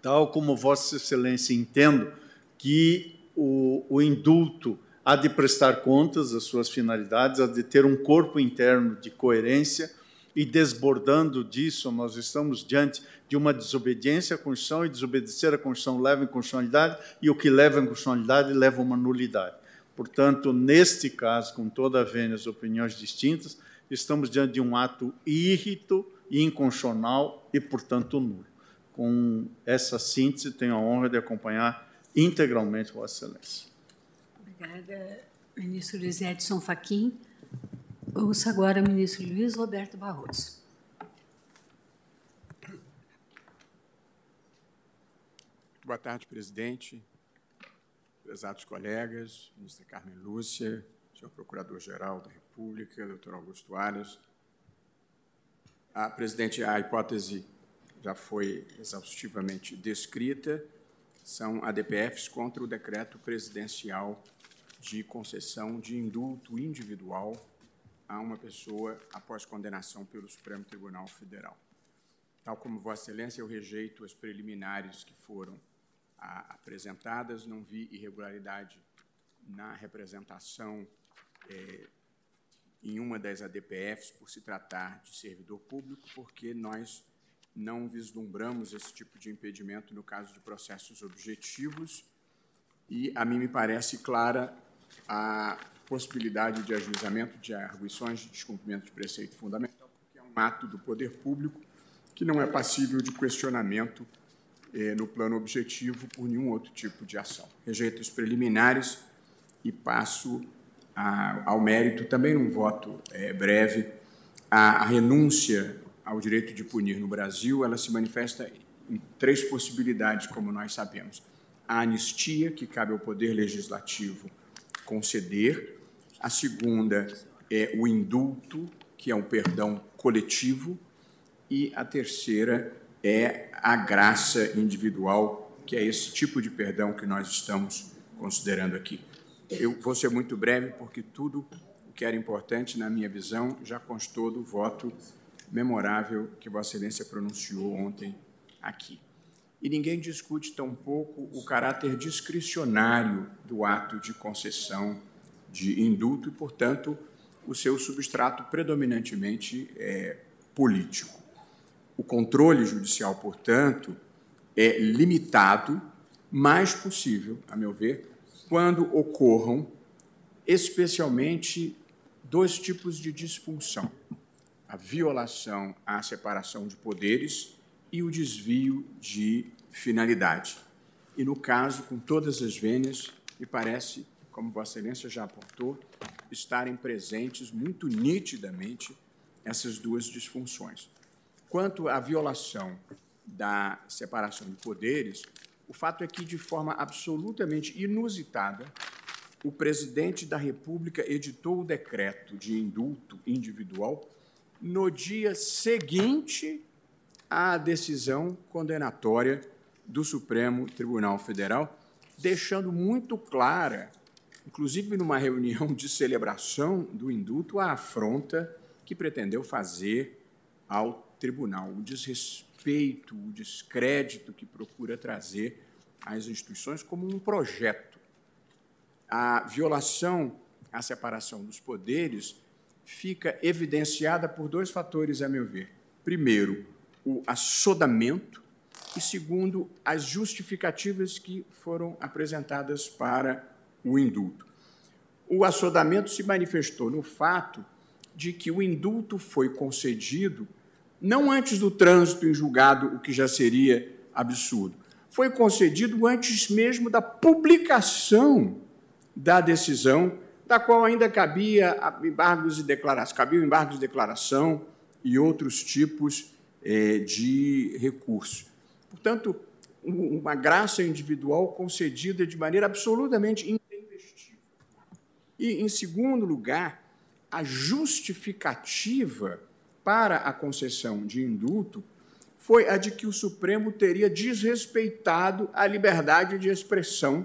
F: tal como Vossa Excelência entendo que o, o indulto há de prestar contas às suas finalidades, há de ter um corpo interno de coerência e desbordando disso, nós estamos diante de uma desobediência à Constituição, e desobedecer à Constituição leva em constitucionalidade, e o que leva em constitucionalidade leva a uma nulidade. Portanto, neste caso, com toda a vênia opiniões distintas, estamos diante de um ato irrito, inconstitucional e, portanto, nulo. Com essa síntese, tenho a honra de acompanhar integralmente Vossa Excelência.
A: Obrigada, ministro Luiz Edson Fachin. Ouça agora o ministro Luiz Roberto Barroso.
G: Boa tarde, presidente, prezados colegas, ministra Carmen Lúcia, senhor Procurador-Geral da República, doutor Augusto Aras. A presidente, a hipótese já foi exaustivamente descrita, são ADPFs contra o decreto presidencial de concessão de indulto individual a uma pessoa após condenação pelo Supremo Tribunal Federal. Tal como Vossa Excelência, eu rejeito as preliminares que foram a, apresentadas, não vi irregularidade na representação é, em uma das ADPFs por se tratar de servidor público, porque nós não vislumbramos esse tipo de impedimento no caso de processos objetivos e a mim me parece clara a possibilidade de ajuizamento de arguições de descumprimento de preceito fundamental, porque é um ato do poder público que não é passível de questionamento eh, no plano objetivo por nenhum outro tipo de ação. Rejeito os preliminares e passo a, ao mérito, também num voto eh, breve, a, a renúncia ao direito de punir no Brasil, ela se manifesta em três possibilidades, como nós sabemos. A anistia, que cabe ao Poder Legislativo conceder. A segunda é o indulto, que é um perdão coletivo. E a terceira é a graça individual, que é esse tipo de perdão que nós estamos considerando aqui. Eu vou ser muito breve, porque tudo o que era importante, na minha visão, já constou do voto memorável que Vossa Excelência pronunciou ontem aqui. E ninguém discute tampouco o caráter discricionário do ato de concessão de indulto e, portanto, o seu substrato predominantemente é, político. O controle judicial, portanto, é limitado, mais possível, a meu ver, quando ocorram especialmente dois tipos de disfunção: a violação à separação de poderes e o desvio de finalidade. E, no caso, com todas as vênias, me parece, como Vossa Excelência já apontou, estarem presentes muito nitidamente essas duas disfunções. Quanto à violação da separação de poderes, o fato é que, de forma absolutamente inusitada, o presidente da República editou o decreto de indulto individual no dia seguinte à decisão condenatória do Supremo Tribunal Federal, deixando muito clara, inclusive numa reunião de celebração do indulto, a afronta que pretendeu fazer ao tribunal, o desrespeito, o descrédito que procura trazer às instituições como um projeto. A violação à separação dos poderes fica evidenciada por dois fatores, a meu ver. Primeiro, o assodamento e, segundo, as justificativas que foram apresentadas para o indulto. O assodamento se manifestou no fato de que o indulto foi concedido não antes do trânsito em julgado, o que já seria absurdo, foi concedido antes mesmo da publicação da decisão, da qual ainda cabia embargos de declaração, cabia embargos de declaração e outros tipos é, de recurso. Portanto, uma graça individual concedida de maneira absolutamente intempestiva. E, em segundo lugar, a justificativa para a concessão de indulto foi a de que o Supremo teria desrespeitado a liberdade de expressão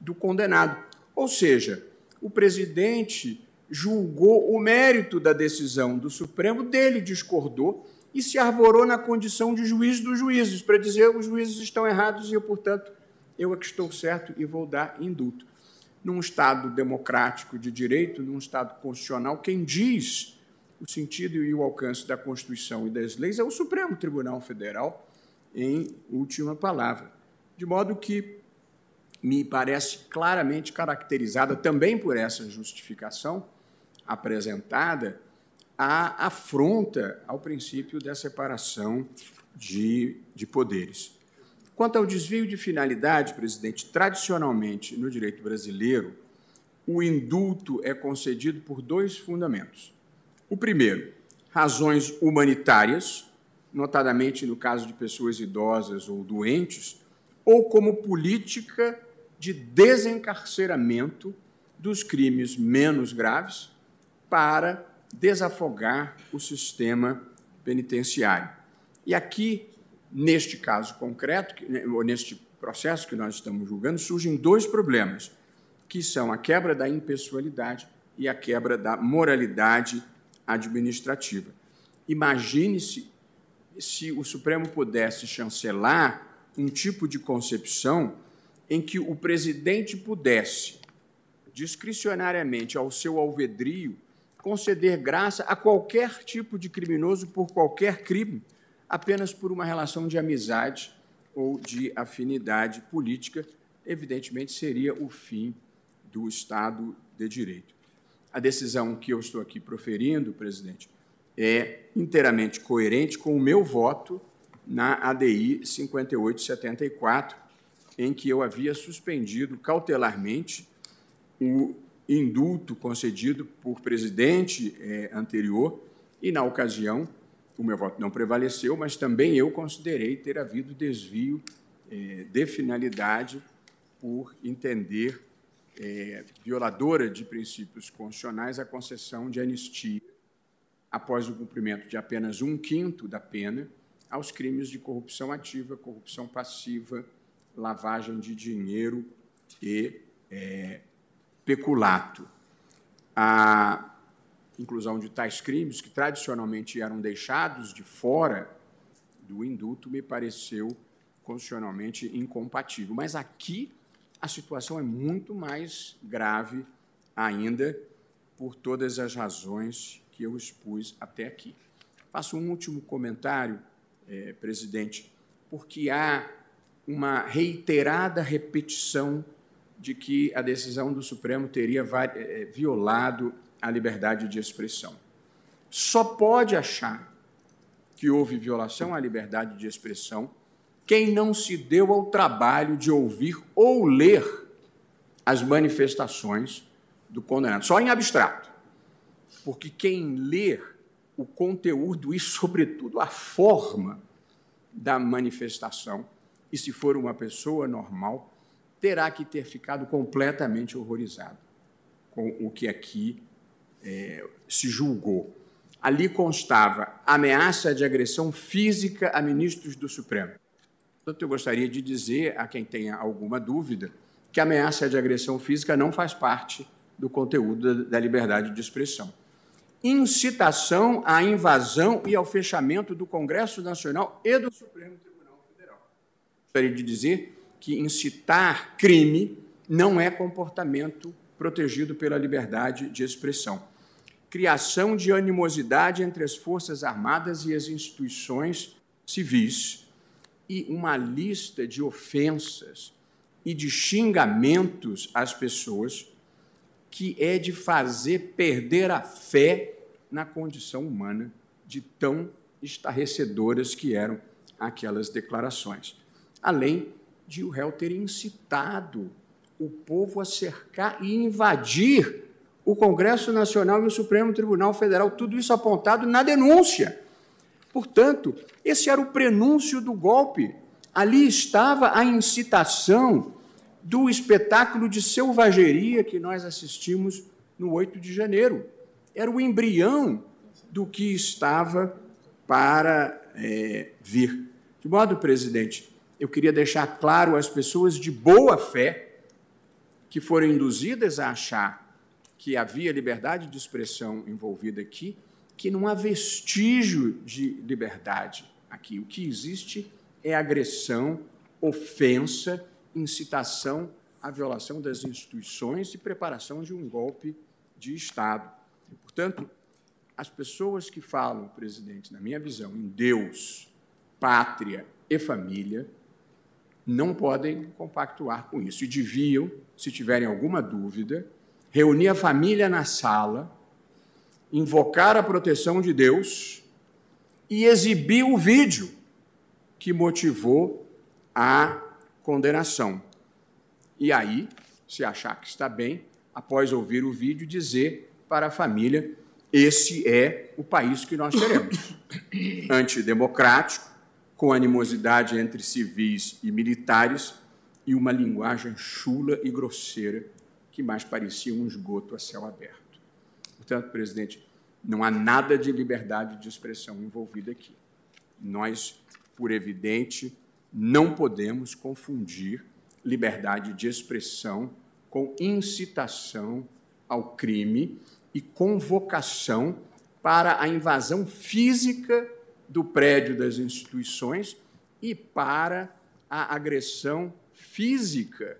G: do condenado. Ou seja, o presidente julgou o mérito da decisão do Supremo, dele discordou e se arvorou na condição de juiz dos juízes, para dizer os juízes estão errados e eu, portanto, eu é que estou certo e vou dar indulto. Num Estado democrático de direito, num Estado constitucional, quem diz o sentido e o alcance da Constituição e das leis é o Supremo Tribunal Federal, em última palavra. De modo que me parece claramente caracterizada também por essa justificação apresentada a afronta ao princípio da separação de, de poderes. Quanto ao desvio de finalidade, presidente, tradicionalmente no direito brasileiro, o indulto é concedido por dois fundamentos. O primeiro, razões humanitárias, notadamente no caso de pessoas idosas ou doentes, ou como política de desencarceramento dos crimes menos graves para desafogar o sistema penitenciário. E aqui, neste caso concreto, né, ou neste processo que nós estamos julgando, surgem dois problemas, que são a quebra da impessoalidade e a quebra da moralidade administrativa. Imagine-se se o Supremo pudesse chancelar um tipo de concepção em que o presidente pudesse, discricionariamente, ao seu alvedrio, conceder graça a qualquer tipo de criminoso por qualquer crime, apenas por uma relação de amizade ou de afinidade política, evidentemente seria o fim do Estado de Direito. A decisão que eu estou aqui proferindo, presidente, é inteiramente coerente com o meu voto na ADI 5874, em que eu havia suspendido cautelarmente o indulto concedido por presidente eh, anterior, e, na ocasião, o meu voto não prevaleceu, mas também eu considerei ter havido desvio eh, de finalidade por entender eh, violadora de princípios constitucionais a concessão de anistia após o cumprimento de apenas um quinto da pena aos crimes de corrupção ativa, corrupção passiva, lavagem de dinheiro e é, peculato. A inclusão de tais crimes, que tradicionalmente eram deixados de fora do indulto, me pareceu constitucionalmente incompatível. Mas aqui a situação é muito mais grave ainda por todas as razões que eu expus até aqui. Faço um último comentário, eh, presidente, porque há uma reiterada repetição de que a decisão do Supremo teria eh, violado a liberdade de expressão. Só pode achar que houve violação à liberdade de expressão quem não se deu ao trabalho de ouvir ou ler as manifestações do condenado, só em abstrato. Porque quem ler o conteúdo e, sobretudo, a forma da manifestação, e se for uma pessoa normal, terá que ter ficado completamente horrorizado com o que aqui é, se julgou. Ali constava ameaça de agressão física a ministros do Supremo. Portanto, eu gostaria de dizer a quem tenha alguma dúvida que ameaça de agressão física não faz parte do conteúdo da liberdade de expressão. Incitação à invasão e ao fechamento do Congresso Nacional e do Supremo Tribunal. Gostaria de dizer que incitar crime não é comportamento protegido pela liberdade de expressão criação de animosidade entre as Forças Armadas e as instituições civis e uma lista de ofensas e de xingamentos às pessoas que é de fazer perder a fé na condição humana de tão estarrecedoras que eram aquelas declarações. Além de o réu ter incitado o povo a cercar e invadir o Congresso Nacional e o Supremo Tribunal Federal, tudo isso apontado na denúncia. Portanto, esse era o prenúncio do golpe. Ali estava a incitação do espetáculo de selvageria que nós assistimos no 8 de janeiro. Era o embrião do que estava para é, vir. De modo, presidente, eu queria deixar claro às pessoas de boa fé que foram induzidas a achar que havia liberdade de expressão envolvida aqui, que não há vestígio de liberdade aqui. O que existe é agressão, ofensa, incitação à violação das instituições e preparação de um golpe de Estado. Portanto, as pessoas que falam, presidente, na minha visão, em Deus, pátria e família, não podem compactuar com isso e deviam, se tiverem alguma dúvida, reunir a família na sala, invocar a proteção de Deus e exibir o vídeo que motivou a condenação. E aí, se achar que está bem, após ouvir o vídeo, dizer para a família: esse é o país que nós queremos. Antidemocrático, com animosidade entre civis e militares e uma linguagem chula e grosseira que mais parecia um esgoto a céu aberto. Portanto, presidente, não há nada de liberdade de expressão envolvida aqui. Nós, por evidente, não podemos confundir liberdade de expressão com incitação ao crime e convocação para a invasão física do prédio das instituições e para a agressão física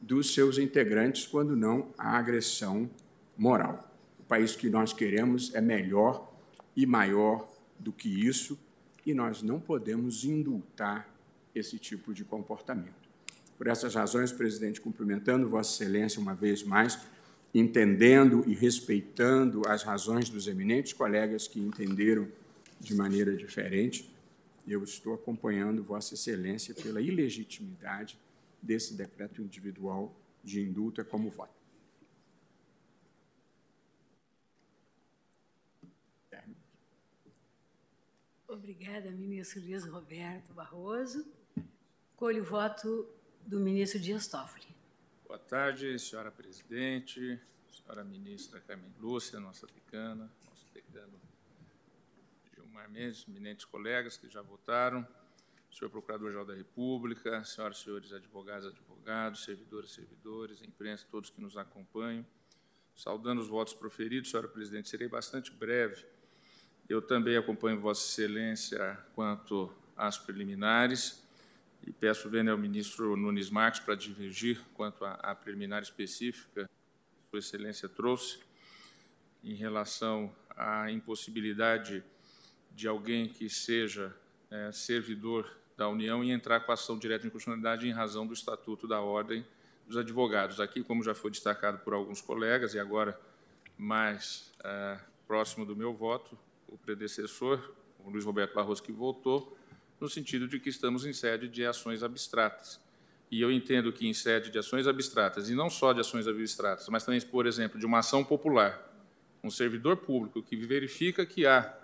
G: dos seus integrantes quando não há agressão moral. O país que nós queremos é melhor e maior do que isso e nós não podemos indultar esse tipo de comportamento. Por essas razões, presidente, cumprimentando Vossa Excelência uma vez mais, entendendo e respeitando as razões dos eminentes colegas que entenderam de maneira diferente, eu estou acompanhando Vossa Excelência pela ilegitimidade desse decreto individual de indulto é como voto.
A: Obrigada, ministro Luiz Roberto Barroso. Colho o voto do ministro Dias Toffoli.
H: Boa tarde, senhora presidente, senhora ministra Carmen Lúcia, nossa decana, nosso decano Gilmar Mendes, eminentes colegas que já votaram, senhor Procurador-Geral da República, senhoras e senhores advogados, advogados, servidores, servidores, imprensa, todos que nos acompanham. Saudando os votos proferidos, senhora presidente, serei bastante breve. Eu também acompanho Vossa Excelência quanto às preliminares e peço vênia ao ministro Nunes Marques para divergir quanto à, à preliminar específica que Sua Excelência trouxe em relação à impossibilidade de alguém que seja é, servidor da União e entrar com ação direta de inconstitucionalidade em razão do Estatuto da Ordem dos Advogados. Aqui, como já foi destacado por alguns colegas, e agora mais é, próximo do meu voto, o predecessor, o Luiz Roberto Barroso, que votou, no sentido de que estamos em sede de ações abstratas. E eu entendo que em sede de ações abstratas, e não só de ações abstratas, mas também, por exemplo, de uma ação popular, um servidor público que verifica que há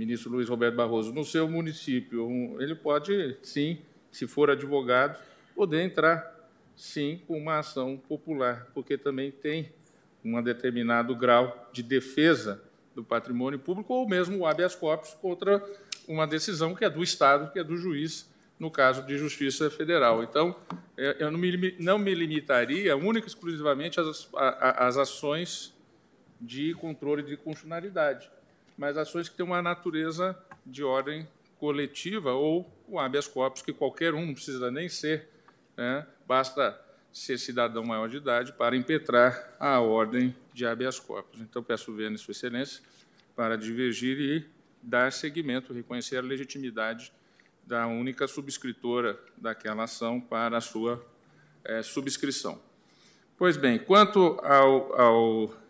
H: ministro Luiz Roberto Barroso, no seu município, um, ele pode, sim, se for advogado, poder entrar, sim, com uma ação popular, porque também tem um determinado grau de defesa do patrimônio público ou mesmo o habeas corpus contra uma decisão que é do Estado, que é do juiz, no caso de justiça federal. Então, é, eu não me, limitaria única e exclusivamente às, às ações de controle de constitucionalidade mas ações que têm uma natureza de ordem coletiva ou o habeas corpus, que qualquer um não precisa nem ser, né? basta ser cidadão maior de idade para impetrar a ordem de habeas corpus. Então, peço ver, Sua Excelência, para divergir e dar seguimento, reconhecer a legitimidade da única subscritora daquela ação para a sua é, subscrição. Pois bem, quanto ao, ao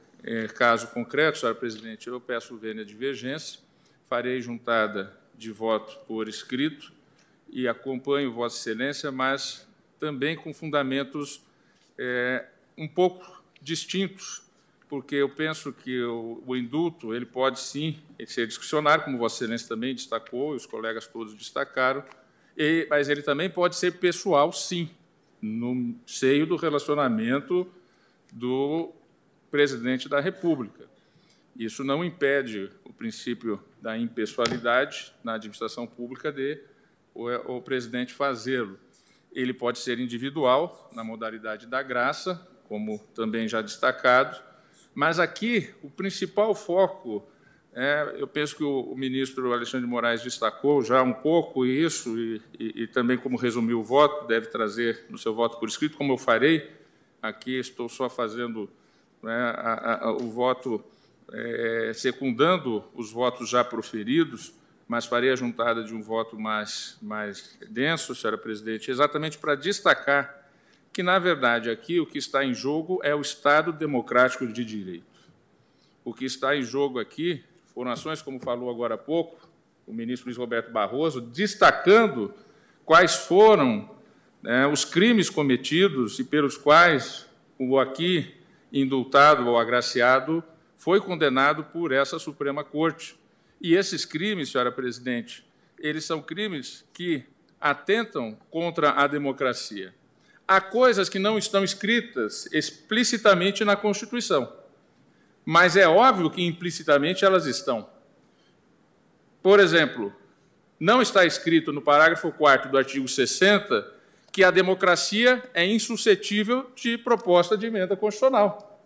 H: caso concreto, senhora presidente, eu peço vênia divergência, farei juntada de voto por escrito e acompanho Vossa Excelência, mas também com fundamentos é, um pouco distintos, porque eu penso que o, o, indulto ele pode sim ser discricionário, como Vossa Excelência também destacou, e os colegas todos destacaram, e, mas ele também pode ser pessoal, sim, no seio do relacionamento do presidente da República. Isso não impede o princípio da impessoalidade na administração pública de o, o presidente fazê-lo. Ele pode ser individual, na modalidade da graça, como também já destacado, mas aqui o principal foco, é, eu penso que o, o, ministro Alexandre de Moraes destacou já um pouco isso, e, e, e também como resumiu o voto, deve trazer no seu voto por escrito, como eu farei, aqui estou só fazendo né, a, a, o voto é, secundando os votos já proferidos, mas farei a juntada de um voto mais, mais denso, senhora presidente, exatamente para destacar que, na verdade, aqui o que está em jogo é o Estado democrático de direito. O que está em jogo aqui foram ações, como falou agora há pouco o ministro Luiz Roberto Barroso, destacando quais foram né, os crimes cometidos e pelos quais o aqui indultado ou agraciado foi condenado por essa Suprema Corte. E esses crimes, senhora presidente, eles são crimes que atentam contra a democracia. Há coisas que não estão escritas explicitamente na Constituição, mas é óbvio que implicitamente elas estão. Por exemplo, não está escrito no parágrafo 4 do artigo 60 que a democracia é insuscetível de proposta de emenda constitucional.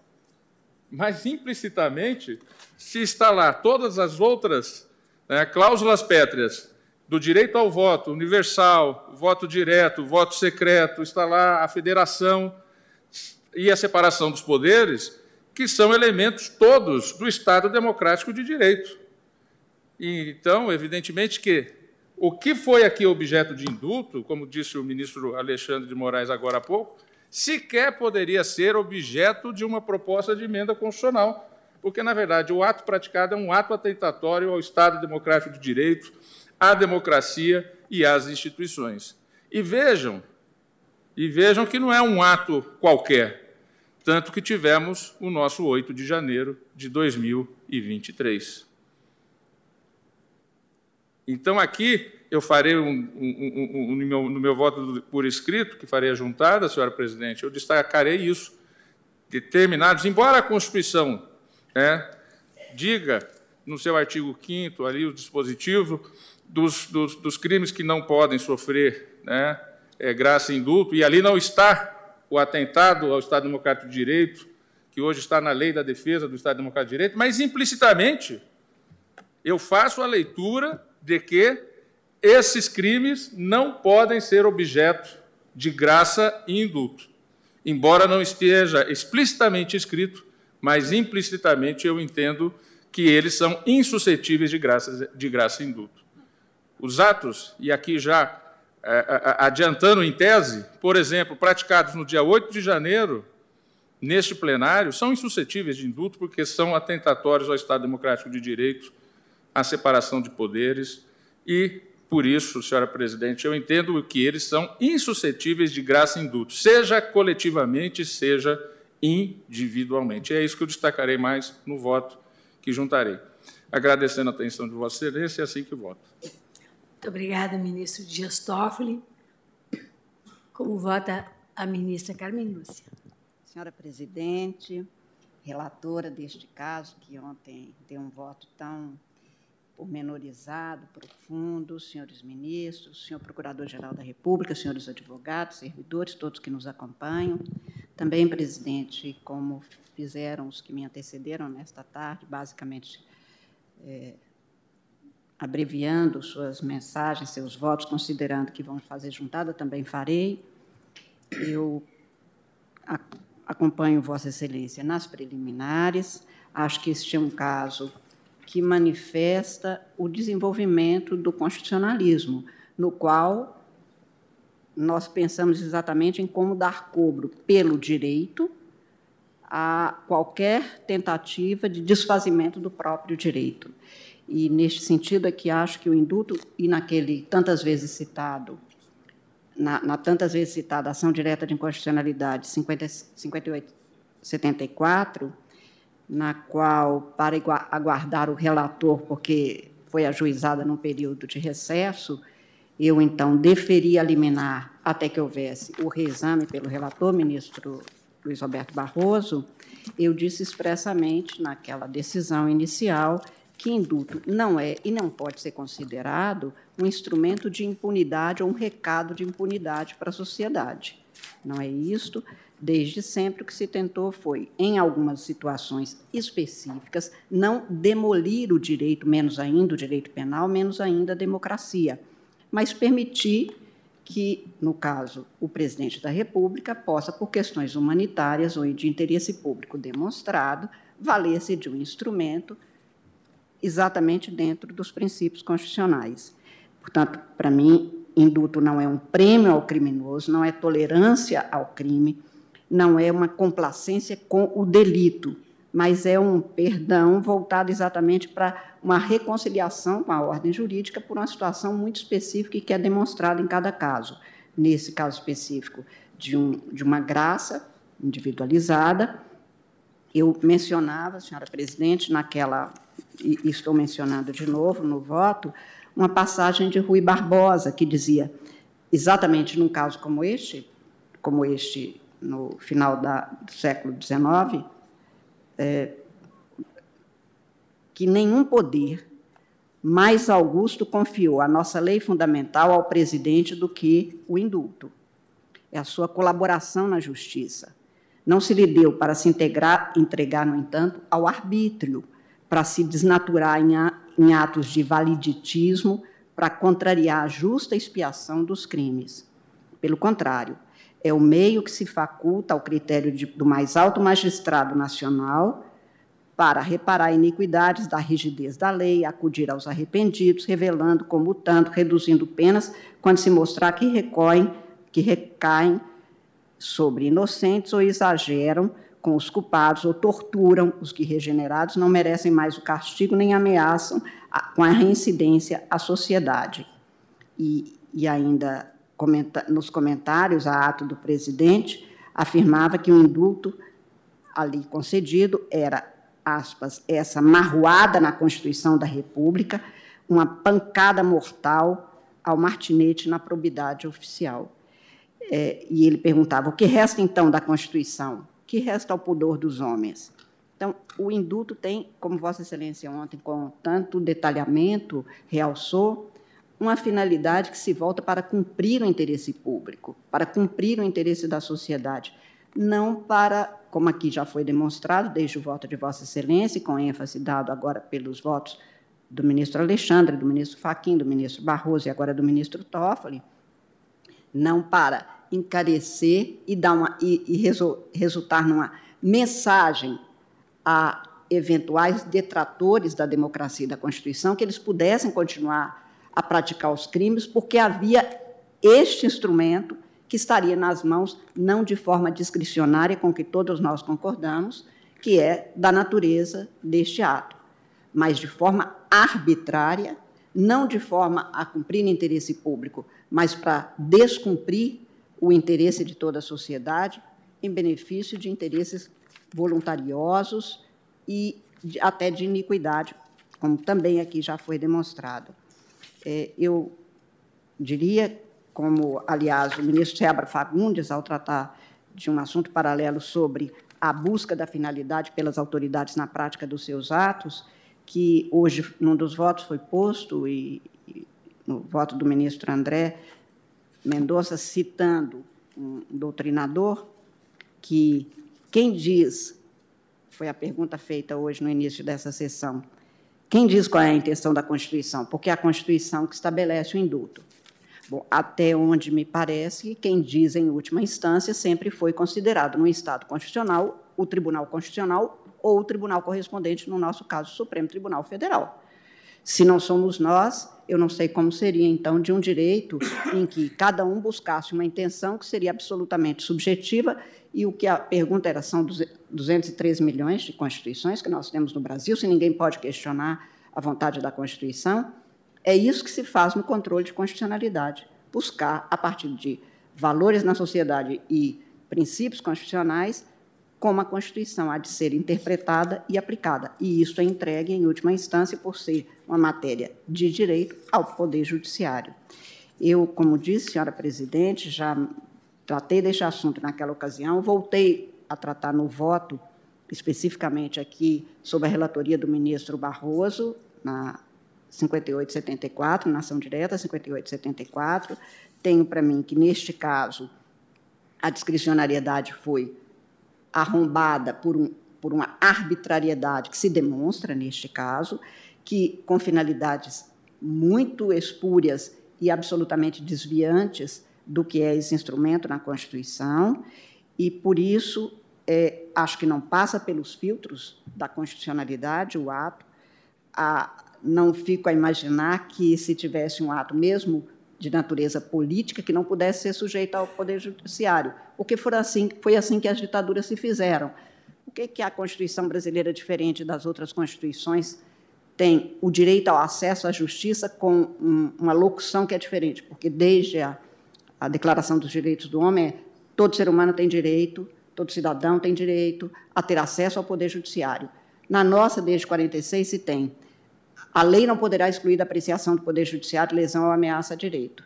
H: Mas, implicitamente, se está lá todas as outras né, cláusulas pétreas do direito ao voto universal, voto direto, voto secreto, está lá a federação e a separação dos poderes, que são elementos todos do Estado democrático de direito. Então, evidentemente que O que foi aqui objeto de indulto, como disse o ministro Alexandre de Moraes agora há pouco, sequer poderia ser objeto de uma proposta de emenda constitucional, porque, na verdade, o ato praticado é um ato atentatório ao Estado Democrático de Direito, à democracia e às instituições. E vejam, e vejam que não é um ato qualquer, tanto que tivemos o nosso 8 de janeiro de 2023. Então, aqui eu farei, um, um, um, no, meu, no, meu, voto por escrito, que farei a juntada, senhora presidente, eu destacarei isso. Determinados, embora a Constituição né, diga no seu artigo 5 ali o dispositivo dos, dos, dos, crimes que não podem sofrer né, é, graça e indulto, e ali não está o atentado ao Estado Democrático de Direito, que hoje está na lei da defesa do Estado Democrático de Direito, mas implicitamente eu faço a leitura de que esses crimes não podem ser objeto de graça e indulto. Embora não esteja explicitamente escrito, mas implicitamente eu entendo que eles são insuscetíveis de graça, de graça e indulto. Os atos, e aqui já é, adiantando em tese, por exemplo, praticados no dia 8 de janeiro, neste plenário, são insuscetíveis de indulto porque são atentatórios ao Estado Democrático de Direito a separação de poderes e, por isso, senhora presidente, eu entendo que eles são insuscetíveis de graça e indulto, seja coletivamente, seja individualmente. É isso que eu destacarei mais no voto que juntarei. Agradecendo a atenção de Vossa Excelência, é assim que voto.
A: Muito obrigada, ministro Dias Toffoli. Como vota a ministra Carmen Lúcia?
I: Senhora presidente, relatora deste caso, que ontem deu um voto tão pormenorizado, profundo, senhores ministros, senhor Procurador-Geral da República, senhores advogados, servidores, todos que nos acompanham. Também, presidente, como fizeram os que me antecederam nesta tarde, basicamente é, abreviando suas mensagens, seus votos, considerando que vamos fazer juntada, também farei. Eu acompanho Vossa Excelência nas preliminares. Acho que este é um caso que manifesta o desenvolvimento do constitucionalismo, no qual nós pensamos exatamente em como dar cobro pelo direito a qualquer tentativa de desfazimento do próprio direito. E, neste sentido, é que acho que o indulto, e naquele tantas vezes citado, na, na tantas vezes citada ação direta de inconstitucionalidade 50, 58, 74, na qual, para aguardar o relator, porque foi ajuizada num período de recesso, eu, então, deferia liminar até que houvesse o reexame pelo relator, ministro Luiz Roberto Barroso, eu disse expressamente naquela decisão inicial que indulto não é e não pode ser considerado um instrumento de impunidade ou um recado de impunidade para a sociedade. Não é isto. Desde sempre o que se tentou foi, em algumas situações específicas, não demolir o direito, menos ainda o direito penal, menos ainda a democracia, mas permitir que, no caso, o presidente da República possa, por questões humanitárias ou de interesse público demonstrado, valer-se de um instrumento exatamente dentro dos princípios constitucionais. Portanto, para mim, indulto não é um prêmio ao criminoso, não é tolerância ao crime, não é uma complacência com o delito, mas é um perdão voltado exatamente para uma reconciliação com a ordem jurídica por uma situação muito específica e que é demonstrada em cada caso. Nesse caso específico, de, um, de uma graça individualizada, eu mencionava, senhora presidente, naquela, e estou mencionando de novo no voto, uma passagem de Rui Barbosa, que dizia, exatamente num caso como este, como este no final da, do século XIX, é, que nenhum poder mais augusto confiou a nossa lei fundamental ao presidente do que o indulto. É a sua colaboração na justiça. Não se lhe deu para se integrar, entregar, no entanto, ao arbítrio, para se desnaturar em, em atos de validitismo, para contrariar a justa expiação dos crimes. Pelo contrário, é o meio que se faculta ao critério de, do mais alto magistrado nacional para reparar iniquidades da rigidez da lei, acudir aos arrependidos, revelando, comutando, reduzindo penas, quando se mostrar que recorrem, que recaem sobre inocentes ou exageram com os culpados ou torturam os que regenerados não merecem mais o castigo nem ameaçam a, com a reincidência à sociedade. E, e ainda nos comentários a ato do presidente afirmava que o indulto ali concedido era aspas, essa marruada na Constituição da República, uma pancada mortal ao martinete na probidade oficial. É, e ele perguntava: o que resta então da Constituição? O que resta ao pudor dos homens? Então, o indulto tem, como Vossa Excelência ontem, com tanto detalhamento, realçou, uma finalidade que se volta para cumprir o interesse público, para cumprir o interesse da sociedade, não para, como aqui já foi demonstrado, desde o voto de Vossa Excelência, com ênfase dado agora pelos votos do ministro Alexandre, do ministro Faquim, do ministro Barroso e agora do ministro Toffoli, não para encarecer e, dar uma, e, e resultar numa mensagem a eventuais detratores da democracia e da Constituição que eles pudessem continuar a praticar os crimes, porque havia este instrumento que estaria nas mãos, não de forma discricionária, com que todos nós concordamos, que é da natureza deste ato, mas de forma arbitrária, não de forma a cumprir interesse público, mas para descumprir o interesse de toda a sociedade em benefício de interesses voluntariosos e de, até de iniquidade, como também aqui já foi demonstrado. É, eu diria como, aliás, o ministro Sebra Fagundes, ao tratar de um assunto paralelo sobre a busca da finalidade pelas autoridades na prática dos seus atos, que hoje, num dos votos, foi posto, e, e no voto do ministro André Mendonça, citando um doutrinador, que quem diz, foi a pergunta feita hoje no início dessa sessão, quem diz qual é a intenção da Constituição? Porque é a Constituição que estabelece o indulto. Bom, até onde me parece, quem diz em última instância sempre foi considerado no Estado constitucional o Tribunal Constitucional ou o tribunal correspondente, no nosso caso, o Supremo Tribunal Federal. Se não somos nós, eu não sei como seria, então, de um direito em que cada um buscasse uma intenção que seria absolutamente subjetiva, e o que a pergunta era: são 213 milhões de constituições que nós temos no Brasil, se ninguém pode questionar a vontade da Constituição. É isso que se faz no controle de constitucionalidade, buscar, a partir de valores na sociedade e princípios constitucionais, como a Constituição há de ser interpretada e aplicada. E isso é entregue, em última instância, por ser uma matéria de direito, ao Poder Judiciário. Eu, como disse, senhora presidente, já tratei deste assunto naquela ocasião, voltei a tratar no voto, especificamente aqui, sobre a relatoria do ministro Barroso, na 5874, na ação direta 5874. Tenho para mim que, neste caso, a discricionariedade foi arrombada por, um, por uma arbitrariedade que se demonstra neste caso, que com finalidades muito espúrias e absolutamente desviantes do que é esse instrumento na Constituição, e por isso é, acho que não passa pelos filtros da constitucionalidade o ato, a, não fico a imaginar que, se tivesse um ato mesmo de natureza política, que não pudesse ser sujeito ao Poder Judiciário. Porque foi assim, foi assim que as ditaduras se fizeram. O que, que a Constituição brasileira, diferente das outras constituições, tem o direito ao acesso à justiça com um, uma locução que é diferente, porque desde a, a Declaração dos Direitos do Homem, todo ser humano tem direito, todo cidadão tem direito a ter acesso ao Poder Judiciário. Na nossa, desde 46, se tem a lei não poderá excluir da apreciação do Poder Judiciário lesão ou ameaça a direito.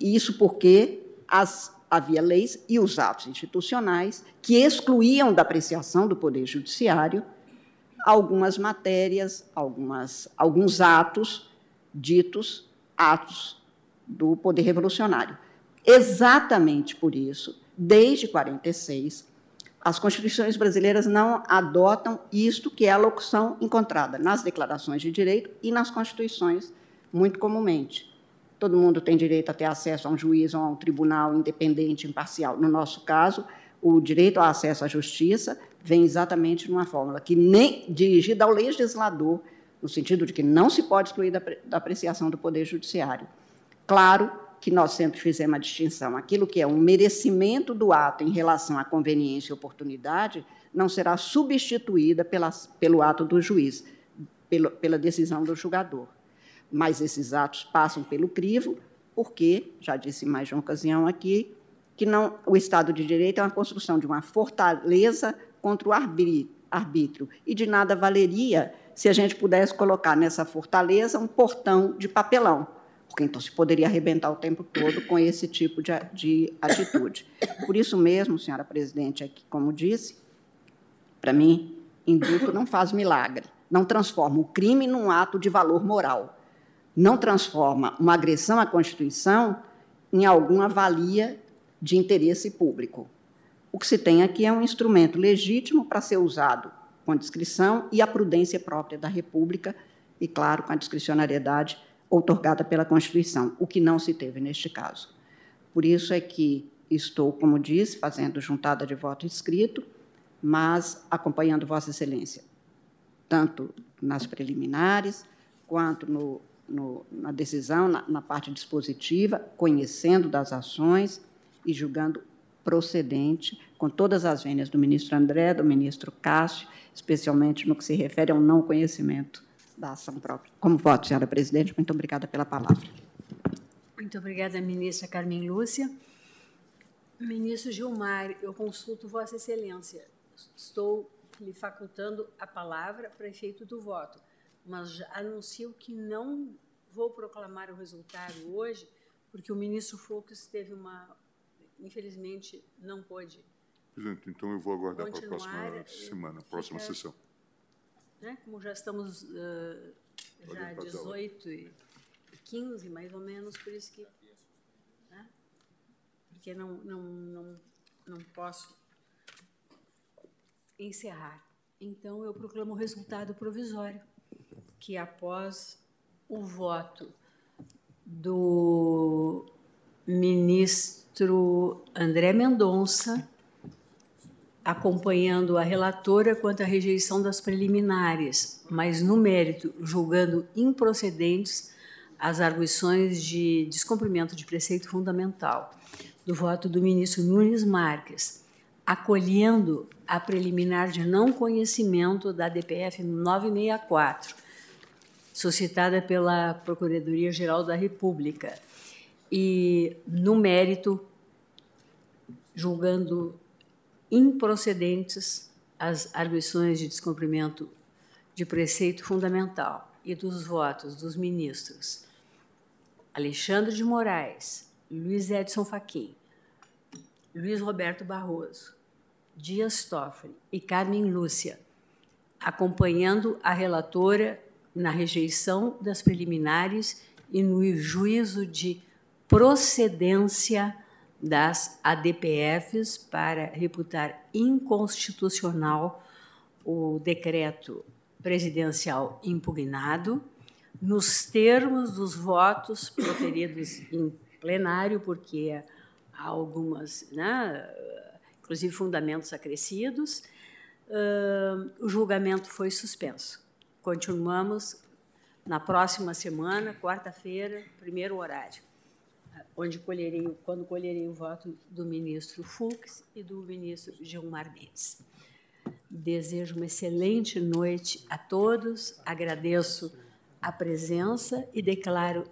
I: Isso porque as, havia leis e os atos institucionais que excluíam da apreciação do Poder Judiciário algumas matérias, algumas, alguns atos ditos atos do poder revolucionário. Exatamente por isso, desde 46, as constituições brasileiras não adotam isto que é a locução encontrada nas declarações de direito e nas constituições, muito comumente. Todo mundo tem direito a ter acesso a um juiz ou a um tribunal independente, imparcial. No nosso caso, O direito ao acesso à justiça vem exatamente numa fórmula que nem dirigida ao legislador, no sentido de que não se pode excluir da, da apreciação do Poder Judiciário. Claro que nós sempre fizemos a distinção. Aquilo que é um merecimento do ato em relação à conveniência e oportunidade não será substituída pela, pelo ato do juiz, pelo, pela decisão do julgador. Mas esses atos passam pelo crivo, porque, já disse mais de uma ocasião aqui, que não, o Estado de Direito é uma construção de uma fortaleza contra o arbítrio, e de nada valeria se a gente pudesse colocar nessa fortaleza um portão de papelão, porque então se poderia arrebentar o tempo todo com esse tipo de, de atitude. Por isso mesmo, senhora presidente, é que, como disse, para mim, indulto não faz milagre, não transforma o crime num ato de valor moral, não transforma uma agressão à Constituição em alguma valia de interesse público. O que se tem aqui é um instrumento legítimo para ser usado com discrição e a prudência própria da República, e, claro, com a discricionariedade outorgada pela Constituição, o que não se teve neste caso. Por isso é que estou, como disse, fazendo juntada de voto escrito, mas acompanhando Vossa Excelência, tanto nas preliminares, quanto no, no, na decisão, na, na parte dispositiva, conhecendo das ações e julgando procedente, com todas as vênias do ministro André, do ministro Cássio, especialmente no que se refere ao não conhecimento da ação própria. Como voto, senhora presidente, muito obrigada pela palavra.
A: Muito obrigada, ministra Carmen Lúcia. Ministro Gilmar, eu consulto Vossa Excelência. Estou lhe facultando a palavra para efeito do voto, mas anuncio que não vou proclamar o resultado hoje, porque o ministro Fux teve uma. Infelizmente, não pôde.
J: Presidente, então eu vou aguardar para a próxima semana, próxima sessão
A: né? como já estamos uh, já 18 e 15, mais ou menos, por isso que. Né? Porque não, não, não, não posso encerrar. Então, eu proclamo o resultado provisório, que após o voto do ministro André Mendonça, acompanhando a relatora quanto à rejeição das preliminares, mas no mérito julgando improcedentes as arguições de descumprimento de preceito fundamental do voto do ministro Nunes Marques, acolhendo a preliminar de não conhecimento da DPF 964, suscitada pela Procuradoria-Geral da República, e no mérito julgando improcedentes as arguições de descumprimento de preceito fundamental e dos votos dos ministros Alexandre de Moraes, Luiz Edson Fachin, Luiz Roberto Barroso, Dias Toffoli e Carmen Lúcia, acompanhando a relatora na rejeição das preliminares e no juízo de procedência das ADPFs para reputar inconstitucional o decreto presidencial impugnado, nos termos dos votos proferidos em plenário, porque há algumas, né, inclusive fundamentos acrescidos, uh, o julgamento foi suspenso. Continuamos na próxima semana, quarta-feira, primeiro horário onde colherei, quando colherei o voto do ministro Fux e do ministro Gilmar Mendes. Desejo uma excelente noite a todos, agradeço a presença e declaro